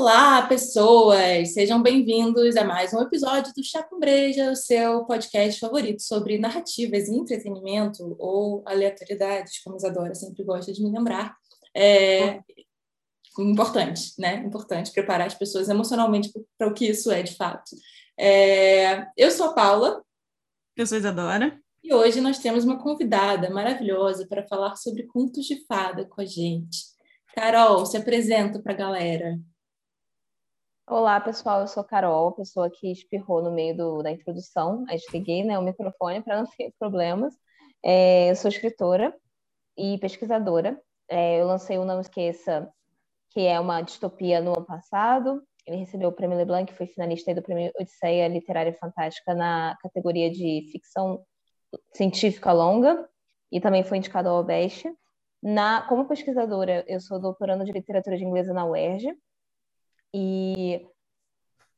Olá, pessoas! Sejam bem-vindos a mais um episódio do Chá com Breja, o seu podcast favorito sobre narrativas e entretenimento ou aleatoriedades, como Isadora sempre gosta de me lembrar. É importante, né? Importante preparar as pessoas emocionalmente para o que isso é de fato. É... Eu sou a Paula. Eu sou a Isadora. E hoje nós temos uma convidada maravilhosa para falar sobre contos de fada com a gente. Carol, se apresenta para a galera. Olá, pessoal. Eu sou Carol, pessoa que espirrou no meio do, da introdução. Aí desliguei né, o microfone para não ter problemas. É, eu sou escritora e pesquisadora. É, eu lancei o Não Esqueça, que é uma distopia no ano passado. Ele recebeu o Prêmio Leblanc, foi finalista do Prêmio Odisseia Literária Fantástica na categoria de ficção científica longa e também foi indicado ao Obeste. Na, como pesquisadora, eu sou doutorando de literatura de inglesa na UERJ e,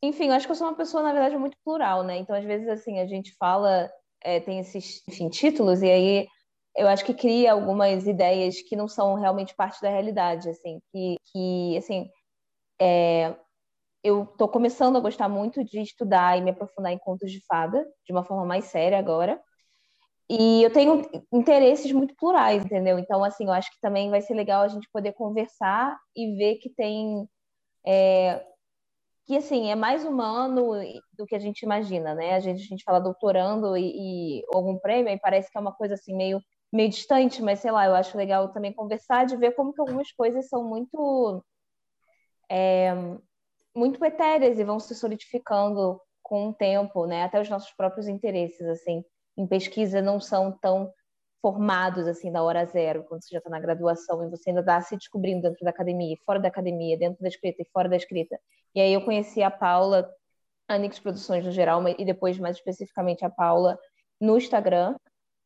enfim, eu acho que eu sou uma pessoa, na verdade, muito plural, né? Então, às vezes, assim, a gente fala, é, tem esses, enfim, títulos, e aí eu acho que cria algumas ideias que não são realmente parte da realidade, assim, que, que assim, é, eu estou começando a gostar muito de estudar e me aprofundar em contos de fada, de uma forma mais séria agora, e eu tenho interesses muito plurais, entendeu? Então, assim, eu acho que também vai ser legal a gente poder conversar e ver que tem é, que assim é mais humano do que a gente imagina, né? A gente, a gente fala doutorando e, e algum prêmio e parece que é uma coisa assim meio meio distante, mas sei lá, eu acho legal também conversar de ver como que algumas coisas são muito é, muito etéreas e vão se solidificando com o tempo, né? Até os nossos próprios interesses assim em pesquisa não são tão formados assim da hora zero, quando você já está na graduação e você ainda está se descobrindo dentro da academia, fora da academia, dentro da escrita e fora da escrita. E aí eu conheci a Paula, a Nix Produções no geral, e depois mais especificamente a Paula no Instagram.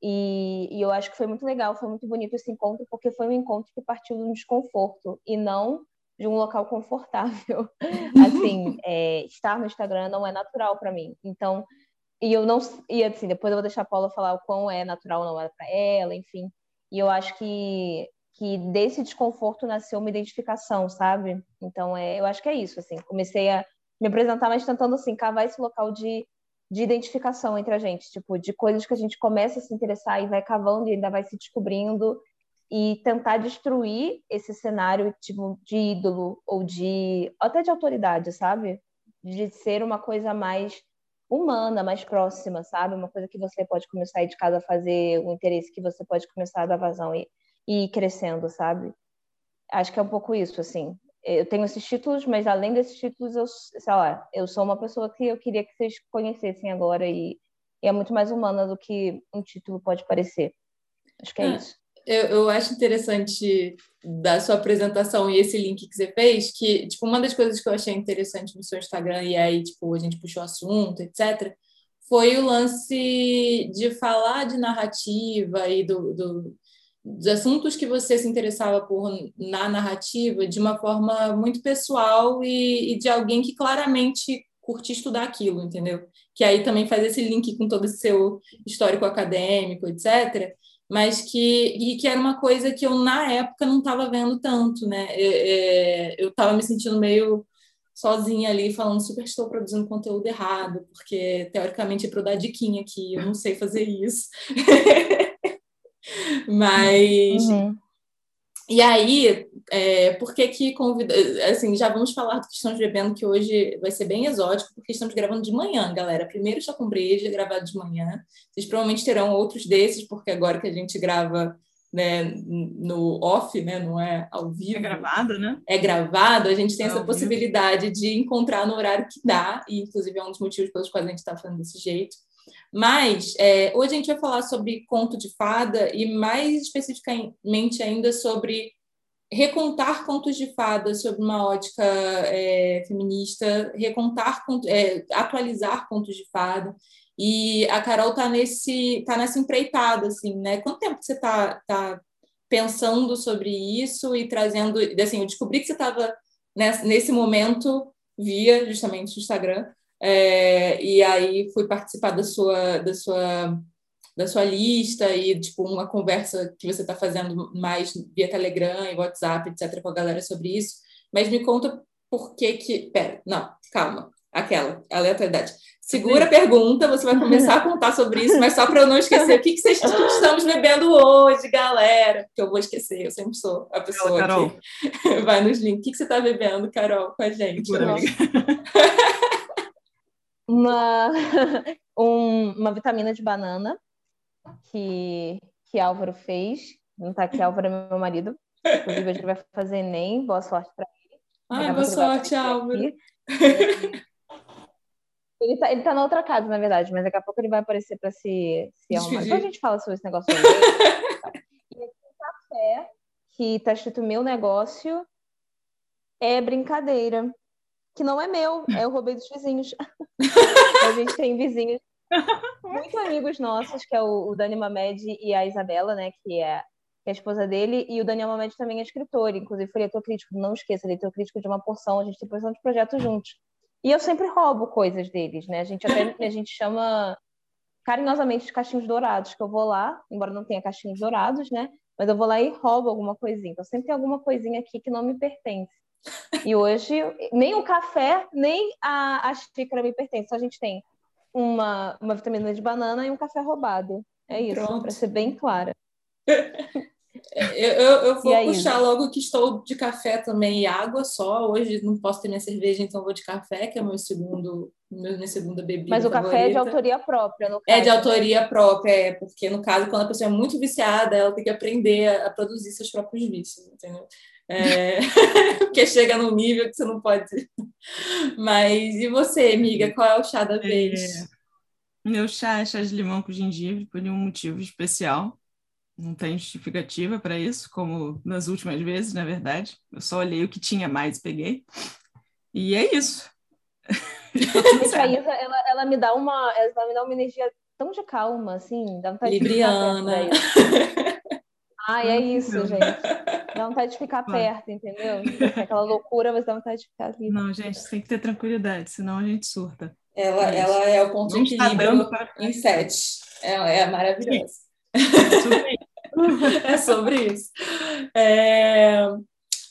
E, e, eu acho que foi muito legal, foi muito bonito esse encontro, porque foi um encontro que partiu de um desconforto e não de um local confortável. assim, é, estar no Instagram não é natural para mim. Então, e eu não. E assim, depois eu vou deixar a Paula falar o quão é natural ou não é para ela, enfim. E eu acho que, que desse desconforto nasceu uma identificação, sabe? Então, é, eu acho que é isso, assim. Comecei a me apresentar, mas tentando, assim, cavar esse local de, de identificação entre a gente, tipo, de coisas que a gente começa a se interessar e vai cavando e ainda vai se descobrindo e tentar destruir esse cenário, tipo, de ídolo ou de... até de autoridade, sabe? De ser uma coisa mais humana, mais próxima, sabe? Uma coisa que você pode começar aí de casa a fazer, um interesse que você pode começar a dar vazão e, e ir crescendo, sabe? Acho que é um pouco isso, assim. Eu tenho esses títulos, mas além desses títulos, eu, sei lá, eu sou uma pessoa que eu queria que vocês conhecessem agora e, e é muito mais humana do que um título pode parecer. Acho que é, é isso eu, eu acho interessante da sua apresentação e esse link que você fez, que, tipo, uma das coisas que eu achei interessante no seu Instagram, e aí, tipo, a gente puxou assunto, etc., foi o lance de falar de narrativa e do, do, dos assuntos que você se interessava por na narrativa de uma forma muito pessoal e, e de alguém que claramente curte estudar aquilo, entendeu? Que aí também faz esse link com todo o seu histórico acadêmico, etc mas que, que era uma coisa que eu, na época, não estava vendo tanto, né? É, eu estava me sentindo meio sozinha ali, falando super estou produzindo conteúdo errado, porque, teoricamente, é para eu dar diquinha aqui, eu não sei fazer isso. mas... Uhum. E aí, é, por que que convida... Assim, já vamos falar do que estamos bebendo, que hoje vai ser bem exótico, porque estamos gravando de manhã, galera. Primeiro está com breja, gravado de manhã. Vocês provavelmente terão outros desses, porque agora que a gente grava né, no off, né, não é ao vivo. É gravado, né? É gravado, a gente tem é essa possibilidade de encontrar no horário que dá, e inclusive é um dos motivos pelos quais a gente está falando desse jeito. Mas é, hoje a gente vai falar sobre conto de fada e mais especificamente ainda sobre recontar contos de fada sob uma ótica é, feminista, recontar, é, atualizar contos de fada. E a Carol está nesse, tá nessa empreitada, assim, né? Quanto tempo você está tá pensando sobre isso e trazendo, assim, eu descobri que você estava nesse momento via justamente o Instagram, é, e aí fui participar da sua, da sua da sua lista e tipo uma conversa que você está fazendo mais via Telegram e WhatsApp, etc, com a galera sobre isso. Mas me conta por que que... Pera, não, calma. Aquela, aleatoriedade. Segura a pergunta, você vai começar a contar sobre isso, mas só para eu não esquecer, o que, que vocês estamos bebendo hoje, galera? Porque eu vou esquecer, eu sempre sou a pessoa Carol. que vai nos links. O que, que você está bebendo, Carol, com a gente? Uma, um, uma vitamina de banana que, que Álvaro fez. Não está aqui, Álvaro é meu marido. Inclusive, ele vai fazer Enem. Boa sorte para ele. Ai, boa sorte, Álvaro. Ele tá, ele tá na outra casa, na verdade, mas daqui a pouco ele vai aparecer para se, se arrumar. Depois a gente fala sobre esse negócio. e aqui o café, que tá escrito meu negócio, é brincadeira. Que não é meu, é eu roubei dos vizinhos. a gente tem vizinhos muito amigos nossos, que é o, o Dani Mamed e a Isabela, né, que é, que é a esposa dele, e o Daniel Mamed também é escritor, inclusive foi leitor crítico, não esqueça, leitor crítico de uma porção, a gente tem porção de projetos juntos. E eu sempre roubo coisas deles, né? A gente até a gente chama carinhosamente de cachinhos dourados, que eu vou lá, embora não tenha cachinhos dourados, né? Mas eu vou lá e roubo alguma coisinha. Então sempre tem alguma coisinha aqui que não me pertence. E hoje nem o café, nem a, a xícara me pertence. Só a gente tem uma, uma vitamina de banana e um café roubado. É isso, para ser bem clara. Eu, eu, eu vou puxar logo que estou de café também e água só. Hoje não posso ter minha cerveja, então vou de café, que é meu segundo, minha segunda bebida. Mas o favorita. café é de autoria própria, no caso. É de autoria própria, é, porque no caso, quando a pessoa é muito viciada, ela tem que aprender a, produzir seus próprios vícios, entendeu? É... porque chega num nível que você não pode. Mas e você, amiga, qual é o chá da vez? É... Meu chá é chá de limão com gengibre, por um motivo especial. Não tem justificativa para isso, como nas últimas vezes, na verdade. Eu só olhei o que tinha mais e peguei. E é isso. a Isa, ela, ela, me dá uma, ela me dá uma energia tão de calma, assim, dá vontade Libriana. de Ai, é isso, gente. Dá vontade de ficar perto, entendeu? Aquela loucura, mas dá vontade de ficar ali. Não, gente, tem que ter tranquilidade, senão a gente surta. Ela é, ela é o ponto de equilíbrio em sete. Ela é maravilhosa. é sobre isso. É...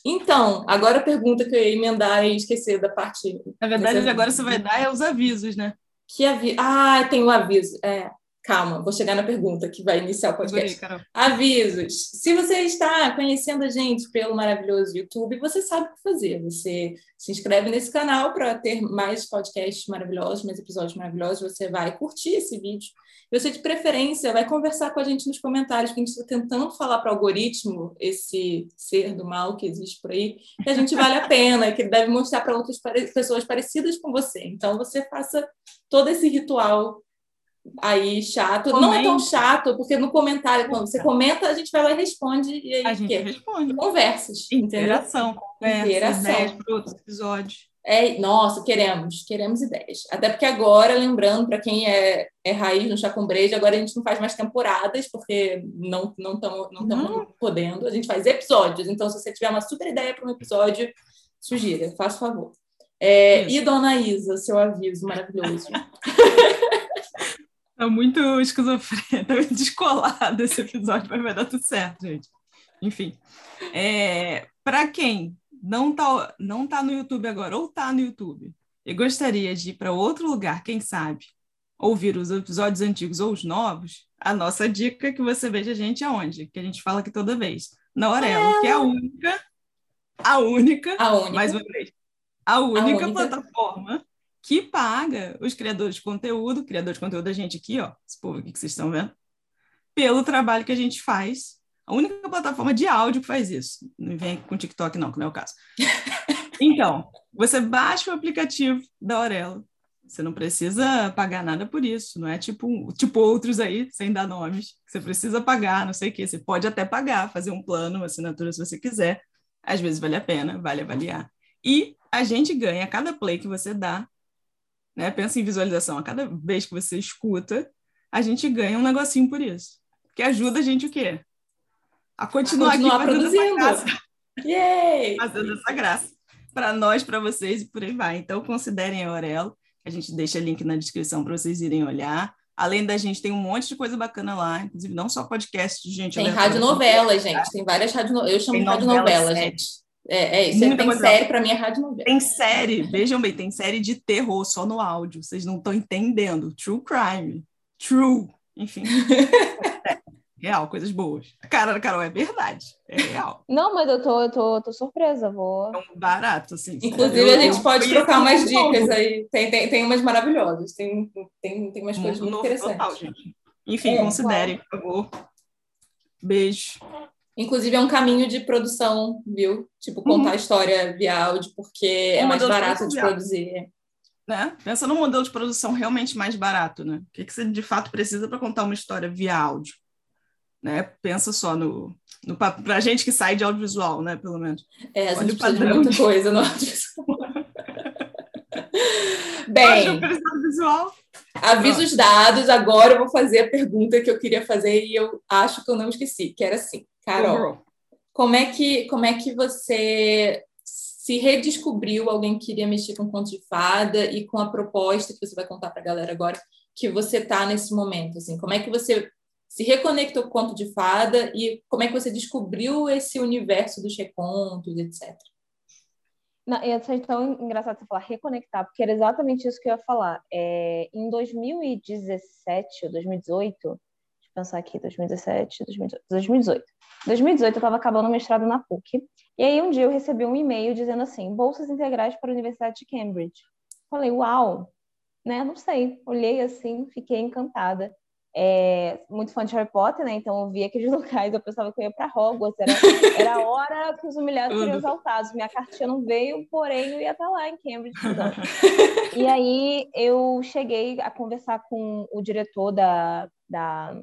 Então, agora a pergunta que eu ia emendar e esquecer da parte. Na verdade, agora você vai dar é os avisos, né? Que aviso? Ah, tem o um aviso. É. Calma, vou chegar na pergunta que vai iniciar o podcast. Avisos. Se você está conhecendo a gente pelo maravilhoso YouTube, você sabe o que fazer. Você se inscreve nesse canal para ter mais podcasts maravilhosos, mais episódios maravilhosos. Você vai curtir esse vídeo. Você, de preferência, vai conversar com a gente nos comentários, que a gente está tentando falar para o algoritmo, esse ser do mal que existe por aí, que a gente vale a pena, que ele deve mostrar para outras pessoas parecidas com você. Então, você faça todo esse ritual aí chato. Comente. Não é tão chato, porque no comentário, quando você comenta, a gente vai lá e responde. E aí, a gente responde. Conversas. Interação. Interação. ideias para outros episódios. É, nossa, queremos, queremos ideias. Até porque agora, lembrando, para quem é, é raiz no Breja, agora a gente não faz mais temporadas, porque não não estamos não não. podendo. A gente faz episódios. Então, se você tiver uma super ideia para um episódio, sugira, faça favor. É, e Dona Isa, seu aviso maravilhoso. Tá muito esquizofrênico, tá muito descolado esse episódio, mas vai dar tudo certo, gente. Enfim. É, para quem não tá, não tá no YouTube agora, ou tá no YouTube, e gostaria de ir para outro lugar, quem sabe, ouvir os episódios antigos ou os novos, a nossa dica é que você veja a gente aonde? Que a gente fala aqui toda vez. Na Orelo, é. que é a única, a única, a única. mais uma vez, a única, a única. plataforma que paga os criadores de conteúdo, criador de conteúdo da gente aqui, ó, esse povo aqui que vocês estão vendo, pelo trabalho que a gente faz. A única plataforma de áudio que faz isso. Não vem com TikTok, não, que não é o caso. Então, você baixa o aplicativo da Aurelo. Você não precisa pagar nada por isso. Não é tipo, tipo outros aí, sem dar nomes, você precisa pagar, não sei o quê. Você pode até pagar, fazer um plano, uma assinatura se você quiser. Às vezes vale a pena, vale avaliar. E a gente ganha, a cada play que você dá, né? Pensa em visualização. A cada vez que você escuta, a gente ganha um negocinho por isso. Que ajuda a gente o quê? A continuar, a continuar aqui produzindo. Essa graça. Yay! Fazendo essa graça. Para nós, para vocês e por aí vai. Então, considerem a Aurelo. A gente deixa link na descrição para vocês irem olhar. Além da gente, tem um monte de coisa bacana lá, inclusive não só podcast de gente. Tem rádio novela, gente. Tem várias rádio Eu chamo tem de rádio novela, gente. É, é isso. Muita tem coisa série, para mim é rádio novela. Tem série, vejam bem, tem série de terror só no áudio. Vocês não estão entendendo. True crime. True. Enfim. é, real, coisas boas. A cara da Carol é verdade. É real. Não, mas eu tô, eu tô, tô surpresa, vou. É um barato, assim. Inclusive, eu, a gente pode trocar umas dicas aí. Tem, tem, tem umas maravilhosas. Tem, tem, tem umas coisas muito interessantes. Total, gente. Enfim, é, considere, por favor. Beijo. Inclusive, é um caminho de produção, viu? Tipo, contar uhum. a história via áudio, porque é mais barato de, de produzir. Né? Pensa num modelo de produção realmente mais barato, né? O que, que você de fato precisa para contar uma história via áudio? Né? Pensa só no, no para gente que sai de audiovisual, né? Pelo menos. É, a gente precisa de muita coisa no audiovisual. Bem, aviso os dados. Agora eu vou fazer a pergunta que eu queria fazer e eu acho que eu não esqueci, que era assim. Carol, como é que como é que você se redescobriu? Alguém que queria mexer com conto de fada e com a proposta que você vai contar para a galera agora que você está nesse momento assim? Como é que você se reconectou com o conto de fada e como é que você descobriu esse universo dos recontos etc não, é tão engraçado você falar reconectar, porque era exatamente isso que eu ia falar. É, em 2017 ou 2018, pensar aqui, 2017, 2018. 2018. 2018 eu estava acabando o mestrado na PUC. E aí um dia eu recebi um e-mail dizendo assim, bolsas integrais para a Universidade de Cambridge. Falei, uau, né? Não sei. Olhei assim, fiquei encantada. É, muito fã de Harry Potter, né? Então eu vi aqueles locais, eu pensava que eu ia para Hogwarts. Era, era a hora que os humilhados seriam exaltados. Minha cartinha não veio, porém eu ia estar lá em Cambridge. e aí eu cheguei a conversar com o diretor da, da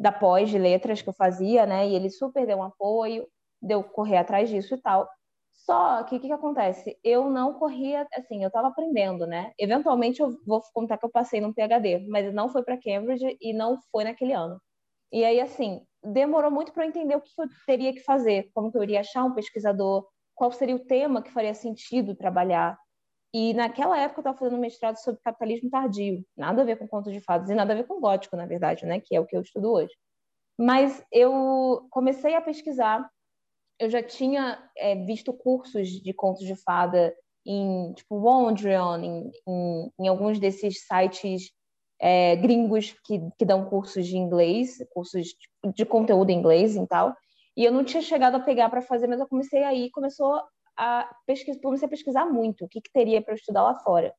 da pós de letras que eu fazia, né? E ele super deu um apoio, deu correr atrás disso e tal. Só que o que, que, acontece? Eu não corria, assim, eu estava aprendendo, né? Eventualmente eu vou contar que eu passei num PhD, mas não foi para Cambridge e não foi naquele ano. E aí, assim, demorou muito para eu entender o que, que eu teria que fazer, como que eu iria achar um pesquisador, qual seria o tema que faria sentido trabalhar. E naquela época eu estava fazendo um mestrado sobre capitalismo tardio, nada a ver com contos de fadas e nada a ver com gótico, na verdade, né, que é o que eu estudo hoje. Mas eu comecei a pesquisar, eu já tinha é, visto cursos de contos de fada em tipo Wondrion, em, em, em alguns desses sites é, gringos que, que dão cursos de inglês, cursos de, de conteúdo em inglês e tal. E eu não tinha chegado a pegar para fazer, mas eu comecei aí, começou a pesquisar, comecei a pesquisar muito o que, que teria para estudar lá fora.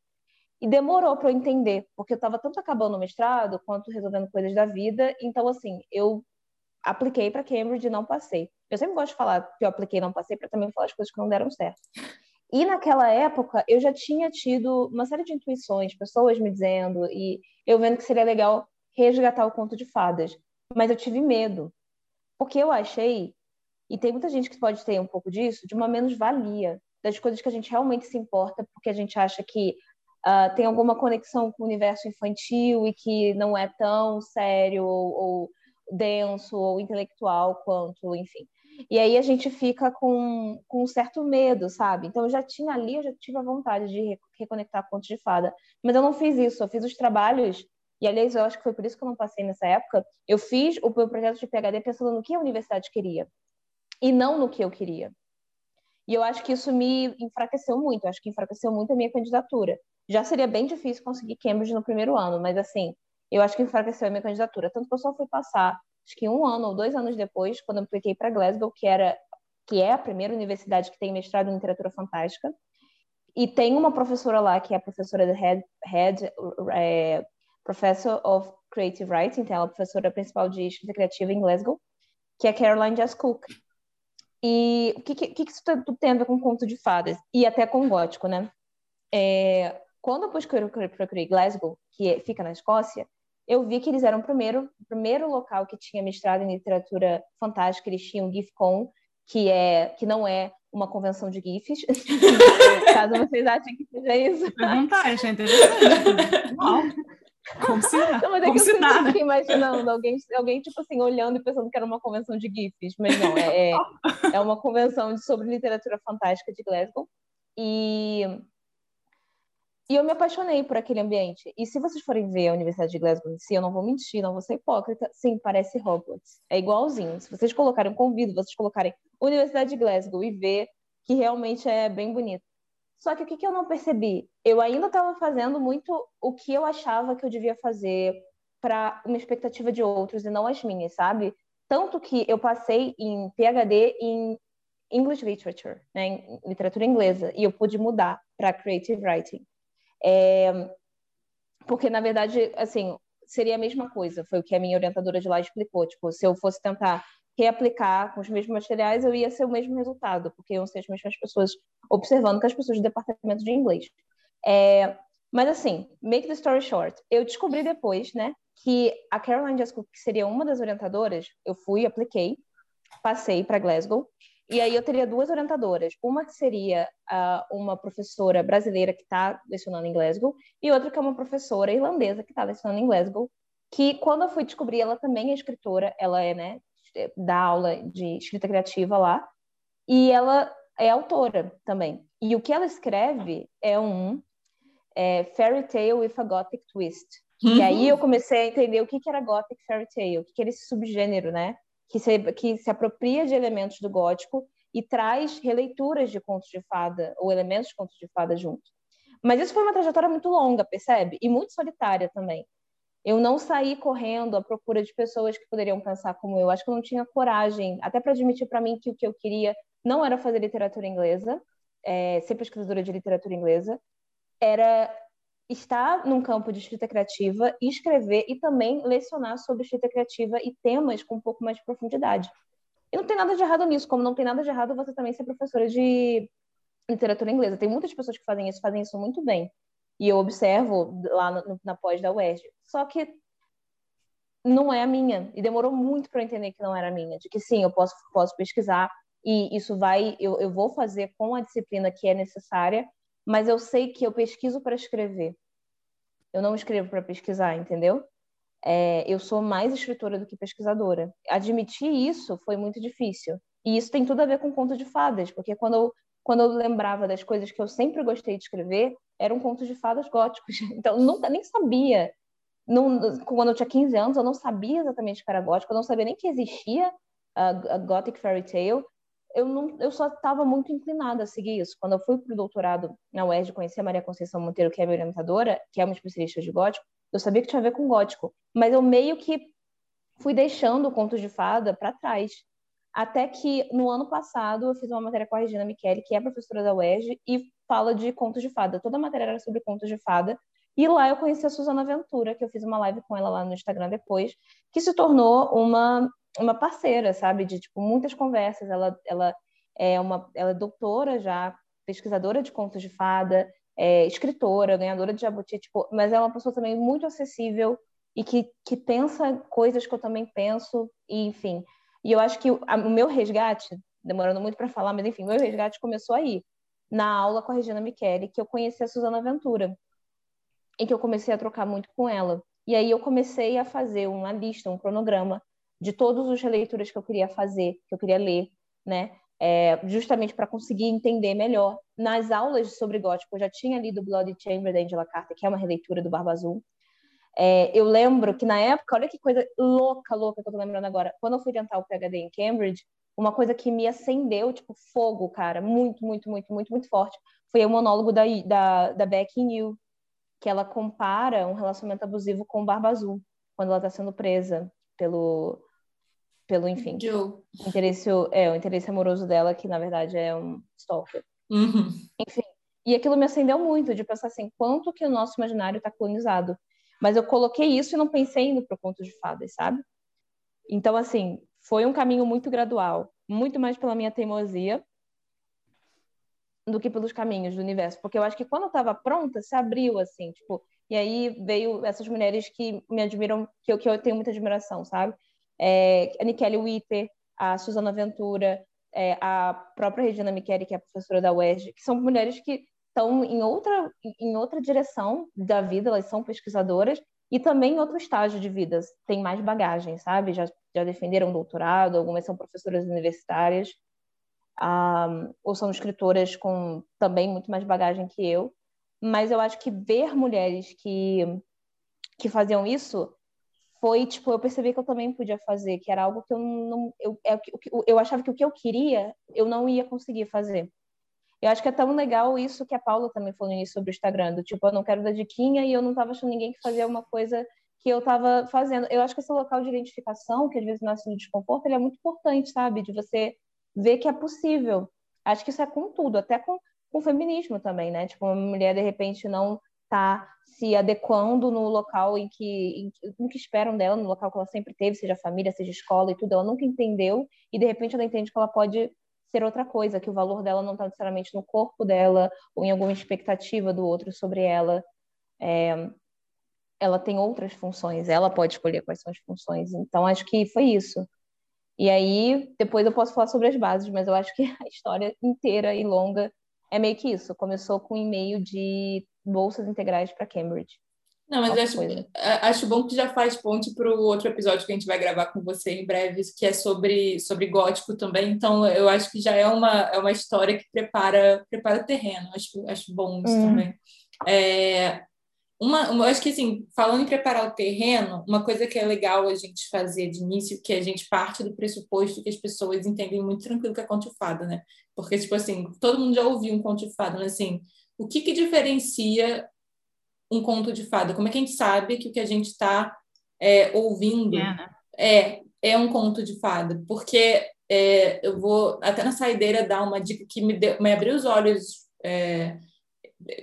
E demorou para eu entender, porque eu estava tanto acabando o mestrado quanto resolvendo coisas da vida. Então, assim, eu apliquei para Cambridge e não passei. Eu sempre gosto de falar que eu apliquei e não passei para também falar as coisas que não deram certo. E naquela época eu já tinha tido uma série de intuições, pessoas me dizendo e eu vendo que seria legal resgatar o conto de fadas, mas eu tive medo, porque eu achei e tem muita gente que pode ter um pouco disso, de uma menos-valia, das coisas que a gente realmente se importa, porque a gente acha que uh, tem alguma conexão com o universo infantil e que não é tão sério ou, ou denso ou intelectual quanto, enfim. E aí a gente fica com, com um certo medo, sabe? Então eu já tinha ali, eu já tive a vontade de reconectar pontos de fada, mas eu não fiz isso, eu fiz os trabalhos e, aliás, eu acho que foi por isso que eu não passei nessa época. Eu fiz o meu projeto de PhD pensando no que a universidade queria e não no que eu queria. E eu acho que isso me enfraqueceu muito, eu acho que enfraqueceu muito a minha candidatura. Já seria bem difícil conseguir Cambridge no primeiro ano, mas assim, eu acho que enfraqueceu a minha candidatura. Tanto que eu só fui passar, acho que um ano ou dois anos depois, quando eu apliquei para Glasgow, que era que é a primeira universidade que tem mestrado em literatura fantástica. E tem uma professora lá, que é a professora de Head, head é, Professor of Creative Writing, então ela é a professora principal de escrita criativa em Glasgow, que é Caroline Just Cook. E o que, que, que isso tudo tem a ver com conto de fadas? E até com gótico, né? É, quando eu procurei Glasgow, que é, fica na Escócia, eu vi que eles eram o primeiro, o primeiro local que tinha mestrado em literatura fantástica. Eles tinham o GIFCON, que, é, que não é uma convenção de GIFs. Caso vocês achem que seja isso. Perguntar, achei interessante. Como se, não, mas é Como que eu nada. fiquei imaginando alguém, alguém, tipo assim, olhando e pensando que era uma convenção de GIFs, mas não, é, é, é uma convenção sobre literatura fantástica de Glasgow. E, e eu me apaixonei por aquele ambiente. E se vocês forem ver a Universidade de Glasgow em si, eu não vou mentir, não vou ser hipócrita, sim, parece Hogwarts. É igualzinho. Se vocês colocarem, convido vocês colocarem Universidade de Glasgow e ver que realmente é bem bonito. Só que o que, que eu não percebi? Eu ainda estava fazendo muito o que eu achava que eu devia fazer para uma expectativa de outros e não as minhas, sabe? Tanto que eu passei em PhD em English Literature, né, em literatura inglesa, e eu pude mudar para Creative Writing. É, porque, na verdade, assim, seria a mesma coisa, foi o que a minha orientadora de lá explicou. Tipo, se eu fosse tentar reaplicar com os mesmos materiais, eu ia ser o mesmo resultado, porque iam ser as mesmas pessoas observando que as pessoas do departamento de inglês. É, mas assim, make the story short, eu descobri depois, né, que a Caroline Jascook, que seria uma das orientadoras, eu fui, apliquei, passei para Glasgow, e aí eu teria duas orientadoras, uma que seria uh, uma professora brasileira que está lecionando em Glasgow, e outra que é uma professora irlandesa que está lecionando em Glasgow, que quando eu fui descobrir, ela também é escritora, ela é, né, dá aula de escrita criativa lá, e ela é autora também. E o que ela escreve é um é, fairy tale with a gothic twist. Uhum. E aí eu comecei a entender o que, que era gothic fairy tale, o que, que era esse subgênero, né? Que se, que se apropria de elementos do gótico e traz releituras de contos de fada, ou elementos de contos de fada junto. Mas isso foi uma trajetória muito longa, percebe? E muito solitária também. Eu não saí correndo à procura de pessoas que poderiam pensar como eu. Acho que eu não tinha coragem, até para admitir para mim que o que eu queria não era fazer literatura inglesa, é, ser pesquisadora de literatura inglesa, era estar num campo de escrita criativa, escrever e também lecionar sobre escrita criativa e temas com um pouco mais de profundidade. E não tem nada de errado nisso, como não tem nada de errado você também ser professora de literatura inglesa. Tem muitas pessoas que fazem isso, fazem isso muito bem. E eu observo lá no, na pós da UERJ. Só que não é a minha. E demorou muito para entender que não era a minha. De que sim, eu posso, posso pesquisar e isso vai, eu, eu vou fazer com a disciplina que é necessária, mas eu sei que eu pesquiso para escrever. Eu não escrevo para pesquisar, entendeu? É, eu sou mais escritora do que pesquisadora. Admitir isso foi muito difícil. E isso tem tudo a ver com conto de fadas, porque quando eu, quando eu lembrava das coisas que eu sempre gostei de escrever, eram contos de fadas góticos. Então, nunca nem sabia. Não, quando eu tinha 15 anos, eu não sabia exatamente o que era gótico, eu não sabia nem que existia a, a Gothic Fairy Tale. Eu, não, eu só estava muito inclinada a seguir isso. Quando eu fui para o doutorado na UERJ, conheci a Maria Conceição Monteiro, que é minha orientadora, que é uma especialista de gótico, eu sabia que tinha a ver com gótico, mas eu meio que fui deixando contos de fada para trás. Até que no ano passado eu fiz uma matéria com a Regina Michele, que é professora da UERJ, e fala de contos de fada. Toda a matéria era sobre contos de fada. E lá eu conheci a Suzana Ventura, que eu fiz uma live com ela lá no Instagram depois, que se tornou uma, uma parceira, sabe? De, tipo, muitas conversas. Ela, ela, é, uma, ela é doutora já, pesquisadora de contos de fada, é, escritora, ganhadora de Jabuti, tipo, mas é uma pessoa também muito acessível e que, que pensa coisas que eu também penso, e enfim. E eu acho que o, meu resgate, demorando muito para falar, mas enfim, meu resgate começou aí na aula com a Regina Michele, que eu conheci a Suzana Ventura, em que eu comecei a trocar muito com ela. E aí eu comecei a fazer uma lista, um cronograma de todos os releituras que eu queria fazer, que eu queria ler, né? É, justamente para conseguir entender melhor. Nas aulas sobre gótico, eu já tinha lido Bloody Chamber da Angela Carter, que é uma releitura do Barba Azul. É, eu lembro que na época, olha que coisa louca, louca que eu tô lembrando agora, quando eu fui tentar o PhD em Cambridge, uma coisa que me acendeu, tipo, fogo, cara, muito, muito, muito, muito, muito forte, foi o monólogo da, da, da Becky New, que ela compara um relacionamento abusivo com o Barba Azul, quando ela está sendo presa pelo, pelo enfim, Joe. interesse, é, o interesse amoroso dela, que na verdade é um stalker. Uhum. Enfim, e aquilo me acendeu muito, de pensar assim, quanto que o nosso imaginário está colonizado. Mas eu coloquei isso e não pensei indo para o conto de fadas, sabe? Então, assim, foi um caminho muito gradual, muito mais pela minha teimosia do que pelos caminhos do universo, porque eu acho que quando eu estava pronta, se abriu assim, tipo, e aí veio essas mulheres que me admiram, que eu, que eu tenho muita admiração, sabe? É, a Nikele Witter, a Susana Ventura, é, a própria Regina Michele, que é professora da UERJ, que são mulheres que estão em outra, em outra direção da vida, elas são pesquisadoras, e também em outro estágio de vida, tem mais bagagem, sabe? Já, já defenderam doutorado, algumas são professoras universitárias, um, ou são escritoras com também muito mais bagagem que eu. Mas eu acho que ver mulheres que, que faziam isso foi, tipo, eu percebi que eu também podia fazer, que era algo que eu não. Eu, eu, é eu achava que o que eu queria, eu não ia conseguir fazer. Eu acho que é tão legal isso que a Paula também falou nisso sobre o Instagram, do tipo, eu não quero dar diquinha e eu não estava achando ninguém que fazia uma coisa que eu estava fazendo. Eu acho que esse local de identificação, que às vezes nasce no desconforto, ele é muito importante, sabe? De você ver que é possível. Acho que isso é com tudo, até com, com o feminismo também, né? Tipo, uma mulher, de repente, não está se adequando no local em que, em, em, que esperam dela, no local que ela sempre teve, seja família, seja escola e tudo, ela nunca entendeu, e de repente ela entende que ela pode ser outra coisa, que o valor dela não está necessariamente no corpo dela ou em alguma expectativa do outro sobre ela. É, ela tem outras funções, ela pode escolher quais são as funções. Então, acho que foi isso. E aí, depois eu posso falar sobre as bases, mas eu acho que a história inteira e longa é meio que isso. Começou com um e-mail de bolsas integrais para Cambridge. Não, mas acho, acho bom que já faz ponte para o outro episódio que a gente vai gravar com você em breve, que é sobre, sobre gótico também. Então, eu acho que já é uma, é uma história que prepara, prepara o terreno. Acho, acho bom isso hum. também. É, uma, eu acho que, assim, falando em preparar o terreno, uma coisa que é legal a gente fazer de início, que a gente parte do pressuposto que as pessoas entendem muito tranquilo que é conto fada, né? Porque, tipo assim, todo mundo já ouviu um conto de fada, mas, assim, o que que diferencia um conto de fada? Como é que a gente sabe que o que a gente está é, ouvindo é, né? é, é um conto de fada? Porque é, eu vou até na saideira dar uma dica que me, deu, me abriu os olhos é,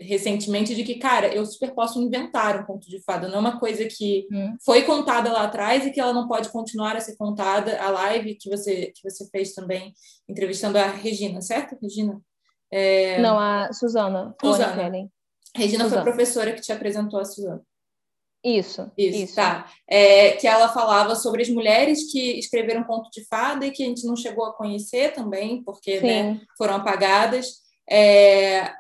recentemente de que, cara, eu super posso inventar um conto de fada, não é uma coisa que hum. foi contada lá atrás e que ela não pode continuar a ser contada. A live que você, que você fez também, entrevistando a Regina, certo, Regina? É... Não, a Suzana. Suzana. Regina Suzana. foi a professora que te apresentou a Suzana. Isso, isso, isso. tá. É, que ela falava sobre as mulheres que escreveram conto de fada e que a gente não chegou a conhecer também, porque né, foram apagadas. É,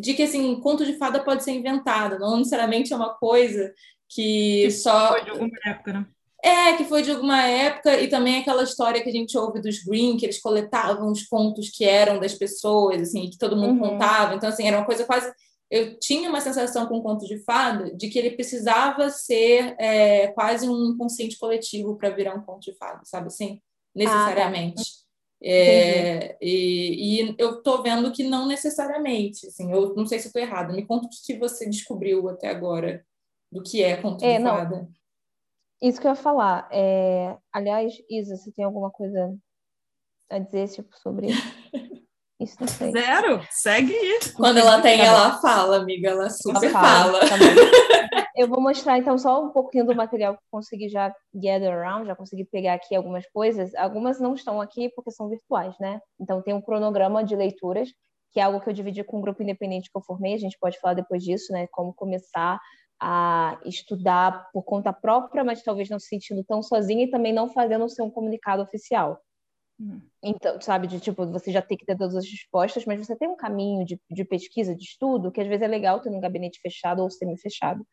de que assim, conto de fada pode ser inventado, não necessariamente é uma coisa que, que só. Foi de alguma época, né? É, que foi de alguma época, e também aquela história que a gente ouve dos Green, que eles coletavam os contos que eram das pessoas, assim, que todo mundo uhum. contava. Então, assim, era uma coisa quase eu tinha uma sensação com o conto de fada de que ele precisava ser é, quase um inconsciente coletivo para virar um conto de fada, sabe assim? Necessariamente. Ah, tá. é, e, e, eu estou vendo que não necessariamente, assim, eu não sei se estou errada. Me conta o que você descobriu até agora do que é conto é, de não. fada. Isso que eu ia falar. É... Aliás, Isa, você tem alguma coisa a dizer tipo, sobre Isso não sei. Zero. Segue Quando ela tem, tá ela fala, amiga. Ela super fala. fala. Tá eu vou mostrar, então, só um pouquinho do material que consegui já gather around, já consegui pegar aqui algumas coisas. Algumas não estão aqui porque são virtuais, né? Então, tem um cronograma de leituras, que é algo que eu dividi com um grupo independente que eu formei. A gente pode falar depois disso, né? Como começar a estudar por conta própria, mas talvez não se sentindo tão sozinha e também não fazendo o seu comunicado oficial. Então, sabe, de tipo, você já tem que ter todas as respostas, mas você tem um caminho de, de pesquisa, de estudo, que às vezes é legal ter um gabinete fechado ou semi-fechado.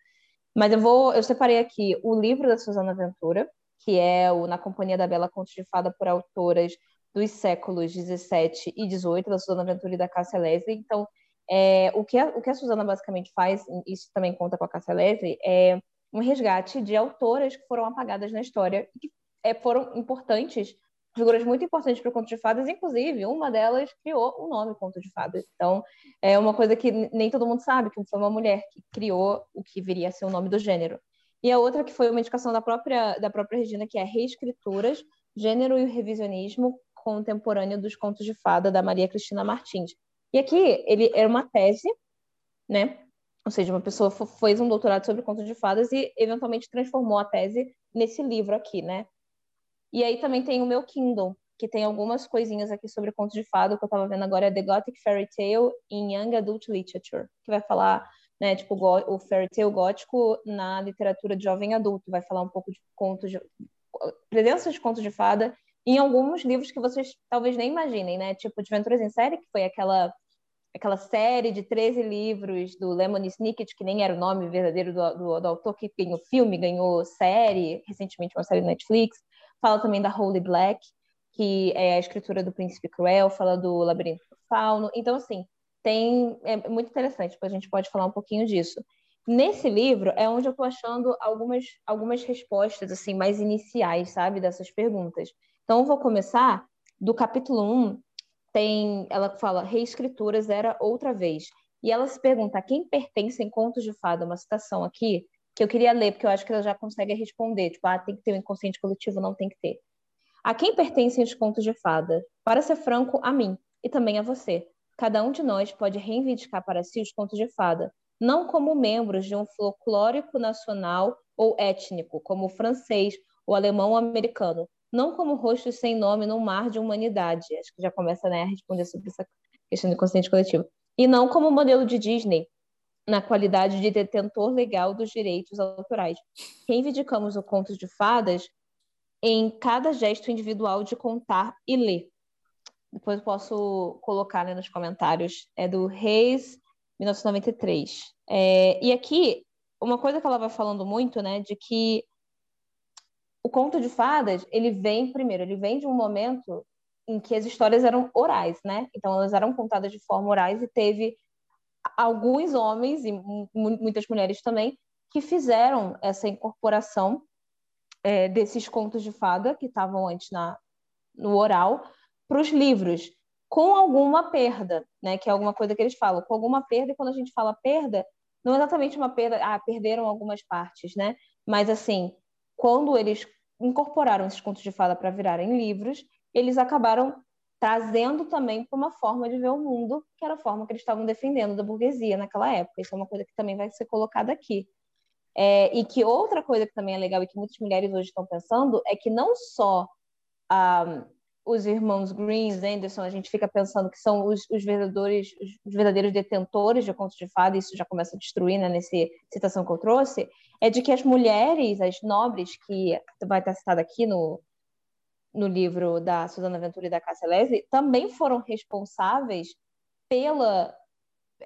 Mas eu vou, eu separei aqui o livro da Susana Ventura, que é o Na Companhia da Bela Contos de Fada por autoras dos séculos 17 e 18, da Susana Ventura e da Cássia Leslie. Então, é, o, que a, o que a Susana basicamente faz, isso também conta com a Cássia Leslie, é um resgate de autoras que foram apagadas na história e que é, foram importantes figuras muito importantes para o Conto de Fadas, inclusive uma delas criou o nome Conto de Fadas. Então, é uma coisa que nem todo mundo sabe, que foi uma mulher que criou o que viria a ser o nome do gênero. E a outra que foi uma indicação da própria, da própria Regina, que é Reescrituras, Gênero e Revisionismo Contemporâneo dos Contos de Fada, da Maria Cristina Martins. E aqui, ele era uma tese, né? Ou seja, uma pessoa fez um doutorado sobre contos de fadas e eventualmente transformou a tese nesse livro aqui, né? E aí também tem o meu Kindle, que tem algumas coisinhas aqui sobre contos de fado, que eu estava vendo agora, é The Gothic Fairy Tale in Young Adult Literature, que vai falar, né, tipo, o fairy tale gótico na literatura de jovem adulto, vai falar um pouco de contos de... presença de contos de fada em alguns livros que vocês talvez nem imaginem, né, tipo Adventuras em Série, que foi aquela aquela série de 13 livros do Lemony Snicket, que nem era o nome verdadeiro do, do, do autor, que ganhou filme, ganhou série, recentemente uma série da Netflix, Fala também da Holy Black, que é a escritura do Príncipe Cruel, fala do Labirinto do Fauno. Então, assim, tem é muito interessante, a gente pode falar um pouquinho disso. Nesse livro é onde eu estou achando algumas, algumas respostas assim mais iniciais, sabe, dessas perguntas. Então, eu vou começar do capítulo 1 tem, ela fala, reescrituras era outra vez. E ela se pergunta a quem pertencem contos de fada, uma citação aqui, que eu queria ler, porque eu acho que ela já consegue responder. Tipo, ah, tem que ter um inconsciente coletivo, não tem que ter. A quem pertencem os contos de fada? Para ser franco, a mim e também a você. Cada um de nós pode reivindicar para si os contos de fada, não como membros de um folclórico nacional ou étnico, como o francês, o alemão ou o americano, não como rostos sem nome num mar de humanidade. Acho que já começa né, a responder sobre essa questão do consciente coletivo. E não como modelo de Disney, na qualidade de detentor legal dos direitos autorais. Reivindicamos o conto de fadas em cada gesto individual de contar e ler. Depois eu posso colocar né, nos comentários. É do Reis, 1993. É, e aqui, uma coisa que ela vai falando muito, né, de que o conto de fadas, ele vem, primeiro, ele vem de um momento em que as histórias eram orais, né? Então, elas eram contadas de forma orais e teve alguns homens e muitas mulheres também que fizeram essa incorporação é, desses contos de fada que estavam antes na, no oral para os livros, com alguma perda, né? Que é alguma coisa que eles falam, com alguma perda, e quando a gente fala perda, não é exatamente uma perda, ah, perderam algumas partes, né? Mas assim, quando eles incorporaram esses contos de fada para virarem livros, eles acabaram trazendo também para uma forma de ver o mundo, que era a forma que eles estavam defendendo da burguesia naquela época. Isso é uma coisa que também vai ser colocada aqui. É, e que outra coisa que também é legal e que muitas mulheres hoje estão pensando é que não só ah, os irmãos Greens, Anderson, a gente fica pensando que são os, os, verdadeiros, os verdadeiros detentores de contos de fada, isso já começa a destruir né, nessa citação que eu trouxe, é de que as mulheres, as nobres, que vai estar citada aqui no, no livro da Susana Ventura e da Cássia Leslie, também foram responsáveis pela,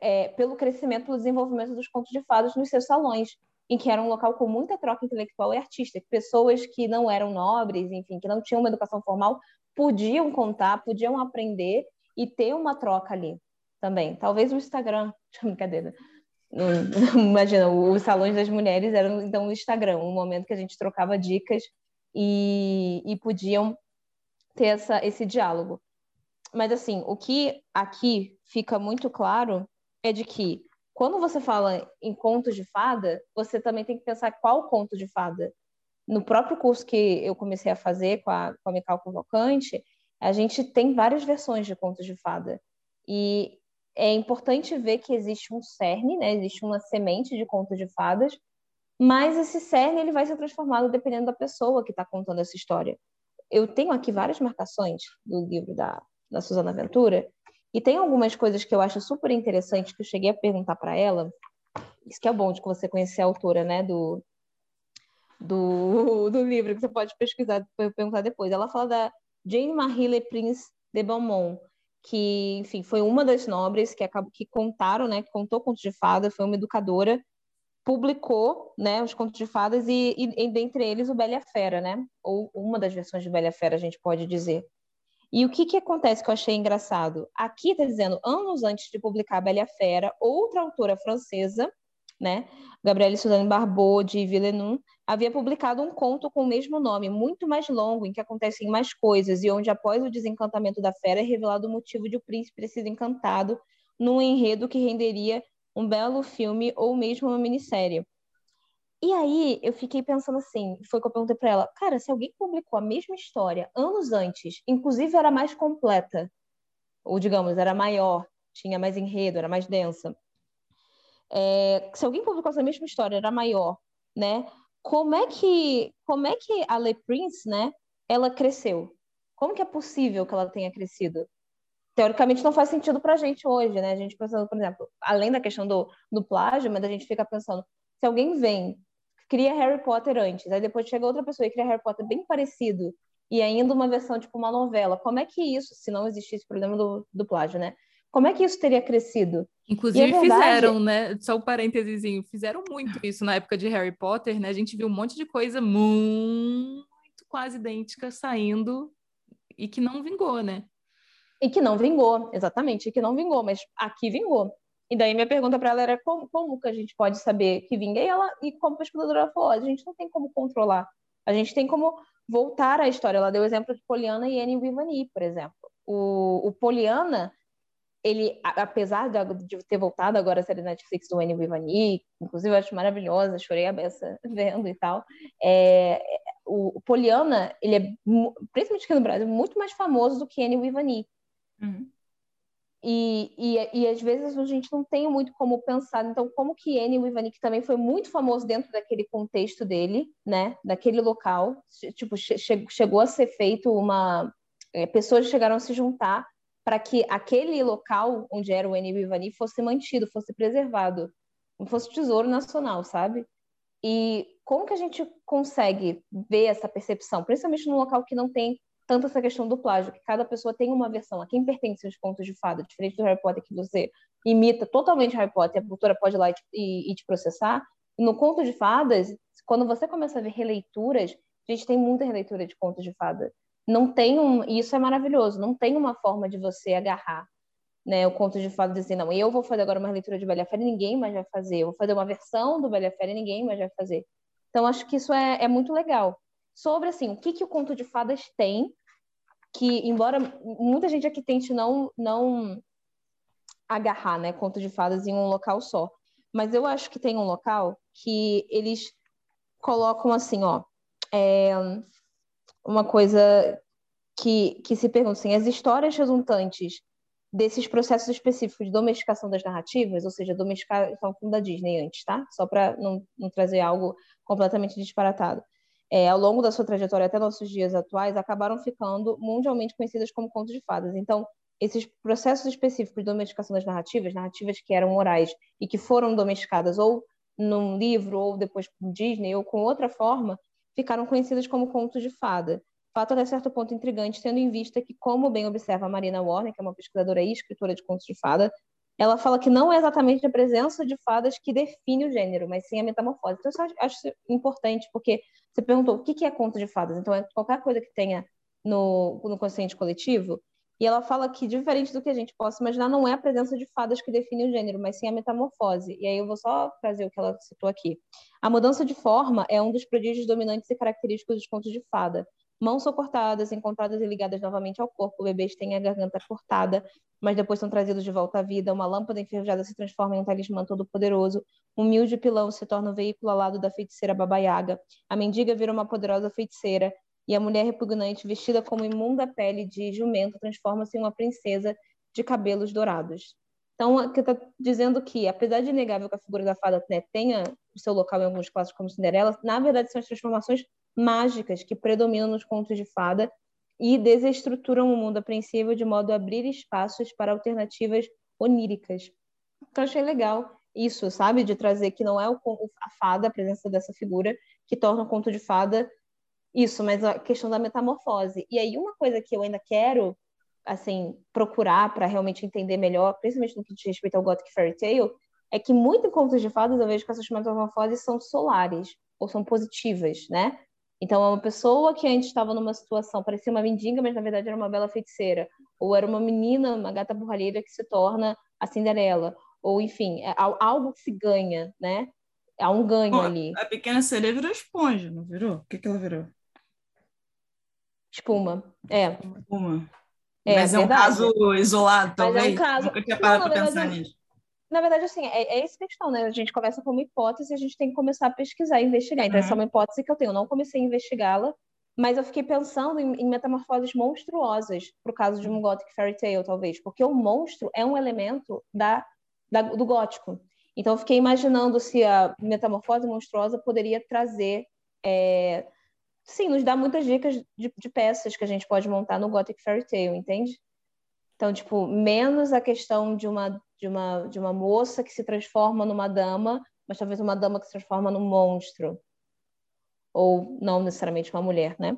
é, pelo crescimento, pelo desenvolvimento dos contos de fadas nos seus salões, em que era um local com muita troca intelectual e artística. Pessoas que não eram nobres, enfim, que não tinham uma educação formal, podiam contar, podiam aprender e ter uma troca ali também. Talvez o Instagram, brincadeira. Imagina, os salões das mulheres eram então o Instagram, um momento que a gente trocava dicas e, e podiam ter essa, esse diálogo. Mas assim, o que aqui fica muito claro é de que quando você fala em contos de fada, você também tem que pensar qual conto de fada no próprio curso que eu comecei a fazer com a, com a Mical Convocante, a gente tem várias versões de contos de fada. E é importante ver que existe um cerne, né? existe uma semente de contos de fadas, mas esse cerne ele vai ser transformado dependendo da pessoa que está contando essa história. Eu tenho aqui várias marcações do livro da, da Suzana Ventura, e tem algumas coisas que eu acho super interessantes que eu cheguei a perguntar para ela. Isso que é bom de você conhecer a autora, né, do, do, do livro, que você pode pesquisar, perguntar depois. Ela fala da Jane Marie Le Prince de Beaumont, que, enfim, foi uma das nobres que, acabou, que contaram, né, que contou contos de fadas, foi uma educadora, publicou, né, os contos de fadas e, e, e dentre eles o Bela Fera, né, ou uma das versões de Bela Fera, a gente pode dizer. E o que, que acontece que eu achei engraçado? Aqui está dizendo, anos antes de publicar Bela Fera, outra autora francesa, né, Gabrielle Suzanne Barbeau, de Villeneuve, havia publicado um conto com o mesmo nome, muito mais longo, em que acontecem mais coisas, e onde, após o desencantamento da fera, é revelado o motivo de o príncipe ter sido encantado num enredo que renderia um belo filme ou mesmo uma minissérie. E aí eu fiquei pensando assim, foi que eu perguntei para ela, cara, se alguém publicou a mesma história anos antes, inclusive era mais completa, ou digamos, era maior, tinha mais enredo, era mais densa. É, se alguém publicou essa mesma história, era maior, né? como é que como é que a Le Prince, né, ela cresceu? Como que é possível que ela tenha crescido? Teoricamente não faz sentido para a gente hoje, né? A gente pensando, por exemplo, além da questão do, do plágio, mas a gente fica pensando, se alguém vem, cria Harry Potter antes, aí depois chega outra pessoa e cria Harry Potter bem parecido, e ainda uma versão tipo uma novela, como é que isso, se não existisse o problema do, do plágio, né? Como é que isso teria crescido? Inclusive é verdade... fizeram, né? Só um parênteses, fizeram muito isso na época de Harry Potter, né? A gente viu um monte de coisa muito quase idêntica saindo e que não vingou, né? E que não vingou, exatamente, e que não vingou, mas aqui vingou. E daí minha pergunta para ela era como, como, que a gente pode saber que vinga? E ela, e como pesquisadora falou, a gente não tem como controlar. A gente tem como voltar à história. Ela deu o exemplo de Poliana e Anne Vivani, por exemplo. o, o Poliana, ele, apesar de ter voltado agora a série Netflix do Annie Vivani, inclusive eu acho maravilhosa, chorei a beça vendo e tal, é, o, o Poliana, ele é, principalmente aqui no Brasil, muito mais famoso do que Annie Vivani. Uhum. E, e, e às vezes a gente não tem muito como pensar, então, como que Annie Vivani, que também foi muito famoso dentro daquele contexto dele, né, daquele local, tipo, che chegou a ser feito uma... É, pessoas chegaram a se juntar para que aquele local onde era o Eni Vivani fosse mantido, fosse preservado, não fosse tesouro nacional, sabe? E como que a gente consegue ver essa percepção, principalmente num local que não tem tanto essa questão do plágio, que cada pessoa tem uma versão, a quem pertence os contos de fada, diferente do Harry Potter que você imita totalmente Harry Potter, a cultura pode ir lá e, e te processar. No conto de fadas, quando você começa a ver releituras, a gente tem muita releitura de contos de fada não tem um, e isso é maravilhoso, não tem uma forma de você agarrar, né, o conto de fadas dizer, não, eu vou fazer agora uma leitura de Bela Fera e ninguém mais vai fazer, eu vou fazer uma versão do Bela Fera e ninguém mais vai fazer. Então, acho que isso é, é muito legal. Sobre, assim, o que, que o conto de fadas tem, que, embora muita gente aqui tente não, não agarrar, né, conto de fadas em um local só, mas eu acho que tem um local que eles colocam assim, ó, é, uma coisa que, que se pergunta assim, as histórias resultantes desses processos específicos de domesticação das narrativas, ou seja, domesticação da Disney antes, tá? Só para não, não trazer algo completamente disparatado. É, ao longo da sua trajetória até nossos dias atuais, acabaram ficando mundialmente conhecidas como contos de fadas. Então, esses processos específicos de domesticação das narrativas, narrativas que eram orais e que foram domesticadas ou num livro, ou depois com Disney, ou com outra forma, ficaram conhecidas como contos de fada. Fato até certo ponto intrigante, tendo em vista que, como bem observa a Marina Warner, que é uma pesquisadora e escritora de contos de fada, ela fala que não é exatamente a presença de fadas que define o gênero, mas sim a metamorfose. Então, eu acho importante, porque você perguntou o que é conto de fadas. Então, é qualquer coisa que tenha no, no consciente coletivo, e ela fala que, diferente do que a gente possa imaginar, não é a presença de fadas que define o gênero, mas sim a metamorfose. E aí eu vou só trazer o que ela citou aqui. A mudança de forma é um dos prodígios dominantes e característicos dos contos de fada. Mãos são cortadas, encontradas e ligadas novamente ao corpo. Bebês têm a garganta cortada, mas depois são trazidos de volta à vida. Uma lâmpada enferrujada se transforma em um talismã todo-poderoso. Um humilde pilão se torna o veículo alado da feiticeira Baba Yaga. A mendiga vira uma poderosa feiticeira e a mulher repugnante, vestida como imunda pele de jumento, transforma-se em uma princesa de cabelos dourados. Então, aqui está dizendo que, apesar de inegável que a figura da fada né, tenha o seu local em alguns clássicos como Cinderela, na verdade são as transformações mágicas que predominam nos contos de fada e desestruturam o mundo apreensivo de modo a abrir espaços para alternativas oníricas. Então, achei legal isso, sabe? De trazer que não é o, a fada, a presença dessa figura, que torna o conto de fada isso, mas a questão da metamorfose. E aí, uma coisa que eu ainda quero, assim, procurar para realmente entender melhor, principalmente no que diz respeito ao Gothic Fairy Tale, é que muito em contos de fadas eu vejo que essas metamorfoses são solares, ou são positivas, né? Então, é uma pessoa que antes estava numa situação, parecia uma mendiga, mas na verdade era uma bela feiticeira. Ou era uma menina, uma gata borralheira que se torna a Cinderela. Ou, enfim, é algo que se ganha, né? Há um ganho Bom, ali. A pequena sereia virou esponja, não virou? O que, que ela virou? Espuma. É. Espuma. É, Mas é, um caso isolado, talvez. Mas é um caso... Nunca tinha parado para pensar nisso. Na verdade, assim, é, é essa questão, né? A gente começa com uma hipótese e a gente tem que começar a pesquisar, investigar. Então, uhum. essa é uma hipótese que eu tenho. Eu não comecei a investigá-la, mas eu fiquei pensando em, em metamorfoses monstruosas, pro caso de um Gothic Fairy Tale, talvez, porque o monstro é um elemento da, da, do gótico. Então, eu fiquei imaginando se a metamorfose monstruosa poderia trazer é, sim, nos dá muitas dicas de, de, peças que a gente pode montar no Gothic Fairy Tale, entende? Então, tipo, menos a questão de uma, de uma, de uma moça que se transforma numa dama, mas talvez uma dama que se transforma num monstro. Ou não necessariamente uma mulher, né?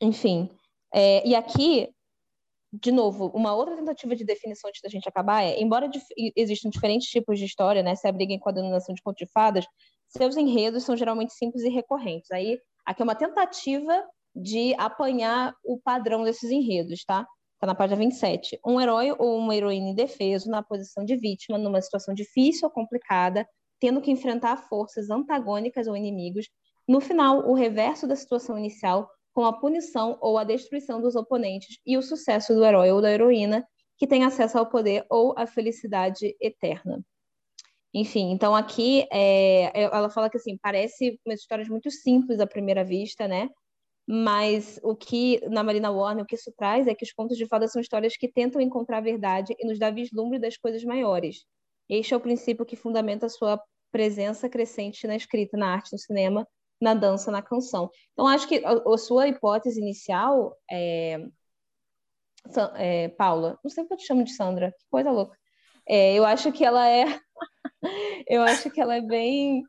Enfim. É, e aqui, de novo, uma outra tentativa de definição antes da gente acabar é, embora dif existam diferentes tipos de história, né? Se abriguem com a denominação de conto de fadas, seus enredos são geralmente simples e recorrentes. Aí Aqui é uma tentativa de apanhar o padrão desses enredos, tá? Está na página 27. Um herói ou uma heroína indefeso na posição de vítima, numa situação difícil ou complicada, tendo que enfrentar forças antagônicas ou inimigos. No final, o reverso da situação inicial, com a punição ou a destruição dos oponentes e o sucesso do herói ou da heroína que tem acesso ao poder ou à felicidade eterna. Enfim, então aqui é, ela fala que assim parece umas histórias muito simples à primeira vista, né? Mas o que na Marina Warner o que isso traz é que os contos de fadas são histórias que tentam encontrar a verdade e nos dá vislumbre das coisas maiores. Este é o princípio que fundamenta a sua presença crescente na escrita, na arte, no cinema, na dança, na canção. Então acho que a, a sua hipótese inicial é, é, Paula, não sei porque eu te chamo de Sandra, que coisa louca. É, eu acho que ela é, eu acho que ela é bem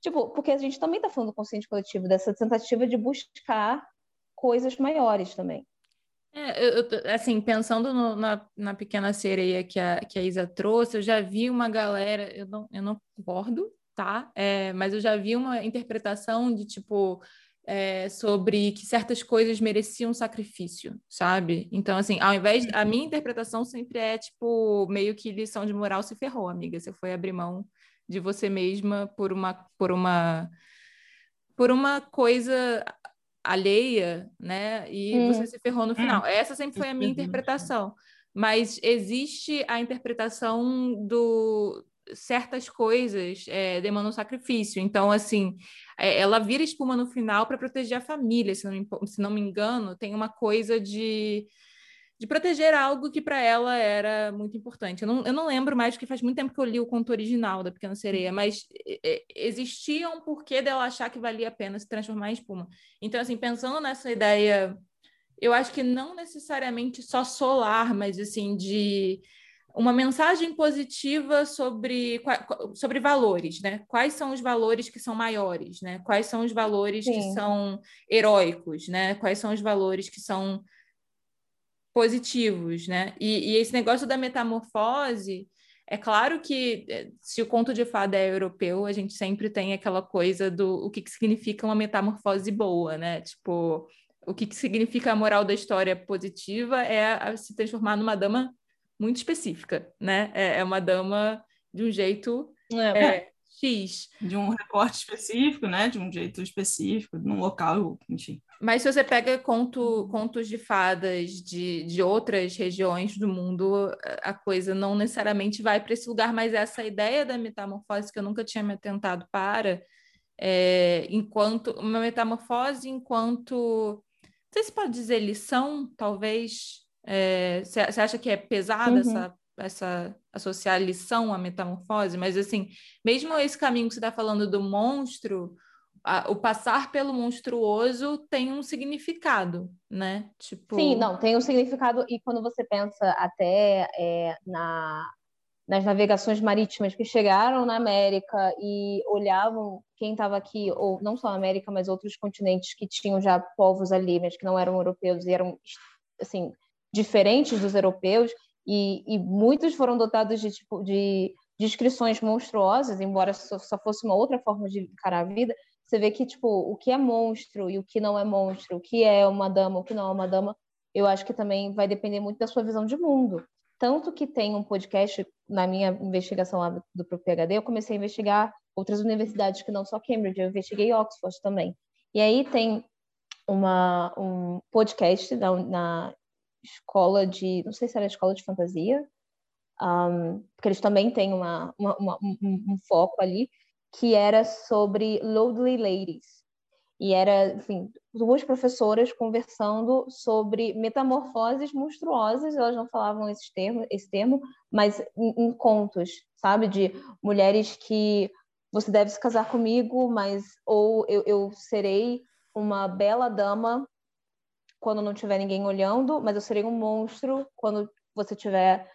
Tipo, porque a gente também está falando do consciente coletivo, dessa tentativa de buscar coisas maiores também. É, eu, assim, pensando no, na, na pequena sereia que a, que a Isa trouxe, eu já vi uma galera, eu não, eu não concordo, tá? É, mas eu já vi uma interpretação de tipo. É, sobre que certas coisas mereciam sacrifício, sabe? Então, assim, ao invés. A minha interpretação sempre é, tipo, meio que lição de moral se ferrou, amiga. Você foi abrir mão de você mesma por uma por uma por uma coisa alheia, né? E hum. você se ferrou no final. Hum. Essa sempre foi a minha interpretação. Mas existe a interpretação do certas coisas é, demandam sacrifício. Então, assim, é, ela vira espuma no final para proteger a família, se não, me, se não me engano, tem uma coisa de de proteger algo que para ela era muito importante. Eu não, eu não lembro mais, porque faz muito tempo que eu li o conto original da Pequena Sereia, uhum. mas existia um porquê dela achar que valia a pena se transformar em espuma. Então, assim, pensando nessa ideia, eu acho que não necessariamente só solar, mas assim, de uma mensagem positiva sobre, sobre valores, né? Quais são os valores que são maiores, né? Quais são os valores Sim. que são heróicos, né? Quais são os valores que são positivos, né? E, e, esse negócio da metamorfose, é claro que é, se o conto de fada é europeu, a gente sempre tem aquela coisa do o que, que significa uma metamorfose boa, né? Tipo, o que, que significa a moral da história positiva é se transformar numa dama muito específica, né? É, é uma dama de um jeito é, é, X. De um recorte específico, né? De um jeito específico, num local, enfim. Mas se você pega conto, contos de fadas de, de outras regiões do mundo, a coisa não necessariamente vai para esse lugar, mas essa ideia da metamorfose que eu nunca tinha me atentado para, é, enquanto uma metamorfose enquanto não sei se pode dizer lição, talvez. É, você é, acha que é pesada uhum. essa essa associar lição à metamorfose, mas assim, mesmo esse caminho que você está falando do monstro, a, o passar pelo monstruoso tem um significado, né? Tipo... Sim, não, tem um significado, e quando você pensa até é, na, nas navegações marítimas que chegaram na América e olhavam quem estava aqui, ou não só na América, mas outros continentes que tinham já povos ali, mas que não eram europeus e eram, assim, diferentes dos europeus, e, e muitos foram dotados de, tipo, de descrições monstruosas, embora só, só fosse uma outra forma de encarar a vida, você vê que, tipo, o que é monstro e o que não é monstro, o que é uma dama, o que não é uma dama, eu acho que também vai depender muito da sua visão de mundo. Tanto que tem um podcast, na minha investigação lá do, do PhD, eu comecei a investigar outras universidades que não só Cambridge, eu investiguei Oxford também. E aí tem uma, um podcast na, na escola de, não sei se era escola de fantasia, um, porque eles também têm uma, uma, uma um, um, foco ali, que era sobre Loadly Ladies. E era, enfim, duas professoras conversando sobre metamorfoses monstruosas, elas não falavam esse termo, esse termo mas em, em contos, sabe? De mulheres que você deve se casar comigo, mas ou eu, eu serei uma bela dama quando não tiver ninguém olhando, mas eu serei um monstro quando você tiver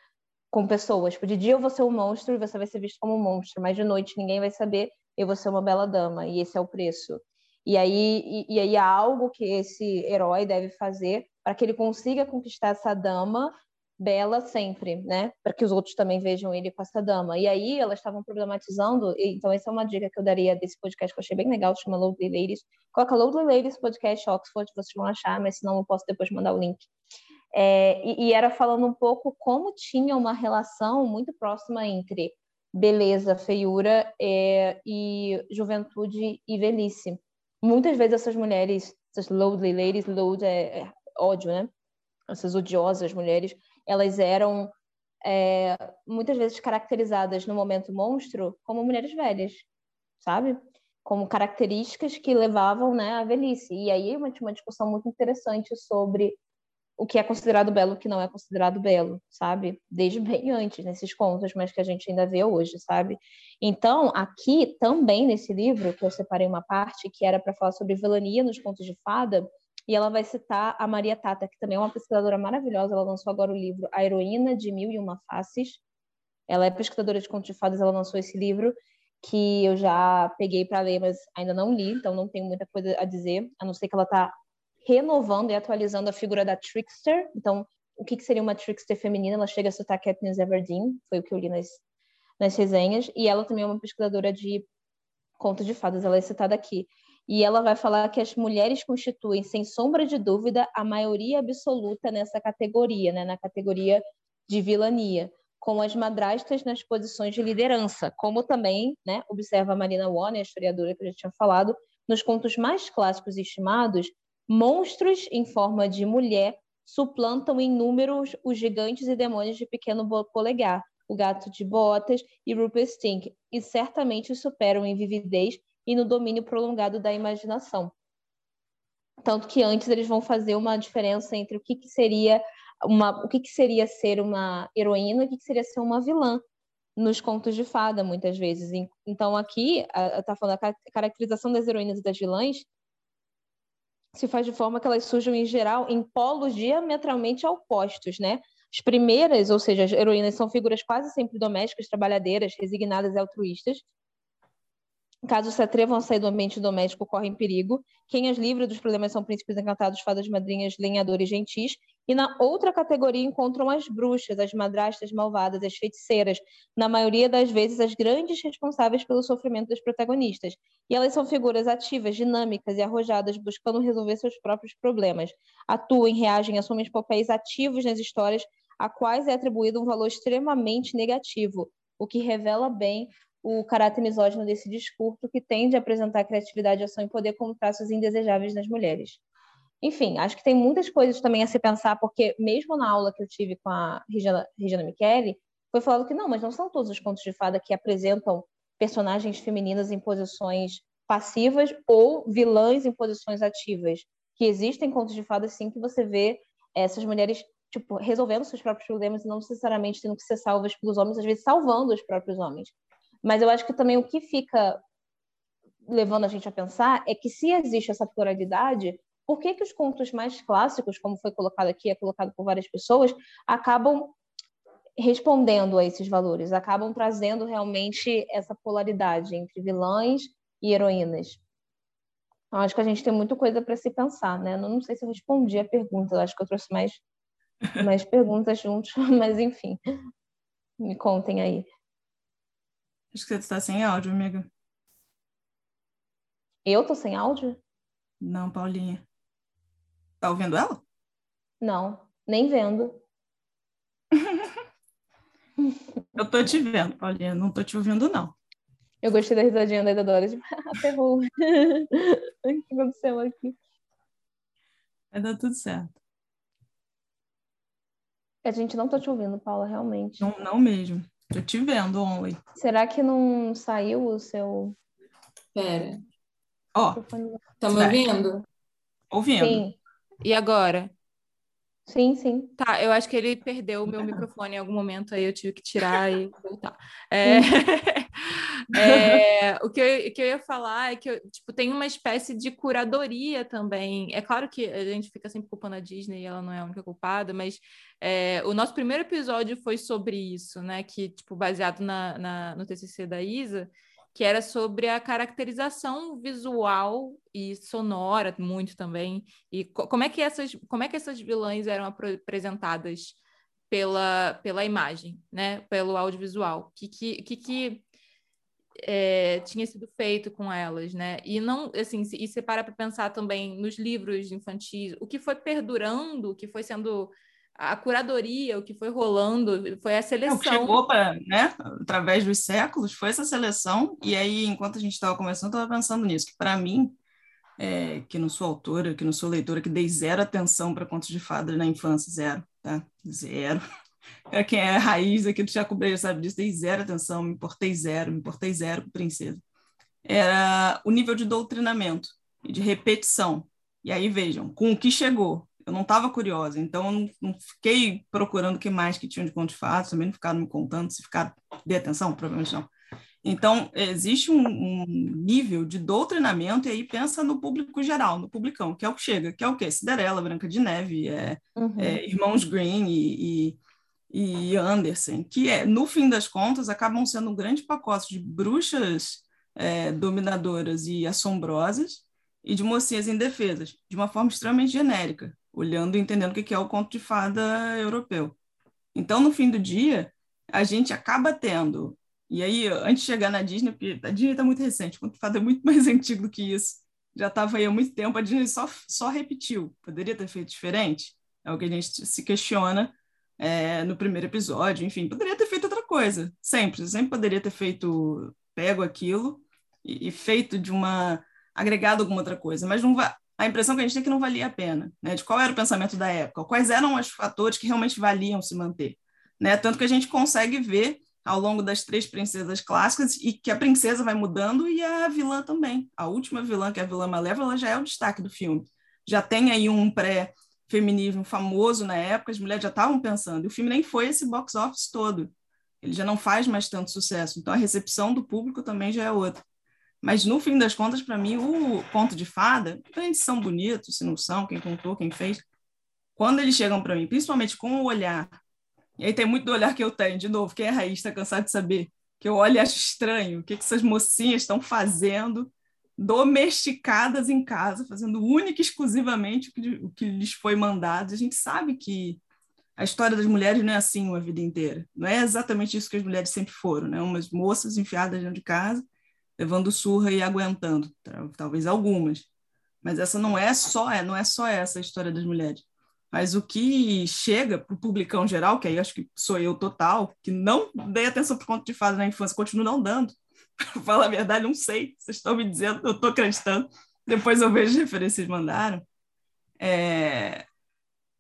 com pessoas. Tipo, de dia eu vou ser um monstro e você vai ser visto como um monstro, mas de noite ninguém vai saber, eu vou ser uma bela dama, e esse é o preço. E aí, e, e aí há algo que esse herói deve fazer para que ele consiga conquistar essa dama bela sempre, né? Para que os outros também vejam ele com essa dama. E aí elas estavam problematizando, então essa é uma dica que eu daria desse podcast que eu achei bem legal, chama Lovely Ladies. Coloca Lovely Ladies Podcast Oxford, vocês vão achar, mas senão eu posso depois mandar o link. É, e, e era falando um pouco como tinha uma relação muito próxima entre beleza, feiura é, e juventude e velhice. Muitas vezes essas mulheres essas loathly ladies, load é, é ódio, né? Essas odiosas mulheres, elas eram é, muitas vezes caracterizadas no momento monstro como mulheres velhas, sabe? Como características que levavam né, à velhice. E aí uma, uma discussão muito interessante sobre o que é considerado belo o que não é considerado belo, sabe? Desde bem antes, nesses contos, mas que a gente ainda vê hoje, sabe? Então, aqui também nesse livro, que eu separei uma parte que era para falar sobre vilania nos contos de fada, e ela vai citar a Maria Tata, que também é uma pesquisadora maravilhosa, ela lançou agora o livro A Heroína de Mil e Uma Faces. Ela é pesquisadora de contos de fadas, ela lançou esse livro que eu já peguei para ler, mas ainda não li, então não tenho muita coisa a dizer, a não ser que ela está renovando e atualizando a figura da trickster. Então, o que, que seria uma trickster feminina? Ela chega a citar Katniss Everdeen, foi o que eu li nas, nas resenhas, e ela também é uma pesquisadora de contos de fadas, ela é citada aqui. E ela vai falar que as mulheres constituem, sem sombra de dúvida, a maioria absoluta nessa categoria, né, na categoria de vilania, com as madrastas nas posições de liderança, como também né, observa a Marina Warner, a historiadora que eu já tinha falado, nos contos mais clássicos e estimados, Monstros em forma de mulher suplantam em números os gigantes e demônios de pequeno polegar, o gato de botas e Rupert Stink, e certamente superam em vividez e no domínio prolongado da imaginação. Tanto que antes eles vão fazer uma diferença entre o que, que seria uma, o que, que seria ser uma heroína e o que, que seria ser uma vilã nos contos de fada, muitas vezes. Então, aqui, está falando a caracterização das heroínas e das vilãs se faz de forma que elas surjam, em geral, em polos diametralmente opostos, né? As primeiras, ou seja, as heroínas, são figuras quase sempre domésticas, trabalhadeiras, resignadas e altruístas, Caso se atrevam a sair do ambiente doméstico, correm perigo. Quem as livra dos problemas são príncipes encantados, fadas madrinhas, lenhadores gentis. E na outra categoria encontram as bruxas, as madrastas malvadas, as feiticeiras, na maioria das vezes as grandes responsáveis pelo sofrimento dos protagonistas. E elas são figuras ativas, dinâmicas e arrojadas, buscando resolver seus próprios problemas. Atuam, reagem, assumem papéis ativos nas histórias, a quais é atribuído um valor extremamente negativo, o que revela bem o caráter misógino desse discurso que tende a apresentar criatividade, ação e poder como traços indesejáveis nas mulheres. Enfim, acho que tem muitas coisas também a se pensar, porque mesmo na aula que eu tive com a Regina, Regina Michele, foi falado que não, mas não são todos os contos de fada que apresentam personagens femininas em posições passivas ou vilãs em posições ativas. Que existem contos de fada, sim, que você vê essas mulheres tipo, resolvendo seus próprios problemas e não necessariamente tendo que ser salvas pelos homens, às vezes salvando os próprios homens. Mas eu acho que também o que fica levando a gente a pensar é que se existe essa pluralidade, por que, que os contos mais clássicos, como foi colocado aqui, é colocado por várias pessoas, acabam respondendo a esses valores, acabam trazendo realmente essa polaridade entre vilãs e heroínas? Então, acho que a gente tem muita coisa para se pensar, né? Não, não sei se eu respondi a pergunta, acho que eu trouxe mais, mais perguntas juntos, mas enfim, me contem aí. Acho que você está sem áudio, amiga. Eu tô sem áudio? Não, Paulinha. Tá ouvindo ela? Não, nem vendo. Eu tô te vendo, Paulinha. Não tô te ouvindo, não. Eu gostei da risadinha da Isadora. Tipo, aterrou. o que aconteceu aqui? Vai dar tudo certo. A gente não tá te ouvindo, Paula, realmente. Não, não mesmo. Tô te vendo, Only. Será que não saiu o seu. Pera. Ó. Tá me ouvindo? Ouvindo. Sim. E agora? Sim, sim. Tá, eu acho que ele perdeu o meu microfone em algum momento, aí eu tive que tirar e voltar. É, é, o, que eu, que eu ia falar é que eu, tipo, tem uma espécie de curadoria também. É claro que a gente fica sempre culpando a Disney e ela não é a única culpada, mas é, o nosso primeiro episódio foi sobre isso, né? Que, tipo, baseado na, na no TCC da Isa, que era sobre a caracterização visual e sonora muito também. E co como é que essas como é que essas vilãs eram apresentadas pela pela imagem né? Pelo audiovisual. Que que que, que é, tinha sido feito com elas né? E não assim e você para para pensar também nos livros infantis o que foi perdurando o que foi sendo a curadoria, o que foi rolando, foi a seleção. É, o que chegou para, né, através dos séculos, foi essa seleção. E aí, enquanto a gente estava conversando, eu estava pensando nisso, que para mim, é, que não sou autora, que não sou leitora, que dei zero atenção para contos de fadas na infância, zero, tá? Zero. É quem é raiz aqui do Chaco Breja sabe disso, dei zero atenção, me importei zero, me importei zero com princesa. Era o nível de doutrinamento e de repetição. E aí, vejam, com o que chegou. Eu não estava curiosa, então eu não, não, fiquei procurando o que mais que tinham de contos de fadas, também não ficaram me contando, se ficaram, de atenção, provavelmente não. Então, existe um, um, nível de doutrinamento, e aí pensa no público geral, no publicão, que é o que chega, que é o quê? Cinderela, Branca de Neve, é, uhum. é Irmãos Green e, e, e, Anderson, que, é, no fim das contas, acabam sendo um grande pacote de bruxas é, dominadoras e assombrosas e de mocinhas indefesas, de uma forma extremamente genérica, olhando e entendendo o que é o conto de fada europeu. Então, no fim do dia, a gente acaba tendo e aí, antes de chegar na Disney, porque a Disney está muito recente, o fato é muito mais antigo do que isso. Já estava aí há muito tempo, a Disney só, só repetiu. Poderia ter feito diferente? É o que a gente se questiona é, no primeiro episódio. Enfim, poderia ter feito outra coisa. Sempre. Sempre poderia ter feito, pego aquilo e, e feito de uma. agregado alguma outra coisa. Mas não vai. A impressão que a gente tem é que não valia a pena, né? De qual era o pensamento da época, quais eram os fatores que realmente valiam se manter, né? Tanto que a gente consegue ver ao longo das três princesas clássicas e que a princesa vai mudando e a vilã também. A última vilã, que é a vilã Malévola, já é o destaque do filme. Já tem aí um pré-feminismo famoso na época, as mulheres já estavam pensando. E o filme nem foi esse box office todo. Ele já não faz mais tanto sucesso. Então a recepção do público também já é outra. Mas no fim das contas, para mim, o conto de fada, eles são bonitos, se não são, quem contou, quem fez. Quando eles chegam para mim, principalmente com o olhar e aí tem muito do olhar que eu tenho. De novo, quem é raiz está cansado de saber. Que eu olho e acho estranho. O que, que essas mocinhas estão fazendo domesticadas em casa, fazendo única e exclusivamente o que, o que lhes foi mandado. A gente sabe que a história das mulheres não é assim uma vida inteira. Não é exatamente isso que as mulheres sempre foram, né? Umas moças enfiadas dentro de casa, levando surra e aguentando, talvez algumas. Mas essa não é só, é, não é só essa a história das mulheres. Mas o que chega para o publicão geral, que aí acho que sou eu total, que não dei atenção para conto de fada na infância, continuo não dando. Para falar a verdade, não sei. Vocês estão me dizendo, eu estou acreditando. Depois eu vejo as referências mandaram. É...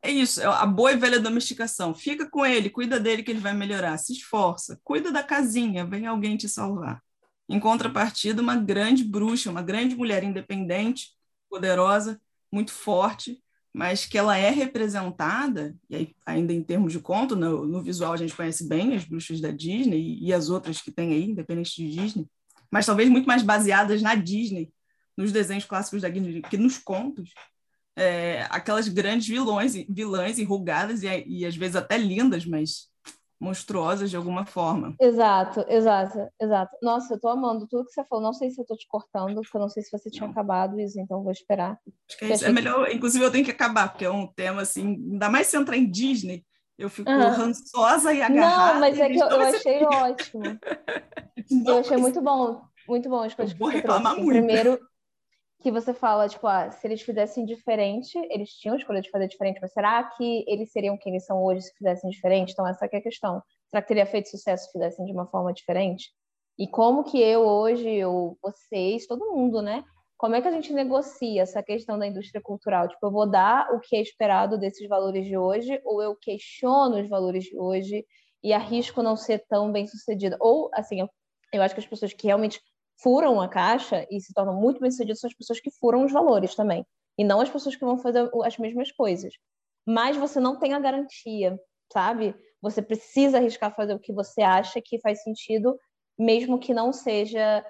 é isso, é a boa e velha domesticação. Fica com ele, cuida dele que ele vai melhorar. Se esforça, cuida da casinha, vem alguém te salvar. Em contrapartida, uma grande bruxa, uma grande mulher independente, poderosa, muito forte, mas que ela é representada, e aí, ainda em termos de conto, no, no, visual a gente conhece bem as bruxas da Disney e, e as outras que tem aí, independente de Disney, mas talvez muito mais baseadas na Disney, nos desenhos clássicos da Disney, que nos contos, é, aquelas grandes vilões, vilãs enrugadas e, e às vezes até lindas, mas monstruosas de alguma forma. Exato, exato, exato. Nossa, eu tô amando tudo que você falou. Não sei se eu tô te cortando, porque eu não sei se você tinha não. acabado isso, então vou esperar. Acho que é, isso. é melhor, que... inclusive eu tenho que acabar, porque é um tema assim, ainda mais se entrar em Disney, eu fico uhum. rançosa e agarrada. Não, mas é que eu, eu achei ótimo. eu achei muito bom, muito bom as coisas eu vou reclamar assim, muito. Primeiro, que você fala, tipo, ah, se eles fizessem diferente, eles tinham escolha de fazer diferente, mas será que eles seriam quem eles são hoje se fizessem diferente? Então, essa é a questão. Será que teria feito sucesso se fizessem de uma forma diferente? E como que eu hoje, ou vocês, todo mundo, né? Como é que a gente negocia essa questão da indústria cultural? Tipo, eu vou dar o que é esperado desses valores de hoje, ou eu questiono os valores de hoje e arrisco não ser tão bem sucedida? Ou, assim, eu, eu acho que as pessoas que realmente furam a caixa e se tornam muito bem-sucedidas são as pessoas que furam os valores também, e não as pessoas que vão fazer as mesmas coisas. Mas você não tem a garantia, sabe? Você precisa arriscar fazer o que você acha que faz sentido, mesmo que não seja,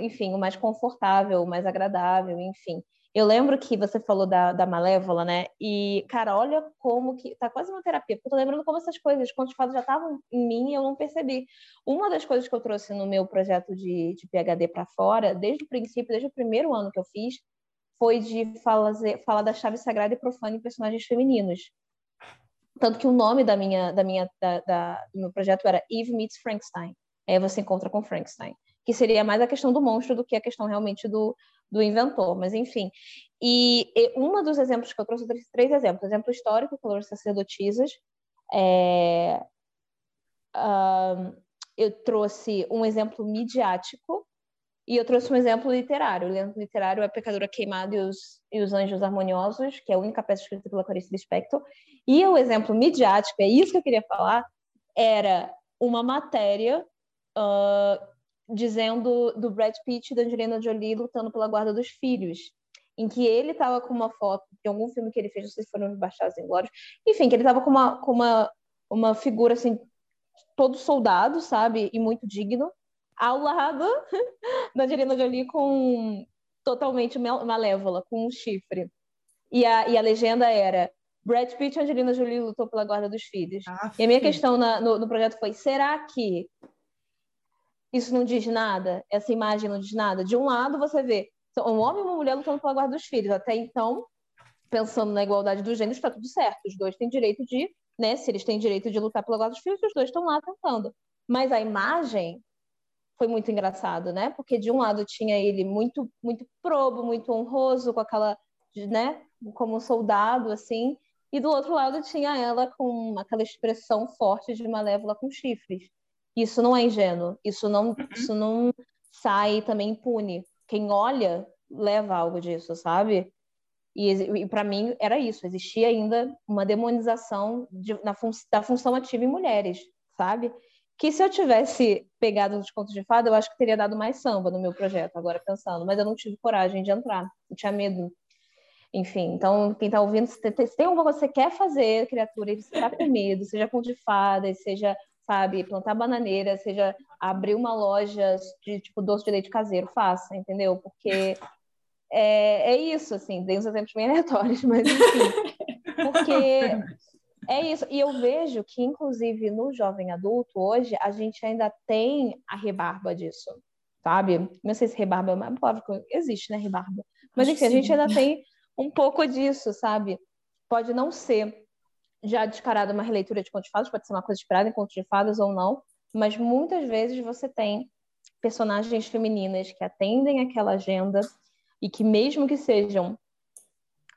enfim, o mais confortável, o mais agradável, enfim. Eu lembro que você falou da, da Malévola, né? E, cara, olha como que. Tá quase uma terapia, porque eu tô lembrando como essas coisas, quando fatos já estavam em mim e eu não percebi. Uma das coisas que eu trouxe no meu projeto de, de PHD para fora, desde o princípio, desde o primeiro ano que eu fiz, foi de falar, falar da chave sagrada e profana em personagens femininos. Tanto que o nome da minha, da minha, da, da, do meu projeto era Eve Meets Frankenstein. Aí você encontra com Frankenstein. Que seria mais a questão do monstro do que a questão realmente do, do inventor, mas enfim. E, e um dos exemplos que eu trouxe, eu trouxe três exemplos. Exemplo histórico, foram sacerdotisas. É, uh, eu trouxe um exemplo midiático, E eu trouxe um exemplo literário. O exemplo literário é Pecadora Queimada e os, e os Anjos Harmoniosos, que é a única peça escrita pela Clarice Lispector. E o exemplo midiático, é isso que eu queria falar, era uma matéria uh, dizendo do Brad Pitt e da Angelina Jolie lutando pela guarda dos filhos, em que ele estava com uma foto de algum filme que ele fez, não sei se foram Baixados em Glórias, enfim, que ele estava com uma, com uma, uma figura assim, todo soldado, sabe, e muito digno, ao lado da Angelina Jolie com totalmente malévola, com um chifre. E a, e a legenda era Brad Pitt e Angelina Jolie lutou pela guarda dos filhos. Ah, e a minha questão na, no, no projeto foi: será que isso não diz nada? Essa imagem não diz nada? De um lado, você vê um homem e uma mulher lutando pela guarda dos filhos. Até então, pensando na igualdade dos gêneros, está tudo certo. Os dois têm direito de, né? Se eles têm direito de lutar pela guarda dos filhos, os dois estão lá tentando. Mas a imagem foi muito engraçado, né? Porque de um lado tinha ele muito, muito probo, muito honroso, com aquela, né? Como um soldado, assim. E do outro lado tinha ela com aquela expressão forte de malévola com chifres. Isso não é ingênuo, isso não, uhum. isso não sai também impune. Quem olha leva algo disso, sabe? E, e para mim era isso, existia ainda uma demonização de, na fun da função ativa em mulheres, sabe? Que se eu tivesse pegado os contos de fada, eu acho que teria dado mais samba no meu projeto, agora pensando, mas eu não tive coragem de entrar, eu tinha medo enfim, então, quem está ouvindo, se tem, alguma coisa que você quer fazer, criatura, e você está com medo, seja com de fadas, seja, sabe, plantar bananeira, seja abrir uma loja de, tipo, doce de leite caseiro, faça, entendeu? Porque é, é isso, assim, dei uns exemplos bem aleatórios, mas enfim, porque é isso. E eu vejo que, inclusive, no jovem adulto, hoje, a gente ainda tem a rebarba disso, sabe? Não sei se rebarba é uma palavra que existe, né, rebarba. Mas, enfim, a gente ainda tem um pouco disso, sabe? Pode não ser já descarado uma releitura de contos de fadas, pode ser uma coisa esperada em contos de fadas ou não, mas muitas vezes você tem personagens femininas que atendem aquela agenda e que mesmo que sejam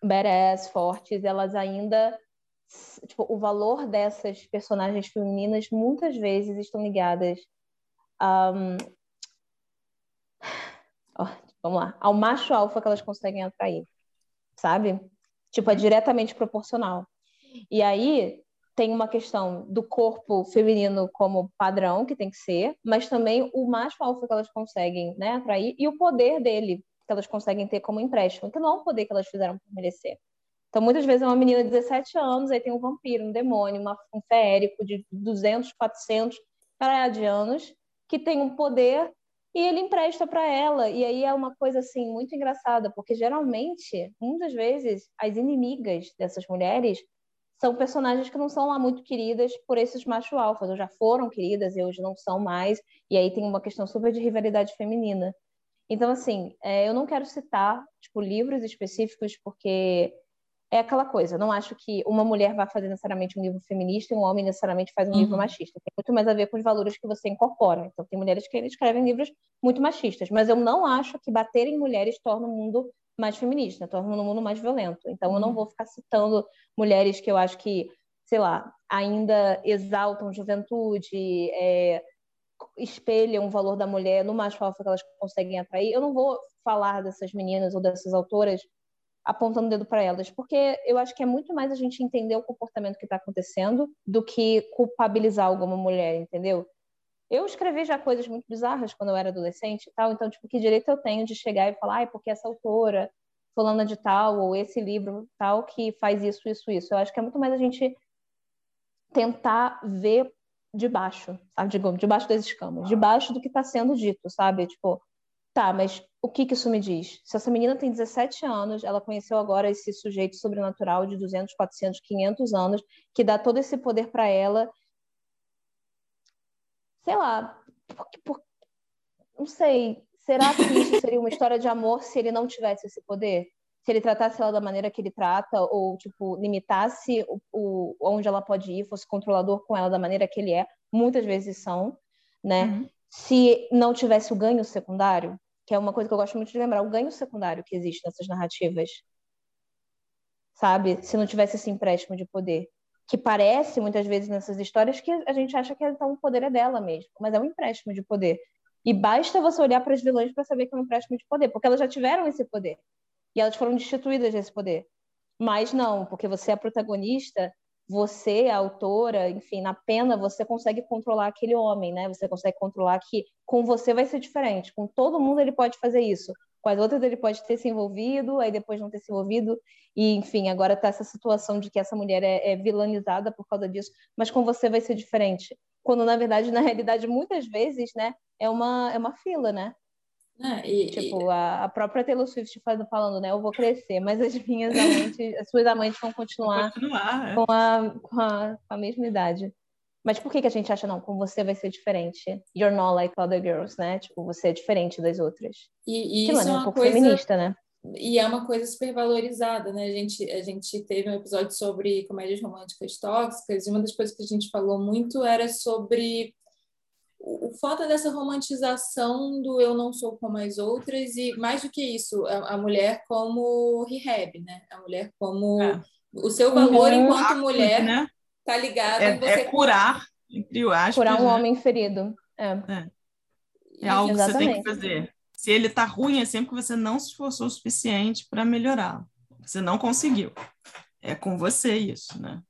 badass, fortes, elas ainda tipo, o valor dessas personagens femininas muitas vezes estão ligadas oh, vamos lá, ao macho alfa que elas conseguem atrair sabe? Tipo, é diretamente proporcional. E aí tem uma questão do corpo feminino como padrão, que tem que ser, mas também o macho alfa que elas conseguem né, atrair e o poder dele que elas conseguem ter como empréstimo, que não é um poder que elas fizeram por merecer. Então, muitas vezes é uma menina de 17 anos, aí tem um vampiro, um demônio, uma, um feérico de 200, 400 anos, que tem um poder e ele empresta para ela. E aí é uma coisa assim muito engraçada, porque geralmente, muitas vezes, as inimigas dessas mulheres são personagens que não são lá muito queridas por esses macho alfas, ou já foram queridas e hoje não são mais. E aí tem uma questão super de rivalidade feminina. Então, assim, é, eu não quero citar tipo, livros específicos, porque é aquela coisa. Não acho que uma mulher vai fazer necessariamente um livro feminista e um homem necessariamente faz um uhum. livro machista. Tem muito mais a ver com os valores que você incorpora. Então, tem mulheres que escrevem livros muito machistas, mas eu não acho que bater em mulheres torna o mundo mais feminista, torna o mundo mais violento. Então, uhum. eu não uhum. vou ficar citando mulheres que eu acho que, sei lá, ainda exaltam juventude, é, espelham o valor da mulher no macho alfa que elas conseguem atrair. Eu não vou falar dessas meninas ou dessas autoras apontando o dedo para elas, porque eu acho que é muito mais a gente entender o comportamento que está acontecendo do que culpabilizar alguma mulher, entendeu? Eu escrevi já coisas muito bizarras quando eu era adolescente e tal, então, tipo, que direito eu tenho de chegar e falar, ai, porque essa autora, fulana de tal, ou esse livro tal, que faz isso, isso, isso. Eu acho que é muito mais a gente tentar ver debaixo, sabe? Digamos, debaixo das escamas, debaixo do que está sendo dito, sabe? Tipo, Tá, mas o que, que isso me diz? Se essa menina tem 17 anos, ela conheceu agora esse sujeito sobrenatural de 200, 400, 500 anos, que dá todo esse poder para ela. Sei lá, por, por, não sei. Será que isso seria uma história de amor se ele não tivesse esse poder? Se ele tratasse ela da maneira que ele trata, ou, tipo, limitasse o, o onde ela pode ir, fosse controlador com ela da maneira que ele é? Muitas vezes são, né? Uhum. Se não tivesse o ganho secundário, que é uma coisa que eu gosto muito de lembrar, o ganho secundário que existe nessas narrativas. Sabe? Se não tivesse esse empréstimo de poder. Que parece, muitas vezes, nessas histórias, que a gente acha que então, o poder é dela mesmo, mas é um empréstimo de poder. E basta você olhar para as vilãs para saber que é um empréstimo de poder, porque elas já tiveram esse poder. E elas foram destituídas desse poder. Mas não, porque você é a protagonista, você, a autora, enfim, na pena você consegue controlar aquele homem, né? Você consegue controlar que com você vai ser diferente, com todo mundo ele pode fazer isso. Com as outras ele pode ter se envolvido, aí depois não ter se envolvido, e enfim, agora tá essa situação de que essa mulher é, é vilanizada por causa disso, mas com você vai ser diferente. Quando na verdade, na realidade, muitas vezes, né, é uma, é uma fila, né? É, e, tipo, e... A, a, própria Taylor Swift falando, né? Eu vou crescer, mas as minhas amantes, as suas amantes vão continuar, continuar é. com, a, com, a, com a mesma idade. Mas por que, que a gente acha, não, com você vai ser diferente? You're not like other girls, né? Tipo, você é diferente das outras. E, e isso é, é um pouco coisa... feminista, né? E é uma coisa super valorizada, né? A gente, a gente teve um episódio sobre comédias românticas tóxicas, e uma das coisas que a gente falou muito era sobre o, o foda dessa romantização do eu não sou como as outras, e mais do que isso, a, a mulher como rehab, né? A mulher como é. o seu valor uhum. enquanto mulher né? Tá ligado é, em você é curar, entre aspas, curar um né? homem ferido. É, é. é algo Exatamente. que você tem que fazer. Se ele tá ruim, é sempre que você não se esforçou o suficiente para melhorar. Você não conseguiu. É com você isso, né?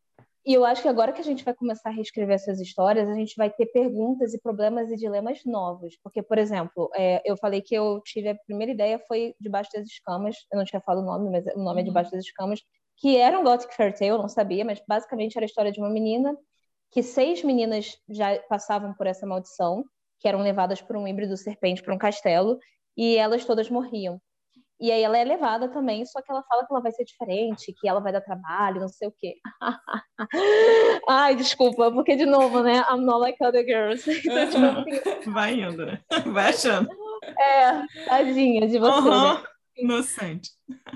E eu acho que agora que a gente vai começar a reescrever essas histórias, a gente vai ter perguntas e problemas e dilemas novos. Porque, por exemplo, é, eu falei que eu tive a primeira ideia foi Debaixo das Escamas. Eu não tinha falado o nome, mas o nome é uhum. é Debaixo das Escamas. Que era um Gothic Fairy Tale, eu não sabia, mas basicamente era a história de uma menina que seis meninas já passavam por essa maldição, que eram levadas por um híbrido serpente para um castelo, e elas todas morriam. E aí ela é levada também, só que ela fala que ela vai ser diferente, que ela vai dar trabalho, não sei o quê. Ai, desculpa, porque de novo, né? I'm not like other girls. Então, tipo, assim... Vai indo, né? Vai achando. É, tadinha de você, uhum. né? Inocente.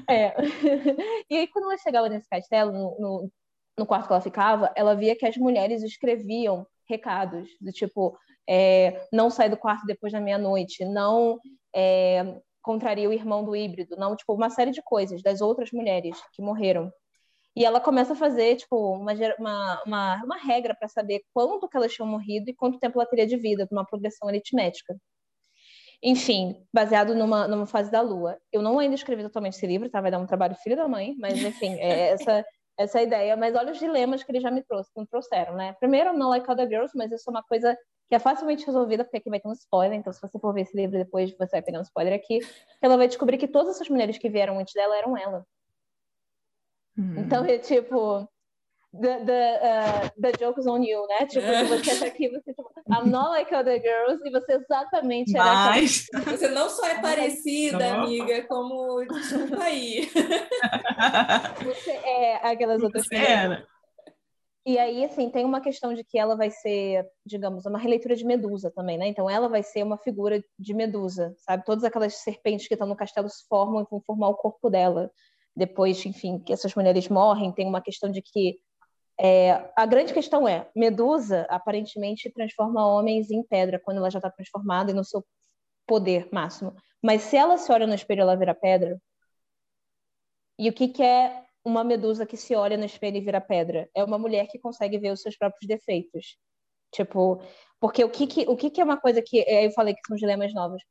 É. E aí, quando ela chegava nesse castelo, no, no, no, quarto que ela ficava, ela via que as mulheres escreviam recados, do tipo, é, não sai do quarto depois da meia-noite, não é, contraria o irmão do híbrido, não, tipo, uma série de coisas das outras mulheres que morreram. E ela começa a fazer, tipo, uma, uma, uma, regra para saber quanto que elas tinham morrido e quanto tempo ela teria de vida, uma progressão aritmética. Enfim, baseado numa, numa fase da Lua. Eu não ainda escrevi totalmente esse livro, tá? Vai dar um trabalho filho da mãe, mas enfim, é essa, essa ideia. Mas olha os dilemas que ele já me, trouxe, me trouxeram, né? Primeiro, não like other girls, mas isso é uma coisa que é facilmente resolvida, porque aqui vai ter um spoiler, então se você for ver esse livro depois, você vai pegar um spoiler aqui, ela vai descobrir que todas essas mulheres que vieram antes dela eram ela. Hum. Então, é tipo, the, the, uh, the joke is on you, né? Tipo, é. você tá aqui, você tipo, I'm not like other girls, e você exatamente era Mas... Você não só é parecida, não. amiga, como, desculpa aí. Você é aquelas outras você Era. E aí, assim, tem uma questão de que ela vai ser, digamos, uma releitura de Medusa também, né? Então, ela vai ser uma figura de Medusa, sabe? Todas aquelas serpentes que estão no castelo se formam e vão formar o corpo dela. Depois, enfim, que essas mulheres morrem, tem uma questão de que. É, a grande questão é: Medusa aparentemente transforma homens em pedra quando ela já está transformada e no seu poder máximo. Mas se ela se olha no espelho, ela vira pedra. E o que, que é uma medusa que se olha no espelho e vira pedra. É uma mulher que consegue ver os seus próprios defeitos. Tipo, porque o que, que o que, que é uma coisa que eu falei que são dilemas novos.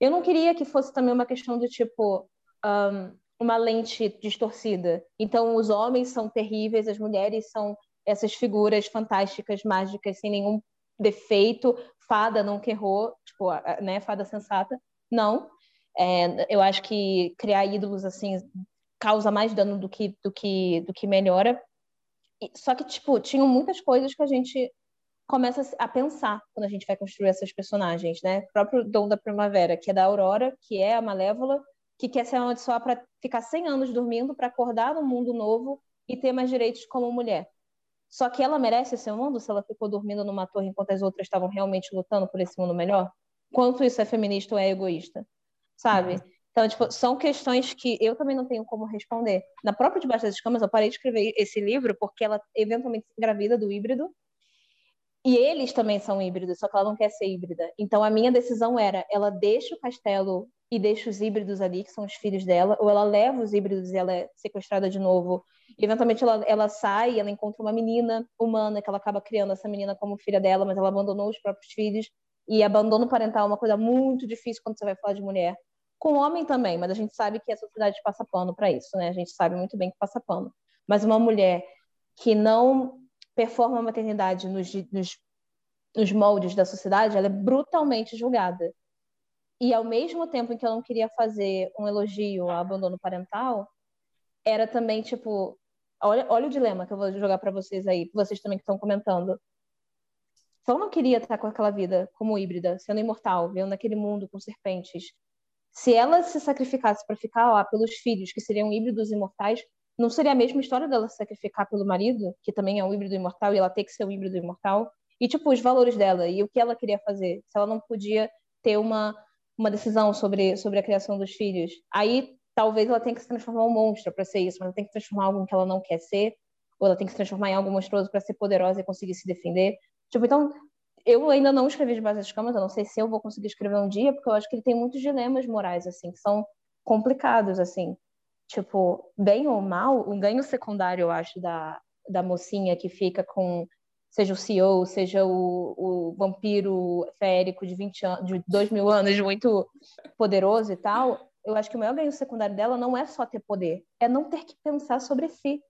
Eu não queria que fosse também uma questão do tipo um, uma lente distorcida. Então, os homens são terríveis, as mulheres são essas figuras fantásticas, mágicas, sem nenhum defeito. Fada nunca errou, tipo, né, fada sensata. Não. É, eu acho que criar ídolos assim causa mais dano do que, do que, do que melhora. Só que, tipo, tinham muitas coisas que a gente começa a pensar quando a gente vai construir essas personagens, né? O próprio Dom da Primavera, que é da Aurora, que é a Malévola, que quer ser amaldiçoada para ficar 100 anos dormindo, para acordar num mundo novo e ter mais direitos como mulher. Só que ela merece esse mundo se ela ficou dormindo numa torre enquanto as outras estavam realmente lutando por esse mundo melhor? Quanto isso é feminista ou é egoísta? Sabe? Então, tipo, são questões que eu também não tenho como responder. Na própria Debaixo das Escamas, eu parei de escrever esse livro porque ela eventualmente se engravida do híbrido. E eles também são híbridos, só que ela não quer ser híbrida. Então, a minha decisão era, ela deixa o castelo e deixa os híbridos ali, que são os filhos dela, ou ela leva os híbridos e ela é sequestrada de novo. E, eventualmente, ela, ela sai, ela encontra uma menina humana, que ela acaba criando essa menina como filha dela, mas ela abandonou os próprios filhos. E abandono parental é uma coisa muito difícil quando você vai falar de mulher. Com homem também, mas a gente sabe que a sociedade passa pano para isso, né? A gente sabe muito bem que passa pano. Mas uma mulher que não performa a maternidade nos, nos, nos moldes da sociedade, ela é brutalmente julgada. E ao mesmo tempo em que eu não queria fazer um elogio ao abandono parental, era também tipo, olha, olha o dilema que eu vou jogar para vocês aí, vocês também que estão comentando. Se eu não queria estar com aquela vida como híbrida, sendo imortal, vivendo naquele mundo com serpentes, se ela se sacrificasse para ficar lá pelos filhos, que seriam híbridos imortais, não seria a mesma história dela se sacrificar pelo marido, que também é um híbrido imortal, e ela ter que ser um híbrido imortal? E, tipo, os valores dela e o que ela queria fazer, se ela não podia ter uma, uma decisão sobre, sobre a criação dos filhos. Aí, talvez ela tenha que se transformar em um monstro para ser isso, mas ela tem que transformar em algo que ela não quer ser, ou ela tem que se transformar em algo monstruoso para ser poderosa e conseguir se defender. Tipo, então, eu ainda não escrevi Debaixo das Camas, eu não sei se eu vou conseguir escrever um dia, porque eu acho que ele tem muitos dilemas morais, assim, que são complicados, assim. Tipo, bem ou mal, o ganho secundário, eu acho, da, da mocinha que fica com, seja o CEO, seja o, o vampiro férico de 20 anos, de 2 mil anos, muito poderoso e tal, eu acho que o maior ganho secundário dela não é só ter poder, é não ter que pensar sobre si.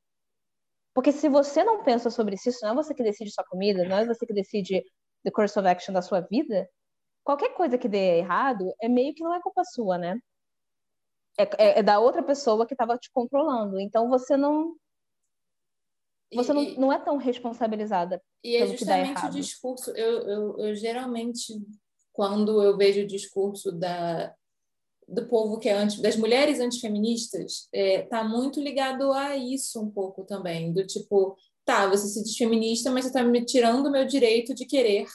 Porque se você não pensa sobre si, não é você que decide sua comida, não é você que decide the course of action da sua vida, qualquer coisa que dê errado é meio que não é culpa sua, né? É, é, é da outra pessoa que estava te controlando. Então você não você e, não, não é tão responsabilizada e é justamente o discurso eu, eu, eu geralmente quando eu vejo o discurso da do povo que é anti, das mulheres antifeministas é, tá muito ligado a isso um pouco também, do tipo, tá, você se diz feminista, mas você está me tirando o meu direito de querer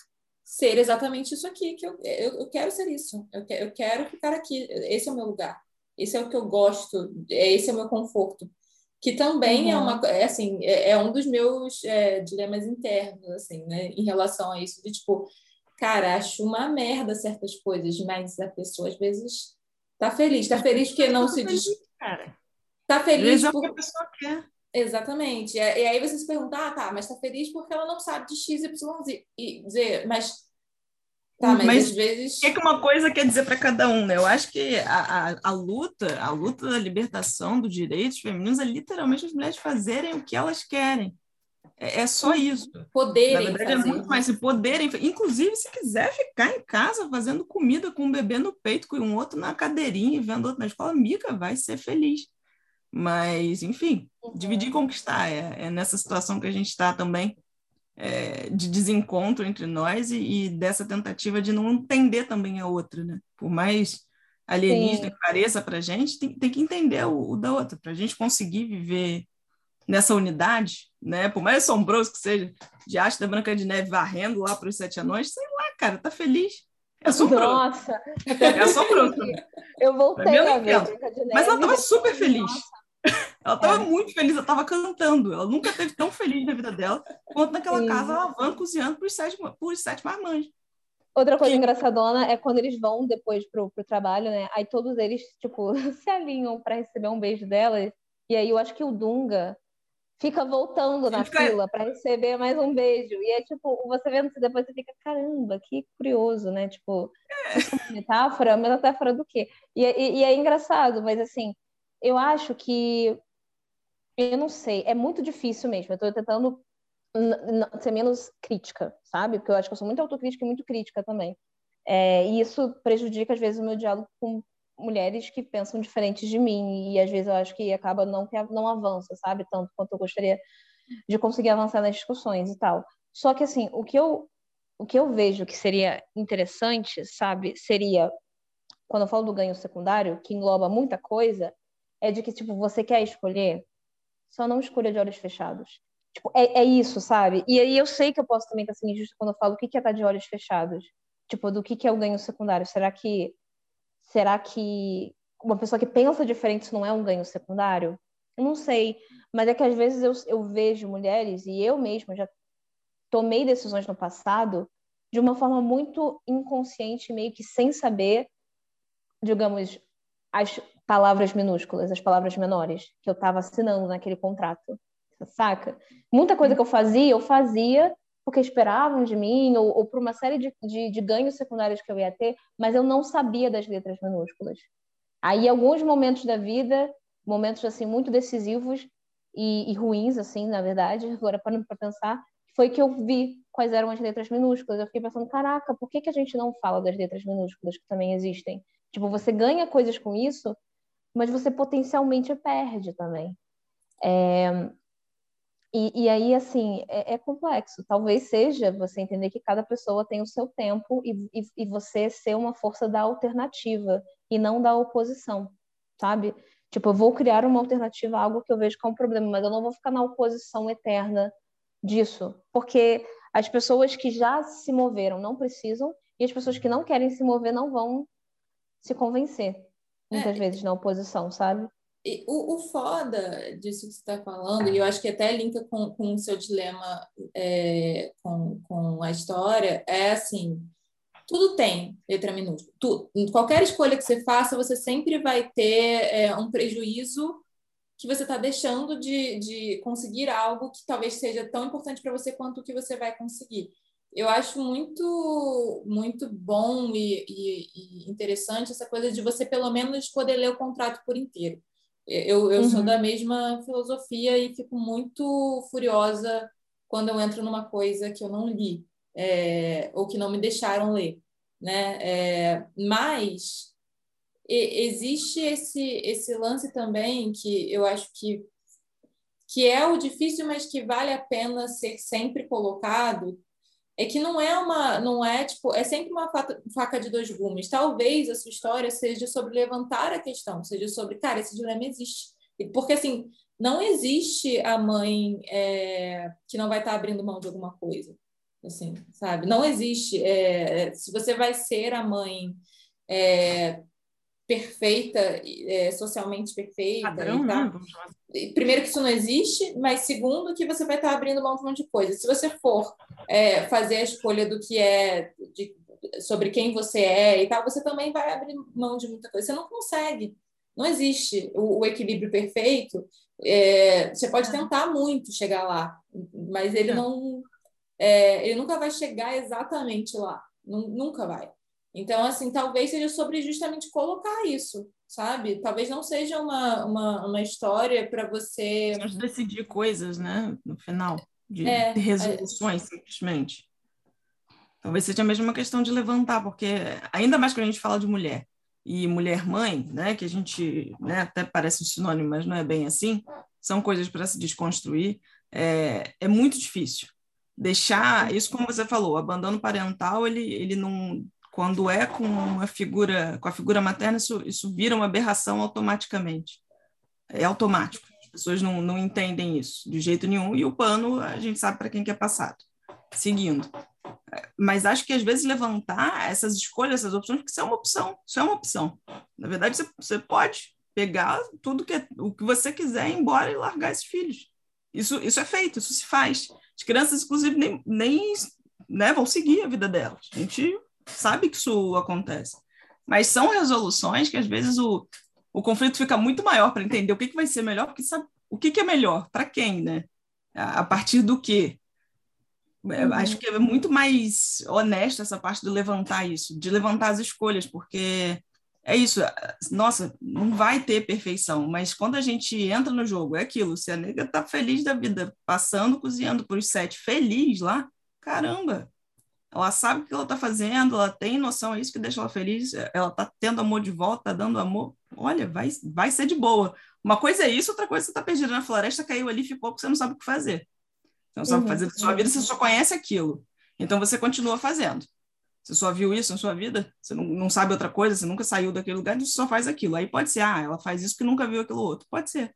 ser exatamente isso aqui, que eu, eu, eu quero ser isso, eu, que, eu quero ficar aqui, esse é o meu lugar, esse é o que eu gosto, esse é o meu conforto, que também é uhum. é uma, é, assim, é, é um dos meus é, dilemas internos, assim, né, em relação a isso, de tipo, cara, acho uma merda certas coisas, mas a pessoa às vezes Tá feliz, tá feliz porque não se diz. Cara. Tá feliz porque a pessoa quer. Exatamente. E aí você se pergunta, ah, tá, mas tá feliz porque ela não sabe de X, Y, Z. Mas. Tá, mas, mas às vezes. O que, é que uma coisa quer dizer para cada um, né? Eu acho que a, a, a, luta, a luta da libertação dos direitos femininos é literalmente as mulheres fazerem o que elas querem. É, é só isso. Poderem. Na verdade, fazer. é muito mais se poderem. Inclusive, se quiser ficar em casa fazendo comida com um bebê no peito, com um outro na cadeirinha e vendo outro na escola, mica, vai ser feliz. Mas, enfim, uhum. dividir e conquistar. É, é, nessa situação que a gente está também, é, de desencontro entre nós e, e, dessa tentativa de não entender também a outra, né? Por mais alienígena Sim. que pareça para a gente, tem, tem que entender o, o da outra, para a gente conseguir viver nessa unidade, né? Por mais assombroso que seja, de arte da Branca de Neve varrendo lá para os sete anões, sei lá, cara, tá feliz. É assombroso. Nossa! É assombroso. Eu voltei a ver Branca de Neve. Mas ela estava super feliz. Nossa. Ela estava é. muito feliz, ela estava cantando. Ela nunca teve tão feliz na vida dela quanto naquela Sim. casa lavando, cozinhando os sete, sete marmanjos. Outra coisa que... engraçadona é quando eles vão depois pro, pro trabalho, né? Aí todos eles, tipo, se alinham para receber um beijo dela. E aí eu acho que o Dunga fica voltando na fica... fila para receber mais um beijo. E é tipo, você vendo isso depois, você fica, caramba, que curioso, né? Tipo, é. é metáfora, metáfora do quê? E, e, e, é engraçado, mas assim, eu acho que. Eu não sei, é muito difícil mesmo. Eu estou tentando ser menos crítica, sabe? Porque eu acho que eu sou muito autocrítica e muito crítica também. É, e isso prejudica, às vezes, o meu diálogo com mulheres que pensam diferentes de mim e às vezes eu acho que acaba não não avança, sabe, tanto quanto eu gostaria de conseguir avançar nas discussões e tal. Só que assim, o que eu o que eu vejo que seria interessante, sabe, seria quando eu falo do ganho secundário, que engloba muita coisa, é de que tipo você quer escolher, só não escolha de olhos fechados. Tipo, é, é isso, sabe? E aí eu sei que eu posso também estar sendo injusto quando eu falo o que é estar de olhos fechados. Tipo, do que, que é o ganho secundário? Será que Será que uma pessoa que pensa diferente isso não é um ganho secundário? Eu não sei, mas é que às vezes eu, eu vejo mulheres, e eu mesma já tomei decisões no passado de uma forma muito inconsciente, meio que sem saber, digamos, as palavras minúsculas, as palavras menores que eu estava assinando naquele contrato, saca? Muita coisa que eu fazia, eu fazia porque esperavam de mim, ou, ou por uma série de, de, de ganhos secundários que eu ia ter, mas eu não sabia das letras minúsculas. Aí, alguns momentos da vida, momentos assim muito decisivos e, e ruins, assim, na verdade, agora para pensar, foi que eu vi quais eram as letras minúsculas. Eu fiquei pensando, caraca, por que, que a gente não fala das letras minúsculas que também existem? Tipo, você ganha coisas com isso, mas você potencialmente perde também. É... E, e, aí, assim, é, é, complexo. Talvez seja você entender que cada pessoa tem o seu tempo e, e, e, você ser uma força da alternativa e não da oposição, sabe? Tipo, eu vou criar uma alternativa a algo que eu vejo como problema, mas eu não vou ficar na oposição eterna disso, porque as pessoas que já se moveram não precisam e as pessoas que não querem se mover não vão se convencer, muitas é, vezes, na oposição, sabe? E o, o foda disso que você está falando, e eu acho que até linka com, com o seu dilema é, com, com a história, é assim: tudo tem letra minúscula. Tudo. Qualquer escolha que você faça, você sempre vai ter é, um prejuízo que você está deixando de, de conseguir algo que talvez seja tão importante para você quanto o que você vai conseguir. Eu acho muito muito bom e, e, e, interessante essa coisa de você pelo menos poder ler o contrato por inteiro. Eu, eu uhum. sou da mesma filosofia e fico muito furiosa quando eu entro numa coisa que eu não li é, ou que não me deixaram ler, né? É, mas existe esse, esse lance também que eu acho que, que é o difícil, mas que vale a pena ser sempre colocado, é que não é uma, não é tipo, é sempre uma faca de dois gumes. Talvez a sua história seja sobre levantar a questão, seja sobre, cara, esse dilema existe. Porque assim, não existe a mãe é, que não vai estar abrindo mão de alguma coisa, assim, sabe? Não existe. É, se você vai ser a mãe é, perfeita, é, socialmente perfeita. Padrão, tá... né? Primeiro que isso não existe, mas segundo que você vai estar abrindo mão de um monte de coisa. Se você for é, fazer a escolha do que é, de, sobre quem você é e tal, você também vai abrir mão de muita coisa. Você não consegue. Não existe o, o equilíbrio perfeito. É, você pode tentar muito chegar lá, mas ele é. não, é, ele nunca vai chegar exatamente lá. Nunca vai. Então, assim, talvez seja sobre justamente colocar isso, sabe? Talvez não seja uma, uma, uma história para você. decidir coisas, né? No final, de, é, de resoluções, é... simplesmente. Talvez seja mesmo uma questão de levantar, porque ainda mais quando a gente fala de mulher e mulher mãe, né? Que a gente né, até parece um sinônimo, mas não é bem assim. São coisas para se desconstruir. É, é muito difícil deixar isso como você falou, o abandono parental ele, ele não quando é com a figura, com a figura materna, isso, isso vira uma aberração automaticamente. É automático. As pessoas não, não entendem isso de jeito nenhum. E o pano, a gente sabe para quem que é passado. Seguindo. Mas acho que às vezes levantar essas escolhas, essas opções, porque isso é uma opção. Isso é uma opção. Na verdade, você, você pode pegar tudo que é, o que você quiser, ir embora e largar esses filhos. Isso, isso é feito, isso se faz. As crianças, inclusive, nem, nem né, vão seguir a vida delas. A gente sabe que isso acontece. Mas são resoluções que às vezes o, o conflito fica muito maior para entender o que, que vai ser melhor, porque sabe o que, que é melhor, para quem, né? A, a partir do quê? É, uhum. Acho que é muito mais honesto essa parte de levantar isso, de levantar as escolhas, porque é isso. Nossa, não vai ter perfeição, mas quando a gente entra no jogo, é aquilo. Se a nega tá feliz da vida, passando, cozinhando para os sete, feliz lá, caramba, ela sabe o que ela está fazendo, ela tem noção, é isso que deixa ela feliz, ela está tendo amor de volta, está dando amor. Olha, vai, vai ser de boa. Uma coisa é isso, outra coisa é você está perdida na floresta, caiu ali, ficou, porque você não sabe o que fazer. Você não sabe o que fazer da sua vida, você só conhece aquilo. Então você continua fazendo. Você só viu isso na sua vida, você não, não sabe outra coisa, você nunca saiu daquele lugar, você só faz aquilo. Aí pode ser, ah, ela faz isso que nunca viu aquilo outro. Pode ser.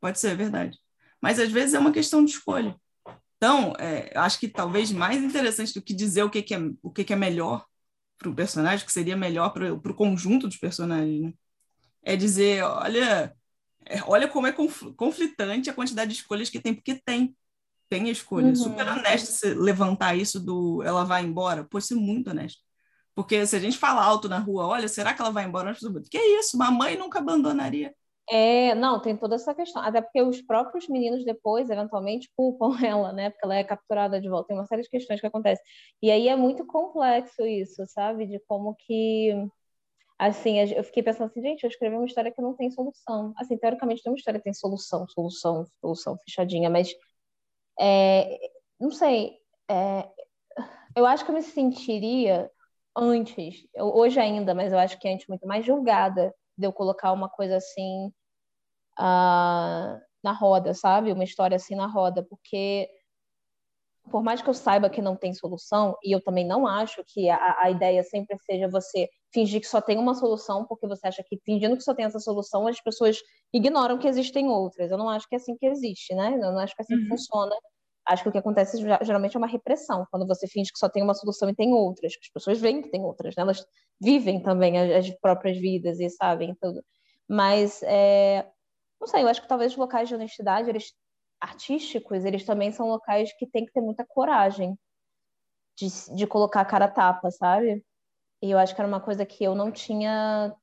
Pode ser, é verdade. Mas às vezes é uma questão de escolha. Então, é, acho que talvez mais interessante do que dizer o que, que é, o que, que é melhor para o personagem, que seria melhor para o conjunto dos personagens, né? é dizer, olha, é, olha como é conflitante a quantidade de escolhas que tem, porque tem. Tem escolha. Uhum. Super honesto você levantar isso do ela vai embora. Pode ser muito honesto. Porque se a gente fala alto na rua, olha, será que ela vai embora? Que é isso? Mamãe nunca abandonaria. É, não, tem toda essa questão. Até porque os próprios meninos depois, eventualmente, culpam ela, né? Porque ela é capturada de volta. Tem uma série de questões que acontecem. E aí é muito complexo isso, sabe? De como que. Assim, eu fiquei pensando assim, gente, eu escrevi uma história que não tem solução. Assim, teoricamente, tem uma história que tem solução, solução, solução fechadinha, mas. É, não sei. É, eu acho que eu me sentiria antes, hoje ainda, mas eu acho que antes muito mais julgada de eu colocar uma coisa assim uh, na roda, sabe? Uma história assim na roda, porque por mais que eu saiba que não tem solução, e eu também não acho que a, a ideia sempre seja você fingir que só tem uma solução, porque você acha que fingindo que só tem essa solução, as pessoas ignoram que existem outras. Eu não acho que é assim que existe, né? Eu não acho que é assim uhum. que funciona. Acho que o que acontece geralmente é uma repressão, quando você finge que só tem uma solução e tem outras. As pessoas veem que tem outras, né? elas vivem também as, as próprias vidas e sabem tudo. Mas, é, não sei, eu acho que talvez os locais de honestidade, eles artísticos, eles também são locais que tem que ter muita coragem de, de colocar a cara tapa, sabe? E eu acho que era uma coisa que eu não tinha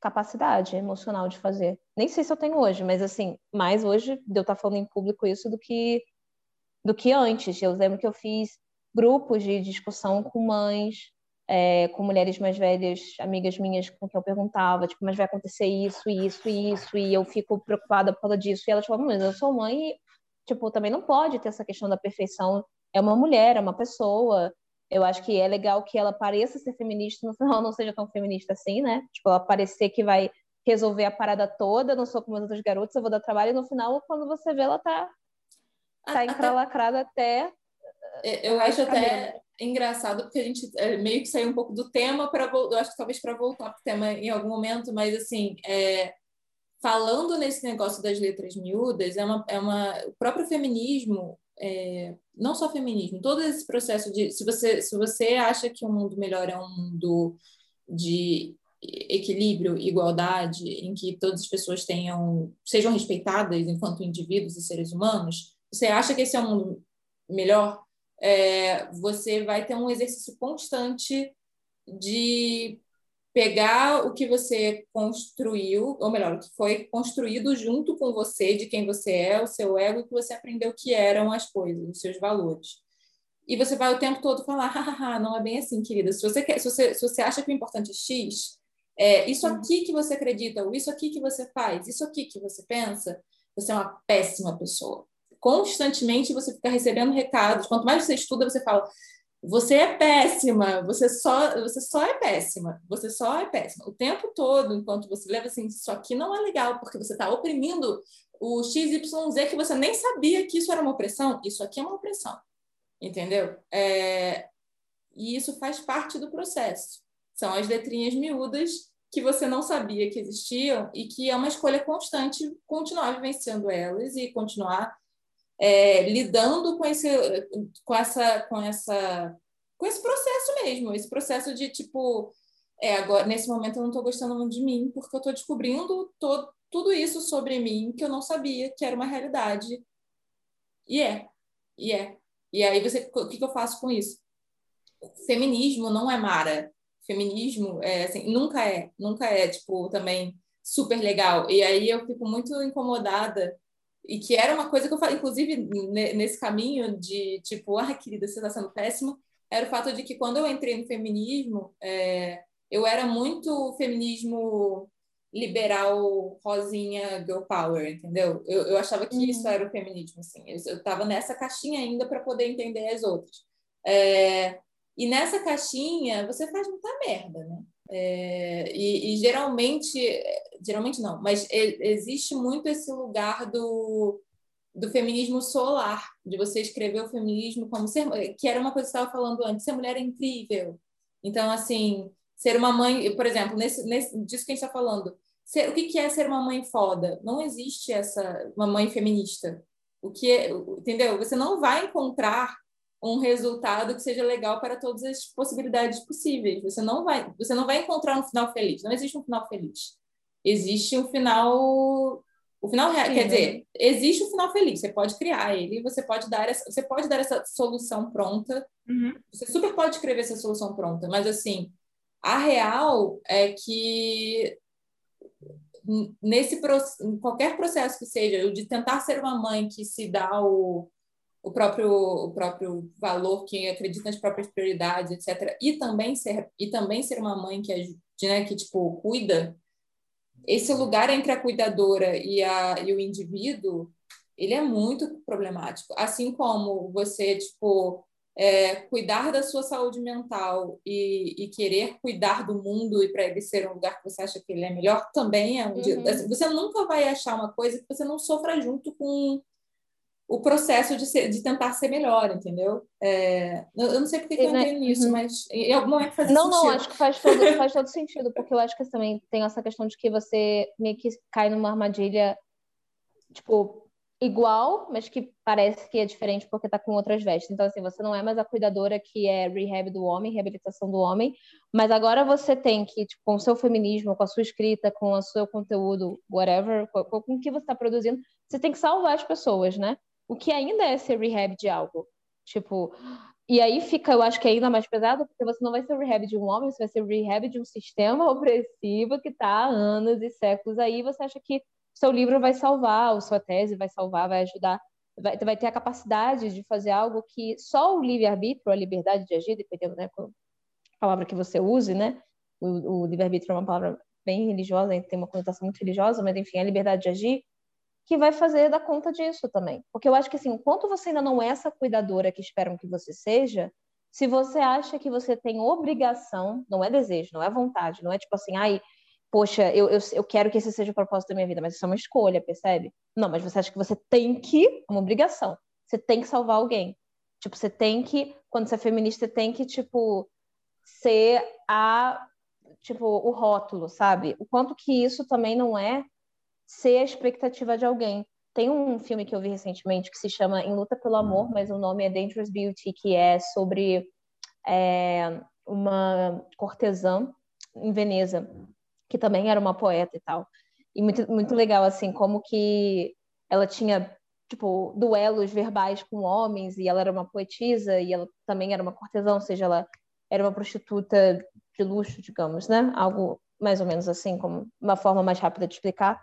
capacidade emocional de fazer. Nem sei se eu tenho hoje, mas assim, mais hoje de eu estar falando em público isso do que do que antes. Eu lembro que eu fiz grupos de discussão com mães, é, com mulheres mais velhas, amigas minhas, com quem eu perguntava, tipo, mas vai acontecer isso, isso, isso, e eu fico preocupada por causa disso. E elas falavam, mas eu sou mãe e, tipo, também não pode ter essa questão da perfeição. É uma mulher, é uma pessoa. Eu acho que é legal que ela pareça ser feminista, no final não seja tão feminista assim, né? Tipo, ela parecer que vai resolver a parada toda, não sou como as outras garotas, eu vou dar trabalho, e no final, quando você vê, ela tá tá encralacrada até. Eu acho até engraçado, porque a gente é, meio que saiu um pouco do tema para eu acho que talvez para voltar para o tema em algum momento, mas assim, é, falando nesse negócio das letras miúdas, é uma, é uma o próprio feminismo, é, não só feminismo, todo esse processo de se você se você acha que o um mundo melhor é um mundo de equilíbrio, igualdade, em que todas as pessoas tenham sejam respeitadas enquanto indivíduos e seres humanos, você acha que esse é um mundo melhor, é, você vai ter um exercício constante de pegar o que você construiu, ou melhor, o que foi construído junto com você, de quem você é, o seu ego, e que você aprendeu que eram as coisas, os seus valores. E você vai o tempo todo falar, hahaha, não é bem assim, querida. Se você, quer, se você, se você acha que o importante é X, é, isso uhum. aqui que você acredita, ou isso aqui que você faz, isso aqui que você pensa, você é uma péssima pessoa constantemente você fica recebendo recados. Quanto mais você estuda, você fala: você é péssima, você só, você só é péssima, você só é péssima. O tempo todo, enquanto você leva assim, isso aqui não é legal, porque você está oprimindo o XYZ que você nem sabia que isso era uma opressão, isso aqui é uma opressão. Entendeu? É... E isso faz parte do processo. São as letrinhas miúdas que você não sabia que existiam e que é uma escolha constante continuar vivenciando elas e continuar é, lidando com esse, com essa, com essa, com esse processo mesmo, esse processo de tipo, é, agora nesse momento eu não estou gostando muito de mim porque eu estou descobrindo todo, tudo isso sobre mim que eu não sabia que era uma realidade e é, e é. E aí você, o que, que eu faço com isso? Feminismo não é Mara. Feminismo é assim, nunca é, nunca é tipo também super legal. E aí eu fico muito incomodada e que era uma coisa que eu falei, inclusive nesse caminho de tipo, ah, querida, você está sendo péssima, era o fato de que quando eu entrei no feminismo, é, eu era muito feminismo liberal, rosinha, girl power, entendeu? Eu, eu achava que uhum. isso era o feminismo, assim. Eu estava nessa caixinha ainda para poder entender as outras. É, e nessa caixinha você faz muita merda, né? É, e, e, geralmente, geralmente não, mas existe muito esse lugar do, do feminismo solar, de você escrever o feminismo como ser, que era uma coisa que você estava falando antes, ser mulher é incrível. Então, assim, ser uma mãe, por exemplo, nesse, nesse, disso que a gente está falando, ser, o que, é ser uma mãe foda? Não existe essa uma mãe feminista. O que é, entendeu? Você não vai encontrar um resultado que seja legal para todas as possibilidades possíveis. Você não vai, você não vai encontrar um final feliz. Não existe um final feliz. Existe um final o final real, quer dizer, existe um final feliz. Você pode criar ele, você pode dar essa, você pode dar essa solução pronta. Uhum. Você super pode escrever essa solução pronta, mas assim, a real é que nesse em qualquer processo que seja, de tentar ser uma mãe que se dá o, o próprio o próprio valor, que acredita nas próprias prioridades, etc. E também ser e também ser uma mãe que né, que tipo cuida. Esse lugar entre a cuidadora e a e o indivíduo, ele é muito problemático. Assim como você tipo é, cuidar da sua saúde mental e, e querer cuidar do mundo e para ele ser um lugar que você acha que ele é melhor também é um uhum. assim, você nunca vai achar uma coisa que você não sofra junto com o processo de, ser, de tentar ser melhor, entendeu? É, eu não sei porque que eu né, entrei nisso, uhum. mas em algum momento faz não, sentido. Não, não, acho que faz todo, faz todo sentido, porque eu acho que também tem essa questão de que você meio que cai numa armadilha, tipo, igual, mas que parece que é diferente porque está com outras vestes. Então, assim, você não é mais a cuidadora que é rehab do homem, reabilitação do homem, mas agora você tem que, tipo, com o seu feminismo, com a sua escrita, com o seu conteúdo, whatever, com, com o que você está produzindo, você tem que salvar as pessoas, né? O que ainda é ser rehab de algo. Tipo, e aí fica, eu acho que é ainda mais pesado, porque você não vai ser rehab de um homem, você vai ser rehab de um sistema opressivo que está há anos e séculos aí, você acha que seu livro vai salvar, ou sua tese vai salvar, vai ajudar, vai, vai ter a capacidade de fazer algo que só o livre-arbítrio, a liberdade de agir, dependendo da né, palavra que você use, né? O, o livre-arbítrio é uma palavra bem religiosa, tem uma conotação muito religiosa, mas enfim, a liberdade de agir, que vai fazer dar conta disso também. Porque eu acho que assim, enquanto você ainda não é essa cuidadora que esperam que você seja, se você acha que você tem obrigação, não é desejo, não é vontade, não é tipo assim, ai, poxa, eu, eu, eu quero que esse seja o propósito da minha vida, mas isso é uma escolha, percebe? Não, mas você acha que você tem que, é uma obrigação, você tem que salvar alguém. Tipo, você tem que, quando você é feminista, você tem que, tipo, ser a, tipo, o rótulo, sabe? O quanto que isso também não é ser a expectativa de alguém. Tem um filme que eu vi recentemente que se chama Em Luta pelo Amor, mas o nome é Dangerous Beauty, que é sobre é, uma cortesã em Veneza que também era uma poeta e tal. E muito, muito legal, assim, como que ela tinha, tipo, duelos verbais com homens, e ela era uma poetisa, e ela também era uma cortesã, ou seja, ela era uma prostituta de luxo, digamos, né? Algo mais ou menos assim, como uma forma mais rápida de explicar.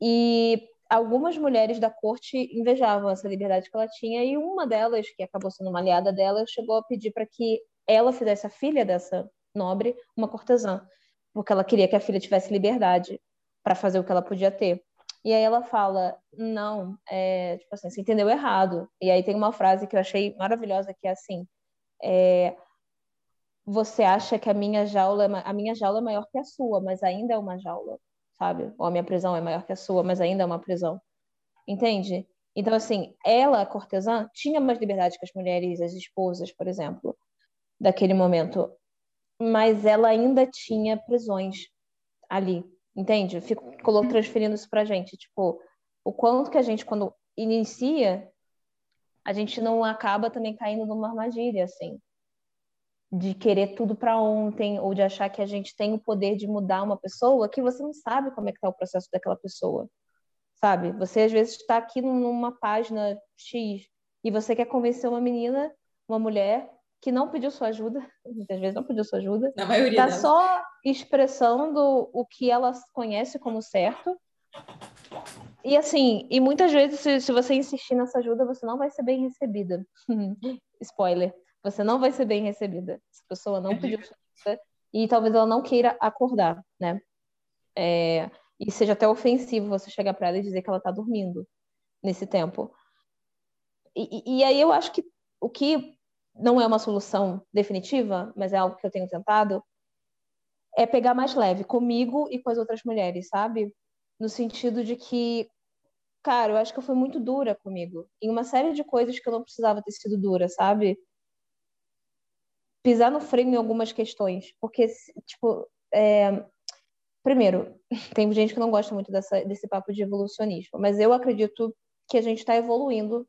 E algumas mulheres da corte invejavam essa liberdade que ela tinha, e uma delas, que acabou sendo uma aliada dela, chegou a pedir para que ela fizesse a filha dessa nobre uma cortesã porque ela queria que a filha tivesse liberdade para fazer o que ela podia ter. E aí ela fala, não, é, tipo assim, você entendeu errado. E aí tem uma frase que eu achei maravilhosa que é assim, é, você acha que a minha jaula, é a minha jaula é maior que a sua, mas ainda é uma jaula, sabe? Ou a minha prisão é maior que a sua, mas ainda é uma prisão. Entende? Então, assim, ela, cortesã, tinha mais liberdade que as mulheres, as esposas, por exemplo, daquele momento mas ela ainda tinha prisões ali, entende? Fico transferindo isso pra gente, tipo, o quanto que a gente, quando inicia, a gente não acaba também caindo numa armadilha, assim, de querer tudo para ontem, ou de achar que a gente tem o poder de mudar uma pessoa que você não sabe como é que tá o processo daquela pessoa, sabe? Você, às vezes, está aqui numa página X e você quer convencer uma menina, uma mulher, que não pediu sua ajuda, muitas vezes não pediu sua ajuda. Na maioria. Está só expressando o que ela conhece como certo. E assim, e muitas vezes, se, se você insistir nessa ajuda, você não vai ser bem recebida. Spoiler. Você não vai ser bem recebida. Essa pessoa não pediu ajuda e talvez ela não queira acordar, né? É, e seja até ofensivo você chegar para ela e dizer que ela está dormindo nesse tempo. E, e, aí eu acho que o que não é uma solução definitiva, mas é algo que eu tenho tentado, é pegar mais leve comigo e com as outras mulheres, sabe? No sentido de que, cara, eu acho que eu fui muito dura comigo. Em uma série de coisas que eu não precisava ter sido dura, sabe? Pisar no freio em algumas questões. Porque, tipo, é... primeiro, tem gente que não gosta muito dessa, desse papo de evolucionismo, mas eu acredito que a gente está evoluindo,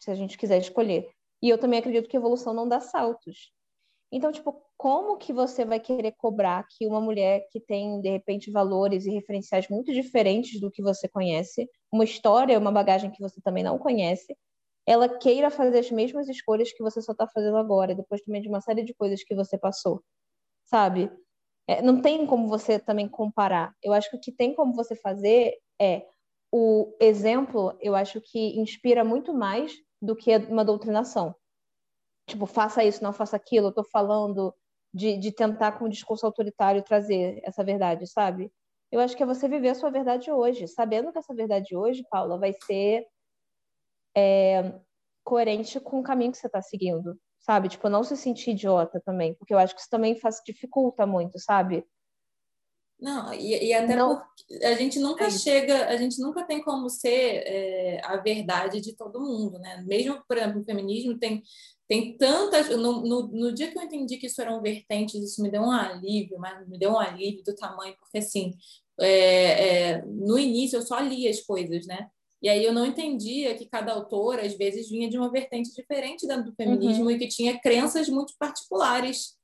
se a gente quiser escolher. E eu também acredito que evolução não dá saltos. Então, tipo, como que você vai querer cobrar que uma mulher que tem, de repente, valores e referenciais muito diferentes do que você conhece, uma história, uma bagagem que você também não conhece, ela queira fazer as mesmas escolhas que você só está fazendo agora, depois também de uma série de coisas que você passou, sabe? é, não tem como você também comparar. Eu acho que o que tem como você fazer é o exemplo, eu acho que inspira muito mais do que uma doutrinação. Tipo, faça isso, não faça aquilo. Eu tô falando de, de tentar, com o discurso autoritário, trazer essa verdade, sabe? Eu acho que é você viver a sua verdade hoje, sabendo que essa verdade hoje, Paula, vai ser é, coerente com o caminho que você está seguindo, sabe? Tipo, não se sentir idiota também, porque eu acho que isso também faz, dificulta muito, sabe? Não, e, e até não, porque a gente nunca é chega, a gente nunca tem como ser é, a verdade de todo mundo, né? Mesmo, por exemplo, o feminismo tem, tem tantas. No, no, no, dia que eu entendi que isso eram vertentes, isso me deu um alívio, mas me deu um alívio do tamanho, porque assim, é, é, no início eu só lia as coisas, né? E aí eu não entendia que cada autor, às vezes, vinha de uma vertente diferente dentro do feminismo uhum. e que tinha crenças muito particulares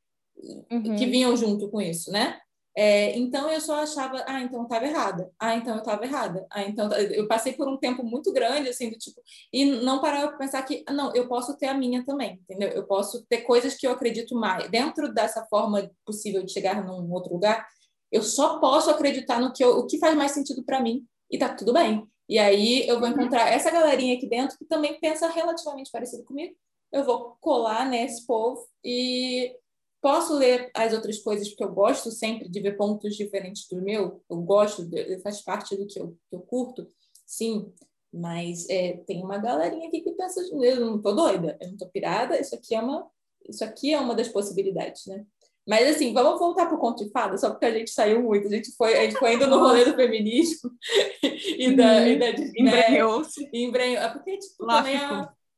uhum. que vinham junto com isso, né? É, então eu só achava, ah, então eu estava errada, ah, então eu estava errada, ah, então eu passei por um tempo muito grande assim do tipo e não parava para pensar que não, eu posso ter a minha também, entendeu? Eu posso ter coisas que eu acredito mais dentro dessa forma possível de chegar num outro lugar. Eu só posso acreditar no que eu, o que faz mais sentido para mim e tá tudo bem. E aí eu vou uhum. encontrar essa galerinha aqui dentro que também pensa relativamente parecido comigo. Eu vou colar nesse povo e Posso ler as outras coisas, porque eu gosto sempre de ver pontos diferentes do meu, eu gosto, faz parte do que eu, que eu curto, sim, mas é, tem uma galerinha aqui que pensa, eu não tô doida, eu não tô pirada, isso aqui é uma, isso aqui é uma das possibilidades, né? Mas assim, vamos voltar para o conto de fada, só porque a gente saiu muito, a gente foi, a gente foi indo no rolê do feminismo e da, uhum. e da embrenhou-se. Embrenhou. É porque, tipo, Lá também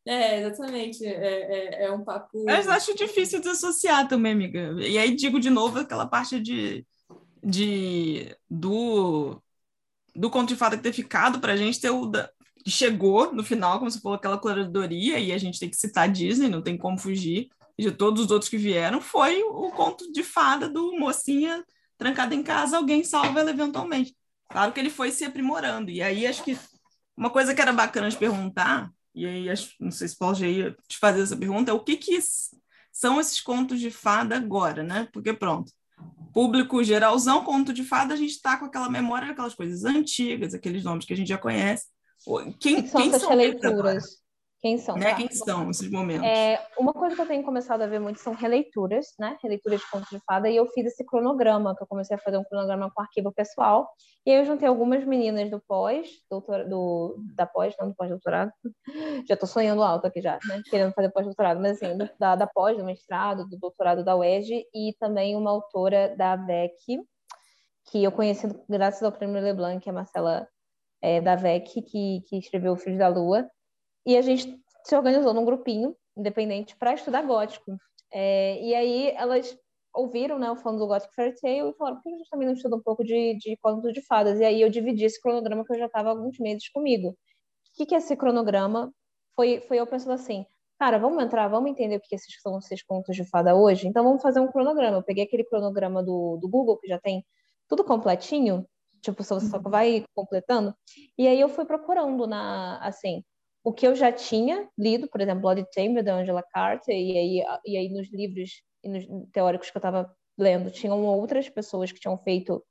é, é, exatamente. É, é, é um papo. Mas acho difícil desassociar também, amiga. E aí digo de novo aquela parte de, de do, do conto de fada ter ficado para a gente ter o. Da, chegou no final, como você falou, aquela curadoria, e a gente tem que citar a Disney, não tem como fugir de todos os outros que vieram, foi o conto de fada do mocinha trancada em casa, alguém salva ela eventualmente. Claro que ele foi se aprimorando. E aí acho que uma coisa que era bacana de perguntar e aí, não sei se Paulo já ia te fazer essa pergunta, o que, que são esses contos de fada agora, né? Porque pronto, público geralzão, conto de fada, a gente está com aquela memória daquelas coisas antigas, aqueles nomes que a gente já conhece. Quem, são quem essas são releituras? Quem são? Né? Tá? Quem são esses momentos? É, uma coisa que eu tenho começado a ver muito são releituras, né? Releituras de contos de fada, e eu fiz esse cronograma, que eu comecei a fazer um cronograma com arquivo pessoal, e aí eu juntei algumas meninas do pós, doutor, do, da pós, não do pós-doutorado, já tô sonhando alto aqui já, né? Querendo fazer pós-doutorado, mas assim, da, da pós, do mestrado, do doutorado da UERJ, e também uma autora da VEC, que eu conheci graças ao Prêmio Leblanc, que é a Marcela é, da VEC, que, que escreveu O Filho da Lua, e a gente se organizou num grupinho independente para estudar gótico. É, e aí elas ouviram né, o falando do Gothic Fairy Tale e falaram, por que a gente também não estuda um pouco de, de contos de fadas? E aí eu dividi esse cronograma que eu já estava há alguns meses comigo. O que, que é esse cronograma? Foi, foi eu pensando assim, cara, vamos entrar, vamos entender o que esses são esses contos de fada hoje? Então vamos fazer um cronograma. Eu peguei aquele cronograma do, do Google, que já tem tudo completinho, tipo, você só vai completando, e aí eu fui procurando na, assim, o que eu já tinha lido, por exemplo, Blood Chamber, da Angela Carter, e aí, e aí nos livros e nos teóricos que eu estava lendo, tinham outras pessoas que tinham feito,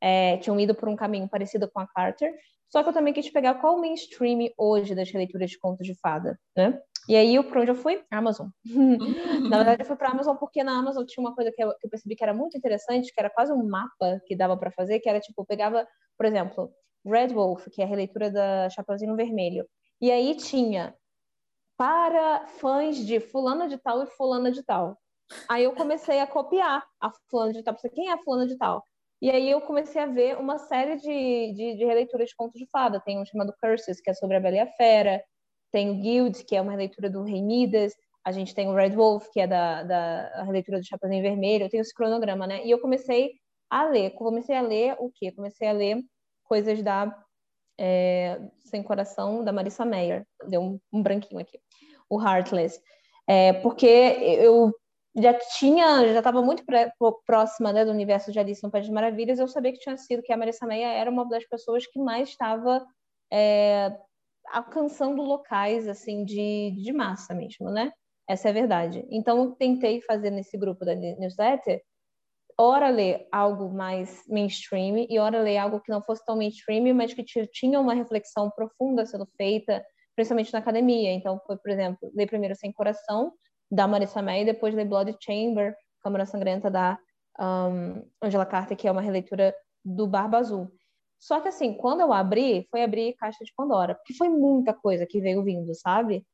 é, tinham ido por um caminho parecido com a Carter, só que eu também quis pegar qual o mainstream hoje das releituras de contos de fada, né? E aí, para onde eu fui? Amazon. na verdade, eu fui para Amazon porque na Amazon tinha uma coisa que eu, que eu, percebi que era muito interessante, que era quase um mapa que dava para fazer, que era tipo, eu pegava, por exemplo, Red Wolf, que é a releitura da Chapeuzinho Vermelho. E aí tinha para fãs de fulana de tal e fulana de tal. Aí eu comecei a copiar a fulana de tal, para quem é a fulana de tal. E aí eu comecei a ver uma série de, de, de releituras de contos de fada. Tem um chamado Curses, que é sobre a Bela e a Fera. Tem o Guild, que é uma releitura do Rei Midas. A gente tem o Red Wolf, que é da, da releitura do Chapeuzinho Vermelho. Tenho esse cronograma, né? E eu comecei a ler. Comecei a ler o quê? Comecei a ler coisas da é, Sem Coração, da Marissa Meyer. Deu um, um branquinho aqui. O Heartless. É, porque eu já tinha, já estava muito pré, próxima né, do universo de Alice no País das Maravilhas, eu sabia que tinha sido que a Marissa Meyer era uma das pessoas que mais estava é, alcançando locais assim de, de massa mesmo, né? Essa é a verdade. Então, tentei fazer nesse grupo da newsletter ora ler algo mais mainstream e ora ler algo que não fosse tão mainstream, mas que tinha uma reflexão profunda sendo feita, principalmente na academia. Então, foi, por exemplo, ler primeiro Sem Coração, da Marissa May, e depois ler Blood Chamber, Câmara Sangrenta, da um, Angela Carter, que é uma releitura do Barba Azul. Só que, assim, quando eu abri, foi abrir Caixa de Pandora, porque foi muita coisa que veio vindo, sabe?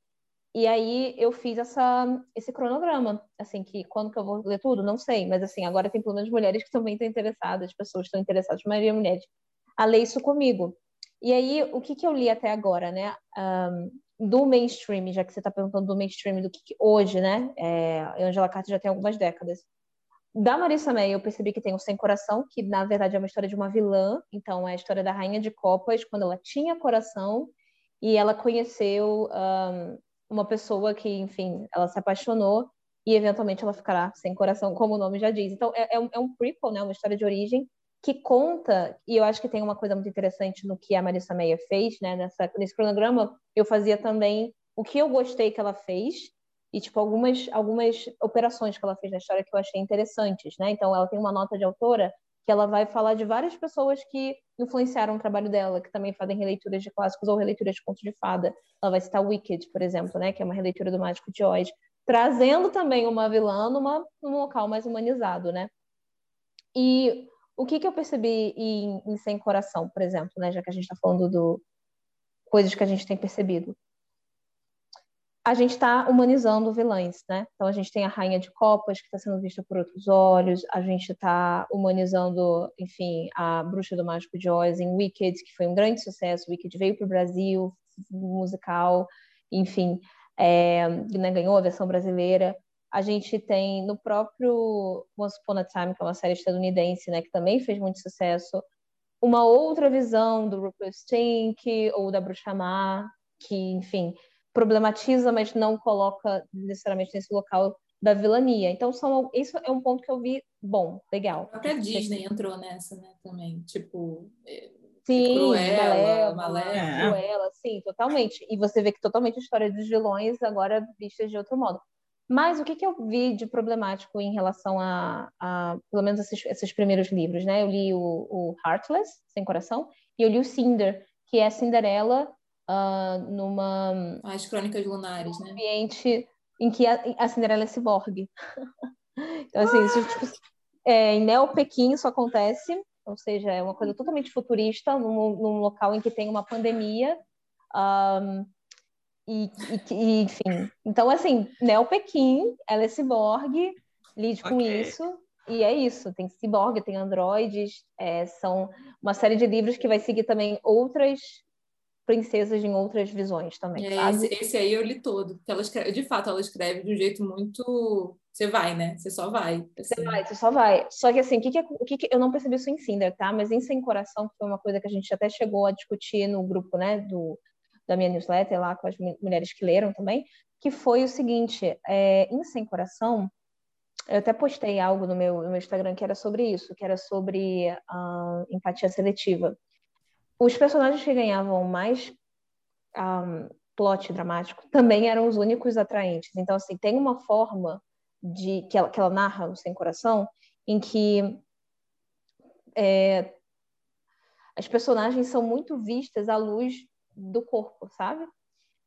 E aí eu fiz essa, esse cronograma, assim, que quando que eu vou ler tudo, não sei, mas assim, agora tem pelo menos mulheres que também estão interessadas, pessoas que estão interessadas, maioria mulheres, a ler isso comigo. E aí, o que que eu li até agora, né? Um, do mainstream, já que você está perguntando do mainstream, do que, que hoje, né? É, Angela Carter já tem algumas décadas. Da Marissa May, eu percebi que tem o Sem Coração, que na verdade é uma história de uma vilã, então é a história da Rainha de Copas, quando ela tinha coração e ela conheceu um, uma pessoa que, enfim, ela se apaixonou e eventualmente ela ficará sem coração, como o nome já diz. Então, é, é, um, é um prequel, né, uma história de origem que conta, e eu acho que tem uma coisa muito interessante no que a Marissa Meyer fez, né, nessa, nesse cronograma, eu fazia também o que eu gostei que ela fez, e, tipo, algumas, algumas operações que ela fez na história que eu achei interessantes, né, então ela tem uma nota de autora que ela vai falar de várias pessoas que influenciaram o trabalho dela, que também fazem releituras de clássicos ou releituras de contos de fada. Ela vai citar Wicked, por exemplo, né, que é uma releitura do Mágico de Oz, trazendo também uma vilã numa, num local mais humanizado, né? E o que, que eu percebi em, em Sem Coração, por exemplo, né, já que a gente está falando do coisas que a gente tem percebido? A gente está humanizando vilãs, né? Então a gente tem a Rainha de Copas que está sendo vista por outros olhos, a gente está humanizando, enfim, a Bruxa do Mágico de Oz em Wicked, que foi um grande sucesso. Wicked veio para o Brasil, musical, enfim, é, né, ganhou a versão brasileira. A gente tem no próprio Once Upon a Time, que é uma série estadunidense, né, que também fez muito sucesso, uma outra visão do Rupert Stink ou da Bruxa Má, que, enfim, problematiza, mas não coloca necessariamente nesse local da vilania. Então, são, isso é um ponto que eu vi bom, legal. A própria Disney entrou nessa, né, também. Tipo, é, sim, Cruella, Malévola, Cruella, sim, totalmente. E você vê que totalmente a história dos vilões agora vistas de outro modo. Mas o que, que eu vi de problemático em relação a, a pelo menos, esses, esses, primeiros livros, né? Eu li o, o Heartless, Sem Coração, e eu li o Cinder, que é a Cinderela uh, numa. As Crônicas Lunares, né? ambiente em que a, a Cinderela é ciborgue. então, assim, isso, tipo, é, em Neo Pequim isso acontece, ou seja, é uma coisa totalmente futurista, num, num local em que tem uma pandemia. Um, e, e, e, enfim, então assim, Neo Pequim, ela é ciborgue, lide com okay. isso, e é isso, tem ciborgue, tem androides, é, são uma série de livros que vai seguir também outras princesas em outras visões também. É, esse, esse, aí eu li todo, ela escreve, de fato, ela escreve de um jeito muito. Você vai, né? Você só vai. Assim. Você vai, você só vai. Só que assim, o que, que, que, que eu não percebi isso em Cinder, tá? Mas em Sem Coração, que foi uma coisa que a gente até chegou a discutir no grupo, né, do, da minha newsletter lá com as mulheres que leram também, que foi o seguinte: é, em Sem Coração, eu até postei algo no meu, no meu Instagram que era sobre isso, que era sobre uh, empatia seletiva os personagens que ganhavam mais um, plot dramático também eram os únicos atraentes. Então, assim, tem uma forma de que ela, que ela narra no Sem Coração em que é, as personagens são muito vistas à luz do corpo, sabe?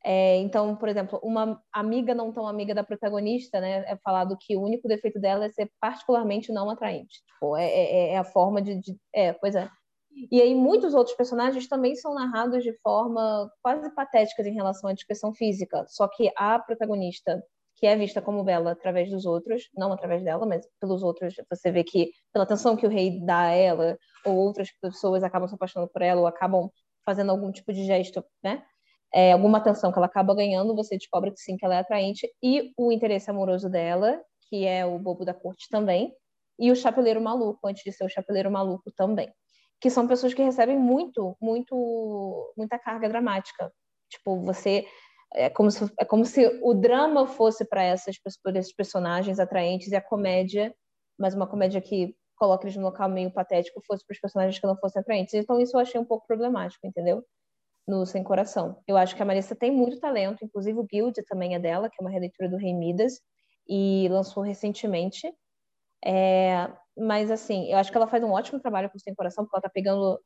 É, então, por exemplo, uma amiga não tão amiga da protagonista, né, é falado que o único defeito dela é ser particularmente não atraente. Tipo, é, é, é a forma de, de, É, pois é. E aí muitos outros personagens também são narrados de forma quase patética em relação à descrição física, só que a protagonista, que é vista como bela através dos outros, não através dela, mas pelos outros, você vê que pela atenção que o rei dá a ela, ou outras pessoas acabam se apaixonando por ela, ou acabam fazendo algum tipo de gesto, né? É, alguma atenção que ela acaba ganhando, você descobre que sim, que ela é atraente, e o interesse amoroso dela, que é o bobo da corte também, e o chapeleiro maluco, antes de ser o chapeleiro maluco também que são pessoas que recebem muito, muito, muita carga dramática. Tipo, você é como se, é como se o drama fosse para essas esses personagens atraentes e a comédia, mas uma comédia que coloca eles num local meio patético, fosse para os personagens que não fossem atraentes. Então isso eu achei um pouco problemático, entendeu? No Sem Coração. Eu acho que a Marissa tem muito talento, inclusive o Guild também é dela, que é uma releitura do Rei Midas, e lançou recentemente. É, mas assim, eu acho que ela faz um ótimo trabalho com o Sem Coração, porque ela tá pegando,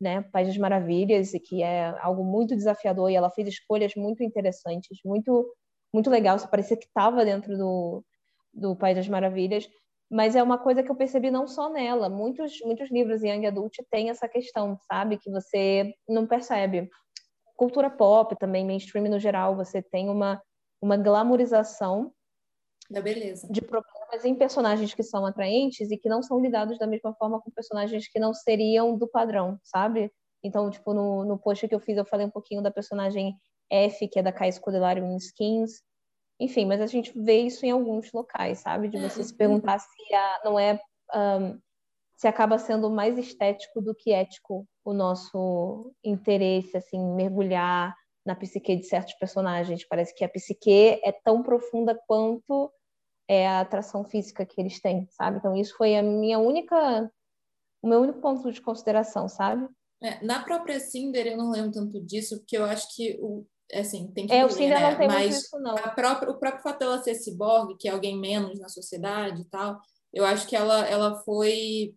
né, Páginas Maravilhas, e que é algo muito desafiador, e ela fez escolhas muito interessantes, muito muito legal, isso parecia que estava dentro do, do País das Maravilhas, mas é uma coisa que eu percebi não só nela, muitos muitos livros em Young Adult têm essa questão, sabe, que você não percebe. Cultura pop também, mainstream no geral, você tem uma uma glamorização da beleza. De problemas em personagens que são atraentes e que não são lidados da mesma forma com personagens que não seriam do padrão, sabe? Então, tipo, no, no post que eu fiz, eu falei um pouquinho da personagem F, que é da Kai Scodelario em Skins. Enfim, mas a gente vê isso em alguns locais, sabe? De você se perguntar se a, não é. Um, se acaba sendo mais estético do que ético o nosso interesse, assim, mergulhar na psique de certos personagens. Parece que a psique é tão profunda quanto é a atração física que eles têm, sabe? Então isso foi a minha única, o meu único ponto de consideração, sabe? É, na própria Cinder eu não lembro tanto disso, porque eu acho que o assim, tem que é, ler, o Cinder né? não tem Mas isso, não. A própria, o próprio fato dela ser ciborgue, que é alguém menos na sociedade e tal, eu acho que ela, ela foi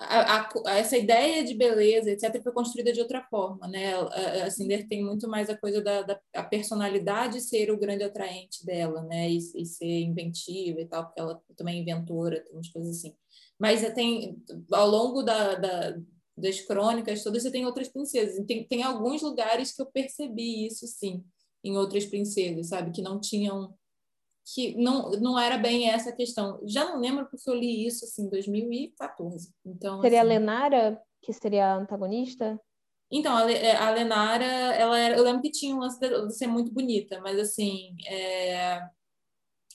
a, a, essa ideia de beleza, etc., foi construída de outra forma, né? A, Cinder tem muito mais a coisa da, da a personalidade ser o grande atraente dela, né? E, e, ser inventiva e tal, porque ela também é inventora, tem umas coisas assim. Mas tem, ao longo da, da, das crônicas todas, você tem outras princesas. Tem, tem alguns lugares que eu percebi isso, sim, em outras princesas, sabe? Que não tinham que não, não era bem essa questão. Já não lembro porque eu li isso assim, em 2014. Então, seria assim... a Lenara, que seria a antagonista? Então, a, é, a Lenara, ela era, eu lembro que tinha um lance de ser muito bonita, mas assim, é...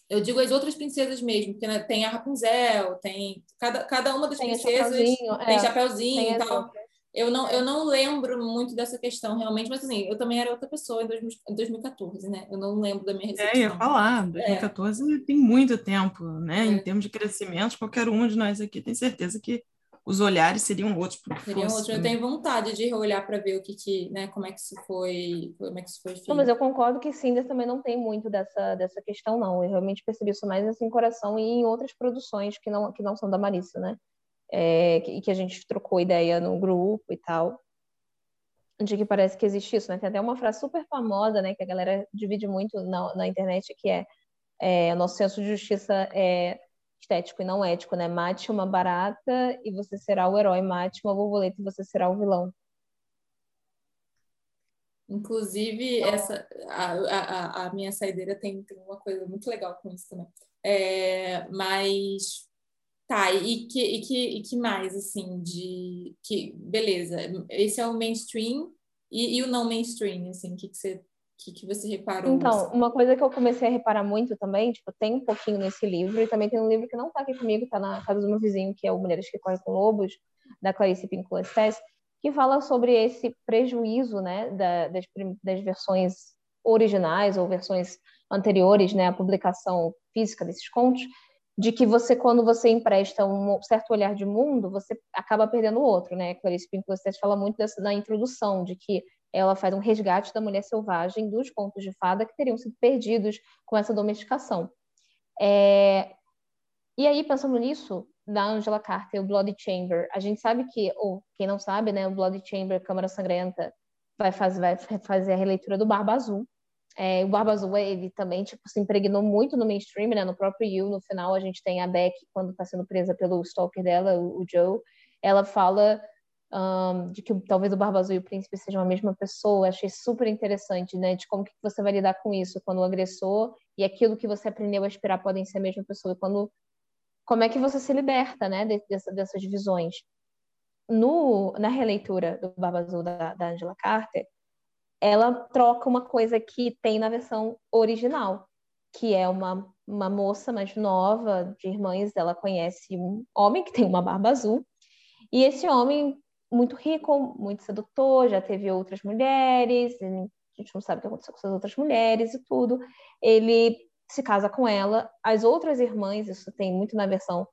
eu digo as outras princesas mesmo, porque né, tem a Rapunzel, tem cada, cada uma das tem princesas chapeuzinho, tem é, chapeuzinho tem e tal. Outras. Eu não, eu não lembro muito dessa questão realmente, mas assim, eu também era outra pessoa em 2014, né? Eu não lembro da minha recepção. É, ia falar, 2014 é. tem muito tempo, né? É. Em termos de crescimento, qualquer um de nós aqui tem certeza que os olhares seriam outros. Seriam outros. Eu tenho vontade de olhar para ver o que, que, né? Como é que isso foi, como é que isso foi feito. Não, mas eu concordo que Cinder também não tem muito dessa, dessa questão, não. Eu realmente percebi isso mais assim, em Coração e em outras produções que não, que não são da Marissa, né? É, que, que a gente trocou ideia no grupo e tal, de que parece que existe isso, né? Tem até uma frase super famosa, né, que a galera divide muito na, na internet, que é, é nosso senso de justiça é estético e não ético, né? Mate uma barata e você será o herói, mate uma borboleta e você será o vilão. Inclusive, essa, a, a, a minha saideira tem, tem uma coisa muito legal com isso também. É, mas Tá, e que, e que, e que mais, assim, de... que Beleza, esse é o mainstream e, e o não mainstream, assim, o que, que você que, que você reparou? Então, uma coisa que eu comecei a reparar muito também, tipo, tem um pouquinho nesse livro, e também tem um livro que não tá aqui comigo, tá na casa do meu vizinho, que é o Mulheres que Correm com Lobos, da Clarice Pinkola Estes, que fala sobre esse prejuízo, né, da, das, das versões originais ou versões anteriores, né, à publicação física desses contos, de que você, quando você empresta um certo olhar de mundo, você acaba perdendo o outro, né? Clarice Pinkola fala muito dessa, na introdução, de que ela faz um resgate da mulher selvagem dos contos de fada que teriam sido perdidos com essa domesticação. É... E aí, pensando nisso, da Angela Carter, o Bloody Chamber, a gente sabe que, ou quem não sabe, né, o Bloody Chamber, Câmara Sangrenta, vai vai fazer a releitura do Barba Azul, é, o Barba Azul, ele também tipo, se impregnou muito no mainstream, né? No próprio You, no final, a gente tem a Beck, quando está sendo presa pelo stalker dela, o, o Joe. Ela fala um, de que talvez o Barba Azul e o príncipe sejam a mesma pessoa. Achei super interessante, né? De como que você vai lidar com isso, quando o agressor e aquilo que você aprendeu a esperar podem ser a mesma pessoa. E quando, como é que você se liberta, né? Dessa, dessas visões. No, na releitura do Barba Azul da, da Angela Carter, ela troca uma coisa que tem na versão original, que é uma, uma moça mais nova, de irmãs, ela conhece um homem que tem uma barba azul, e esse homem, muito rico, muito sedutor, já teve outras mulheres, a gente não sabe o que aconteceu com essas outras mulheres e tudo, ele se casa com ela, as outras irmãs, isso tem muito na versão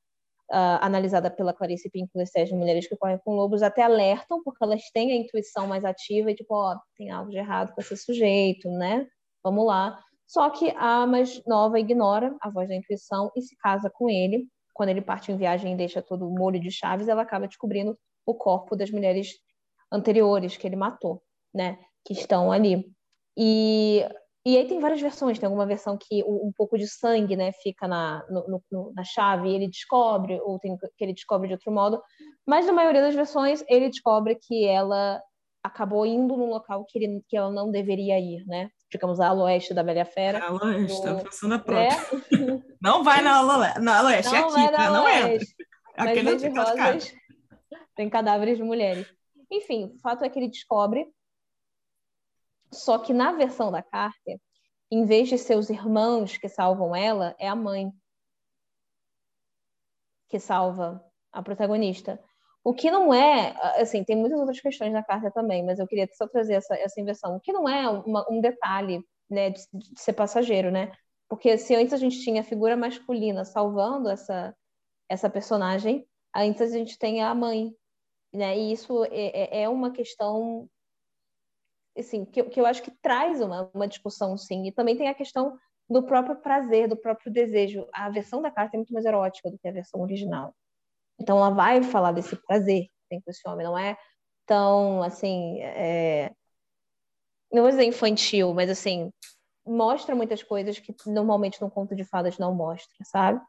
uh, analisada pela Clarice Pinkola de Mulheres que Correm com Lobos, até alertam, porque elas têm a intuição mais ativa e tipo, ó, tem algo de errado com esse sujeito, né? Vamos lá. Só que a mais nova ignora a voz da intuição e se casa com ele, quando ele parte em viagem e deixa todo o molho de chaves, ela acaba descobrindo o corpo das mulheres anteriores que ele matou, né? Que estão ali. E, e aí tem várias versões. Tem alguma versão que um, pouco de sangue, né, fica na, no, no, na chave e ele descobre, ou tem que ele descobre de outro modo. Mas na maioria das versões ele descobre que ela acabou indo num local que, ele, que ela não deveria ir, né? Digamos, a oeste da Bela Fera. A oeste, no... a função da própria. É? Não vai na, na oeste, não é aqui, tá? Não entra. Aquele é rosas, tem cadáveres de mulheres. Enfim, o fato é que ele descobre, só que na versão da Carter, em vez de ser os irmãos que salvam ela, é a mãe que salva a protagonista. O que não é, assim, tem muitas outras questões na carta também, mas eu queria só trazer essa, essa inversão. O que não é uma, um detalhe, né, de, de, ser passageiro, né? Porque se antes a gente tinha a figura masculina salvando essa, essa personagem, antes a gente tem a mãe, né? E isso é, é, é uma questão, assim, que, que eu acho que traz uma, uma discussão, sim. E também tem a questão do próprio prazer, do próprio desejo. A versão da carta é muito mais erótica do que a versão original. Então ela vai falar desse prazer que tem com esse homem, não é tão assim, é... não vou dizer infantil, mas assim, mostra muitas coisas que normalmente no conto de fadas não mostra, sabe?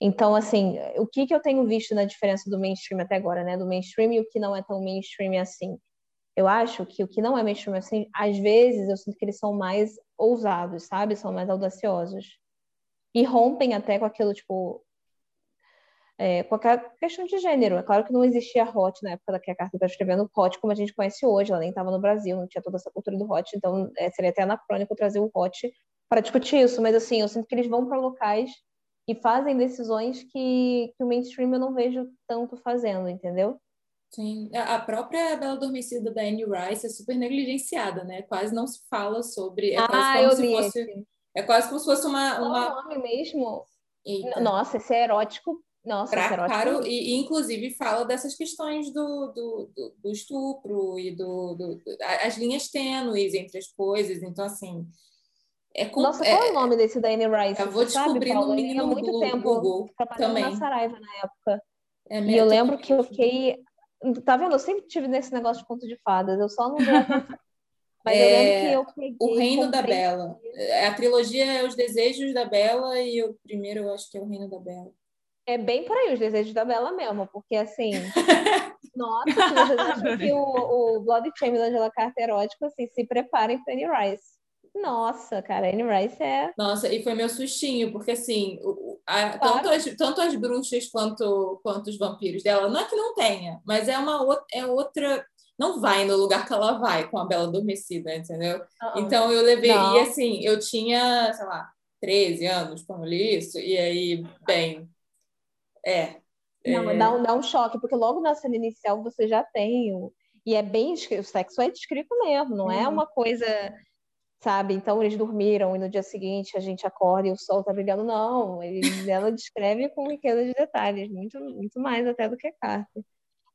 Então, assim, o que, que eu tenho visto na diferença do mainstream até agora, né? Do mainstream e o que não é tão mainstream assim. Eu acho que o que não é mainstream assim, às vezes eu sinto que eles são mais ousados, sabe? São mais audaciosos. E rompem até com aquilo, tipo, é, qualquer questão de gênero. É claro que não existia hot na época que a carta estava escrevendo hot como a gente conhece hoje, ela nem estava no Brasil, não tinha toda essa cultura do hot, então é, seria até anacrônico trazer o hot para discutir isso, mas assim, eu sinto que eles vão para locais e fazem decisões que, que o mainstream eu não vejo tanto fazendo, entendeu? Sim, a própria Bela Adormecida da Anne Rice é super negligenciada, né? Quase não se fala sobre. É quase ah, como se fosse. Esse. É quase como se fosse uma. uma... o nome mesmo? Eita. Nossa, esse é erótico nossa, pra caro, e, e, inclusive fala dessas questões do, do, do, do estupro e do, do, as linhas tênues entre as coisas. Então, assim. É com, Nossa, qual é, é o nome desse da Anne Rice? Eu vou descobrir sabe, no menino muito Google, tempo Google trabalhando também. na Saraiva na época. É e eu lembro que eu fiquei. Tá vendo? Eu sempre tive nesse negócio de conto de fadas. Eu só não dei Mas é, eu lembro que eu peguei, O Reino da Bela. A trilogia é Os Desejos da Bela e o primeiro eu acho que é O Reino da Bela. É bem por aí os desejos da Bela mesmo, porque assim. nossa, vocês acham que o, o Blood Chamber da Angela Carter é erótico, assim, se preparem para Annie Rice. Nossa, cara, Annie Rice é. Nossa, e foi meu sustinho, porque assim, a, claro. tanto, as, tanto as bruxas quanto, quanto os vampiros dela, não é que não tenha, mas é uma é outra. Não vai no lugar que ela vai com a Bela Adormecida, entendeu? Uh -uh. Então eu levei, não. e assim, eu tinha, sei lá, 13 anos quando li isso, e aí, bem, é. Não, é... Dá, um, dá um choque, porque logo na cena inicial você já tem. O, e é bem. O sexo é descrito mesmo, não é uhum. é uma coisa. Sabe? Então eles dormiram e no dia seguinte a gente acorda e o sol tá brilhando. Não, ele, ela descreve com riqueza de detalhes, muito, muito mais até do que carta.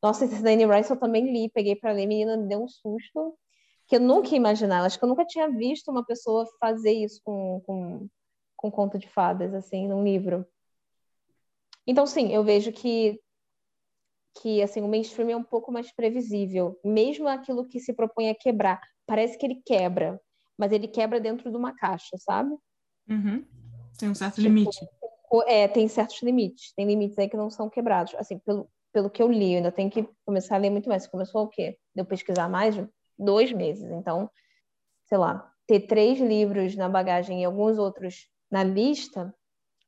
Nossa, esse Danny Rice eu também li, peguei para ler, menina, me deu um susto que eu nunca ia imaginar. Acho que eu nunca tinha visto uma pessoa fazer isso com, com, com conto de fadas, assim, num livro. Então, sim, eu vejo que que assim o mainstream é um pouco mais previsível, mesmo aquilo que se propõe a quebrar. Parece que ele quebra, mas ele quebra dentro de uma caixa, sabe? Uhum. Tem um certo tipo, limite. É, tem certos limites. Tem limites aí que não são quebrados. Assim, pelo, pelo que eu li, eu ainda tenho que começar a ler muito mais. Você começou o quê? Deu pesquisar mais dois meses. Então, sei lá, ter três livros na bagagem e alguns outros na lista,